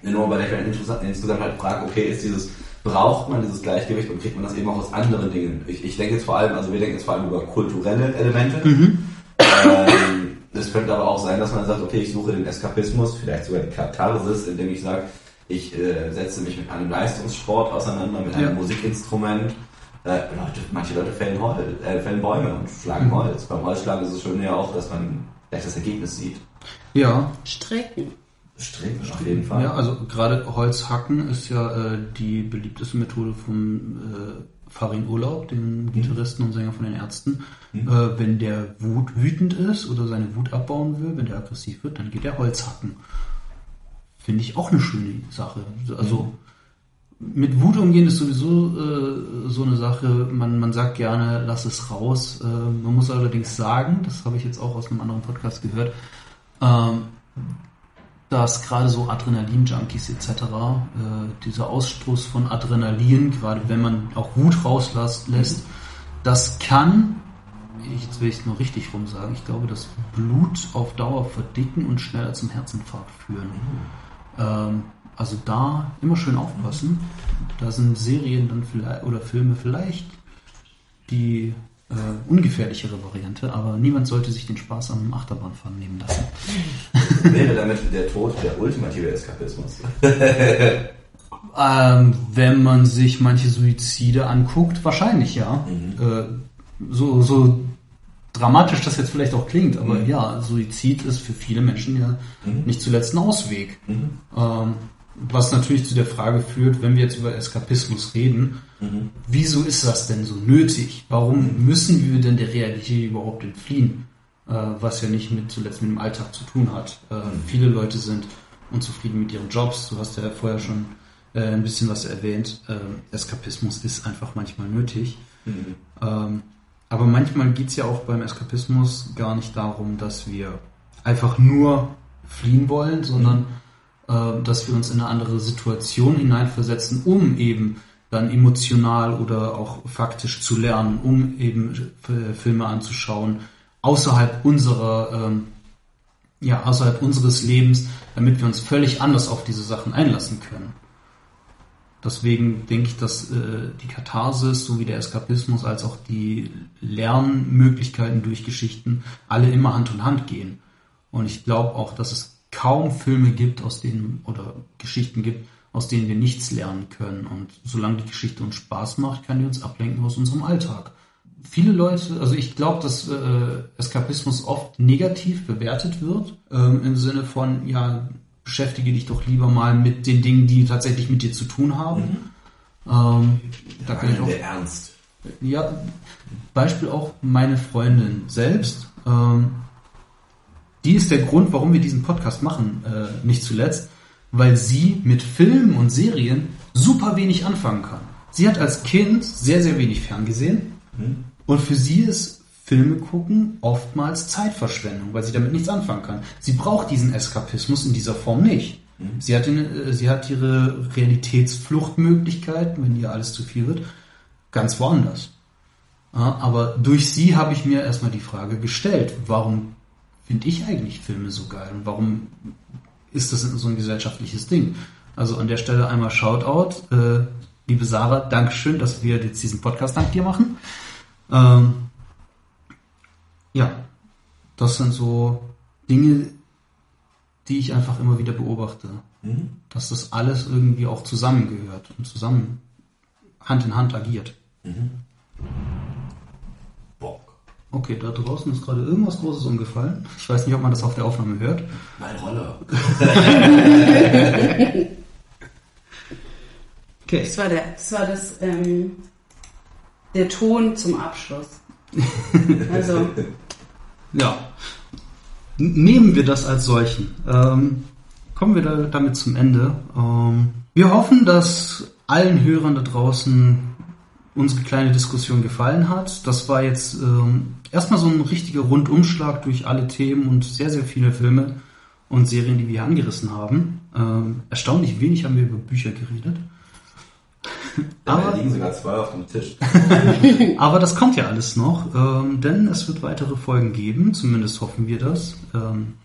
Speaker 2: enorm, weil ich dann interessant- insgesamt halt frage, okay, ist dieses, braucht man dieses Gleichgewicht und kriegt man das eben auch aus anderen Dingen? Ich, ich denke jetzt vor allem, also wir denken jetzt vor allem über kulturelle Elemente. Ähm, es könnte aber auch sein, dass man sagt, okay, ich suche den Eskapismus, vielleicht sogar die Katharsis, indem ich sage, ich äh, setze mich mit einem Leistungssport auseinander, mit einem
Speaker 1: Ja.
Speaker 2: Musikinstrument. Äh, Leute, manche Leute fällen, Hol äh, fällen Bäume und schlagen Holz. Beim Holzschlagen ist es schön ja auch, dass man gleich das Ergebnis sieht.
Speaker 1: Ja,
Speaker 3: Stricken.
Speaker 2: Stricken auf jeden Fall.
Speaker 1: ja, also gerade Holzhacken ist ja äh, die beliebteste Methode vom äh, Farin Urlaub, dem Gitarristen und Sänger von den Ärzten. Äh, wenn der Wut wütend ist oder seine Wut abbauen will, wenn der aggressiv wird, dann geht er Holz hacken. Finde ich auch eine schöne Sache. Also mit Wut umgehen ist sowieso äh, so eine Sache. Man, man sagt gerne, lass es raus. Äh, man muss allerdings sagen, das habe ich jetzt auch aus einem anderen Podcast gehört, ähm, dass gerade so Adrenalin-Junkies etc., äh, dieser Ausstoß von Adrenalin, gerade wenn man auch Wut rauslässt, lässt, das kann, jetzt will ich es nur richtig rum sagen, ich glaube, das Blut auf Dauer verdicken und schneller zum Herzinfarkt führen. Ähm, also da immer schön aufpassen. Da sind Serien dann vielleicht oder Filme vielleicht die äh, ungefährlichere Variante, aber niemand sollte sich den Spaß am Achterbahnfahren nehmen lassen.
Speaker 2: Wäre damit der Tod der ultimative Eskapismus.
Speaker 1: Ähm, wenn man sich manche Suizide anguckt, wahrscheinlich ja. Äh, so, so dramatisch das jetzt vielleicht auch klingt, aber
Speaker 2: Mhm.
Speaker 1: ja, Suizid ist für viele Menschen ja nicht zuletzt ein Ausweg. Ähm, was natürlich zu der Frage führt, wenn wir jetzt über Eskapismus reden, wieso ist das denn so nötig? Warum müssen wir denn der Realität überhaupt entfliehen? Äh, was ja nicht mit zuletzt mit dem Alltag zu tun hat. Äh, Viele Leute sind unzufrieden mit ihren Jobs. Du hast ja vorher schon äh, ein bisschen was erwähnt. Ähm, Eskapismus ist einfach manchmal nötig. Ähm, aber manchmal geht's ja auch beim Eskapismus gar nicht darum, dass wir einfach nur fliehen wollen, sondern äh, dass wir uns in eine andere Situation hineinversetzen, um eben dann emotional oder auch faktisch zu lernen, um eben äh, Filme anzuschauen, außerhalb unserer, ähm, ja, außerhalb unseres Lebens, damit wir uns völlig anders auf diese Sachen einlassen können. Deswegen denke ich, dass äh, die Katharsis sowie der Eskapismus als auch die Lernmöglichkeiten durch Geschichten alle immer Hand in Hand gehen. Und ich glaube auch, dass es kaum Filme gibt, aus denen oder Geschichten gibt, aus denen wir nichts lernen können. Und solange die Geschichte uns Spaß macht, kann die uns ablenken aus unserem Alltag. Viele Leute, also ich glaube, dass äh, Eskapismus oft negativ bewertet wird, ähm, im Sinne von, ja, beschäftige dich doch lieber mal mit den Dingen, die tatsächlich mit dir zu tun haben. Ähm, da kann ich auch
Speaker 2: Der Ernst.
Speaker 1: ja, Beispiel auch meine Freundin selbst. Ähm, die ist der Grund, warum wir diesen Podcast machen, äh, nicht zuletzt, weil sie mit Filmen und Serien super wenig anfangen kann. Sie hat als Kind sehr, sehr wenig ferngesehen und für sie ist Filme gucken oftmals Zeitverschwendung, weil sie damit nichts anfangen kann. Sie braucht diesen Eskapismus in dieser Form nicht. Sie hat, den, äh, sie hat ihre Realitätsfluchtmöglichkeiten, wenn ihr alles zu viel wird, ganz woanders. Ja, aber durch sie habe ich mir erstmal die Frage gestellt, warum finde ich eigentlich Filme so geil und warum ist das so ein gesellschaftliches Ding? Also an der Stelle einmal Shoutout, äh, liebe Sarah, Dankeschön, dass wir jetzt diesen Podcast dank dir machen. Ähm, ja, das sind so Dinge, die ich einfach immer wieder beobachte, dass das alles irgendwie auch zusammengehört und zusammen Hand in Hand agiert.
Speaker 2: Bock.
Speaker 1: Okay, da draußen ist gerade irgendwas Großes umgefallen. Ich weiß nicht, ob man das auf der Aufnahme hört.
Speaker 2: Mein Roller.
Speaker 1: Okay.
Speaker 3: Das war der, das war das, ähm, der Ton zum Abschluss. Also,
Speaker 1: Ja. Nehmen wir das als solchen. Ähm, kommen wir da, damit zum Ende. Ähm, wir hoffen, dass allen Hörern da draußen unsere kleine Diskussion gefallen hat. Das war jetzt ähm, erstmal so ein richtiger Rundumschlag durch alle Themen und sehr, sehr viele Filme und Serien, die wir hier angerissen haben. Ähm, erstaunlich wenig haben wir über Bücher geredet.
Speaker 2: Aber
Speaker 1: Aber-
Speaker 2: da liegen sogar zwei auf dem Tisch.
Speaker 1: Aber das kommt ja alles noch, ähm, denn es wird weitere Folgen geben, zumindest hoffen wir das. Ähm,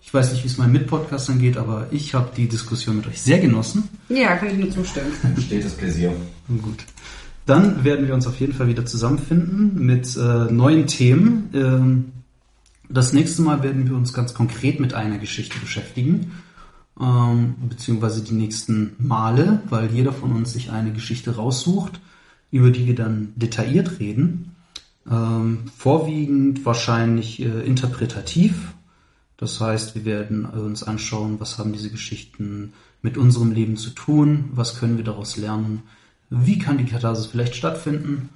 Speaker 1: ich weiß nicht, wie es meinen Mitpodcastern geht, aber ich habe die Diskussion mit euch sehr genossen.
Speaker 3: ja, kann ich nur zustimmen.
Speaker 2: Stetes Pläsier.
Speaker 1: Gut. Dann werden wir uns auf jeden Fall wieder zusammenfinden mit äh, neuen Themen. Ähm, Das nächste Mal werden wir uns ganz konkret mit einer Geschichte beschäftigen, ähm, beziehungsweise die nächsten Male, weil jeder von uns sich eine Geschichte raussucht, über die wir dann detailliert reden. Ähm, vorwiegend wahrscheinlich äh, interpretativ. Das heißt, wir werden uns anschauen, was haben diese Geschichten mit unserem Leben zu tun, was können wir daraus lernen, wie kann die Katharsis vielleicht stattfinden.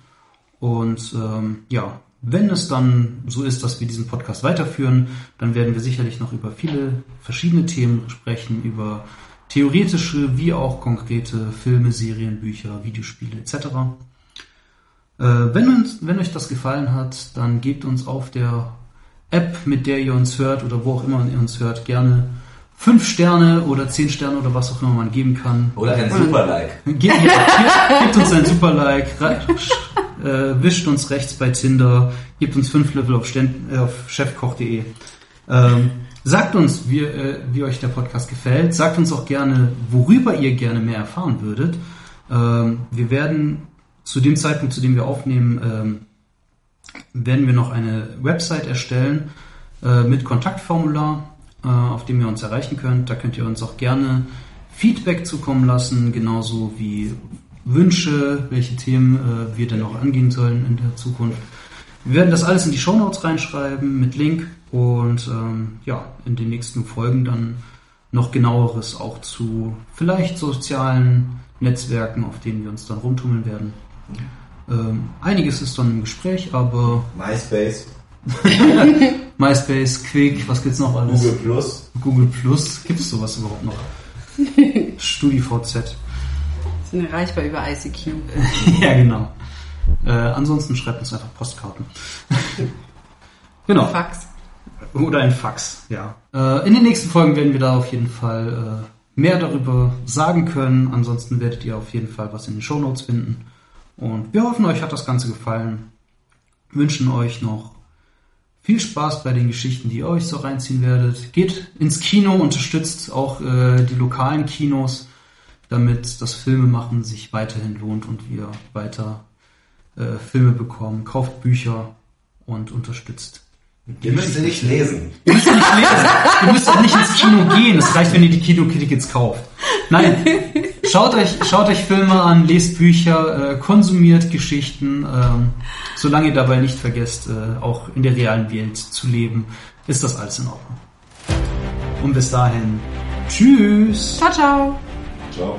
Speaker 1: Und ähm, ja, wenn es dann so ist, dass wir diesen Podcast weiterführen, dann werden wir sicherlich noch über viele verschiedene Themen sprechen, über theoretische wie auch konkrete Filme, Serien, Bücher, Videospiele etc. Äh, wenn, uns, wenn euch das gefallen hat, dann gebt uns auf der App, mit der ihr uns hört oder wo auch immer ihr uns hört, gerne fünf Sterne oder zehn Sterne oder was auch immer man geben kann.
Speaker 2: Oder ein Super-Like.
Speaker 1: Gebt, gebt, uns ein Super-Like, äh, wischt uns rechts bei Tinder, gebt uns fünf Level auf, äh, auf chefkoch.de. Ähm, sagt uns, wie, äh, wie euch der Podcast gefällt. Sagt uns auch gerne, worüber ihr gerne mehr erfahren würdet. Ähm, wir werden zu dem Zeitpunkt, zu dem wir aufnehmen, ähm, werden wir noch eine Website erstellen äh, mit Kontaktformular, auf dem ihr uns erreichen könnt. Da könnt ihr uns auch gerne Feedback zukommen lassen, genauso wie Wünsche, welche Themen äh, wir denn noch angehen sollen in der Zukunft. Wir werden das alles in die Shownotes reinschreiben mit Link und ähm, ja, in den nächsten Folgen dann noch genaueres auch zu vielleicht sozialen Netzwerken, auf denen wir uns dann rumtummeln werden. Ähm, einiges ist dann im Gespräch, aber
Speaker 2: MySpace,
Speaker 1: MySpace, Quick, was gibt's noch alles?
Speaker 2: Google Plus.
Speaker 1: Google Plus, gibt es sowas überhaupt noch? StudiVZ.
Speaker 3: Sind erreichbar über ICQ.
Speaker 1: ja, genau. Äh, ansonsten schreibt uns einfach Postkarten. genau.
Speaker 3: Fax.
Speaker 1: Oder ein Fax, ja. Äh, in den nächsten Folgen werden wir da auf jeden Fall äh, mehr darüber sagen können. Ansonsten werdet ihr auf jeden Fall was in den Shownotes finden. Und wir hoffen, euch hat das Ganze gefallen. Wünschen euch noch viel Spaß bei den Geschichten, die ihr euch so reinziehen werdet. Geht ins Kino, unterstützt auch äh, die lokalen Kinos, damit das Filmemachen sich weiterhin lohnt und wir weiter äh, Filme bekommen. Kauft Bücher und unterstützt.
Speaker 2: Ihr müsst sie nicht lesen.
Speaker 1: Ihr müsst nicht lesen. Ihr müsst auch nicht ins Kino gehen. Es reicht, wenn ihr die Kino-Tickets kauft. Nein, schaut euch, schaut euch Filme an, lest Bücher, äh, konsumiert Geschichten. Ähm, solange ihr dabei nicht vergesst, äh, auch in der realen Welt zu leben, ist das alles in Ordnung. Und bis dahin, tschüss.
Speaker 3: Ciao, ciao.
Speaker 2: Ciao.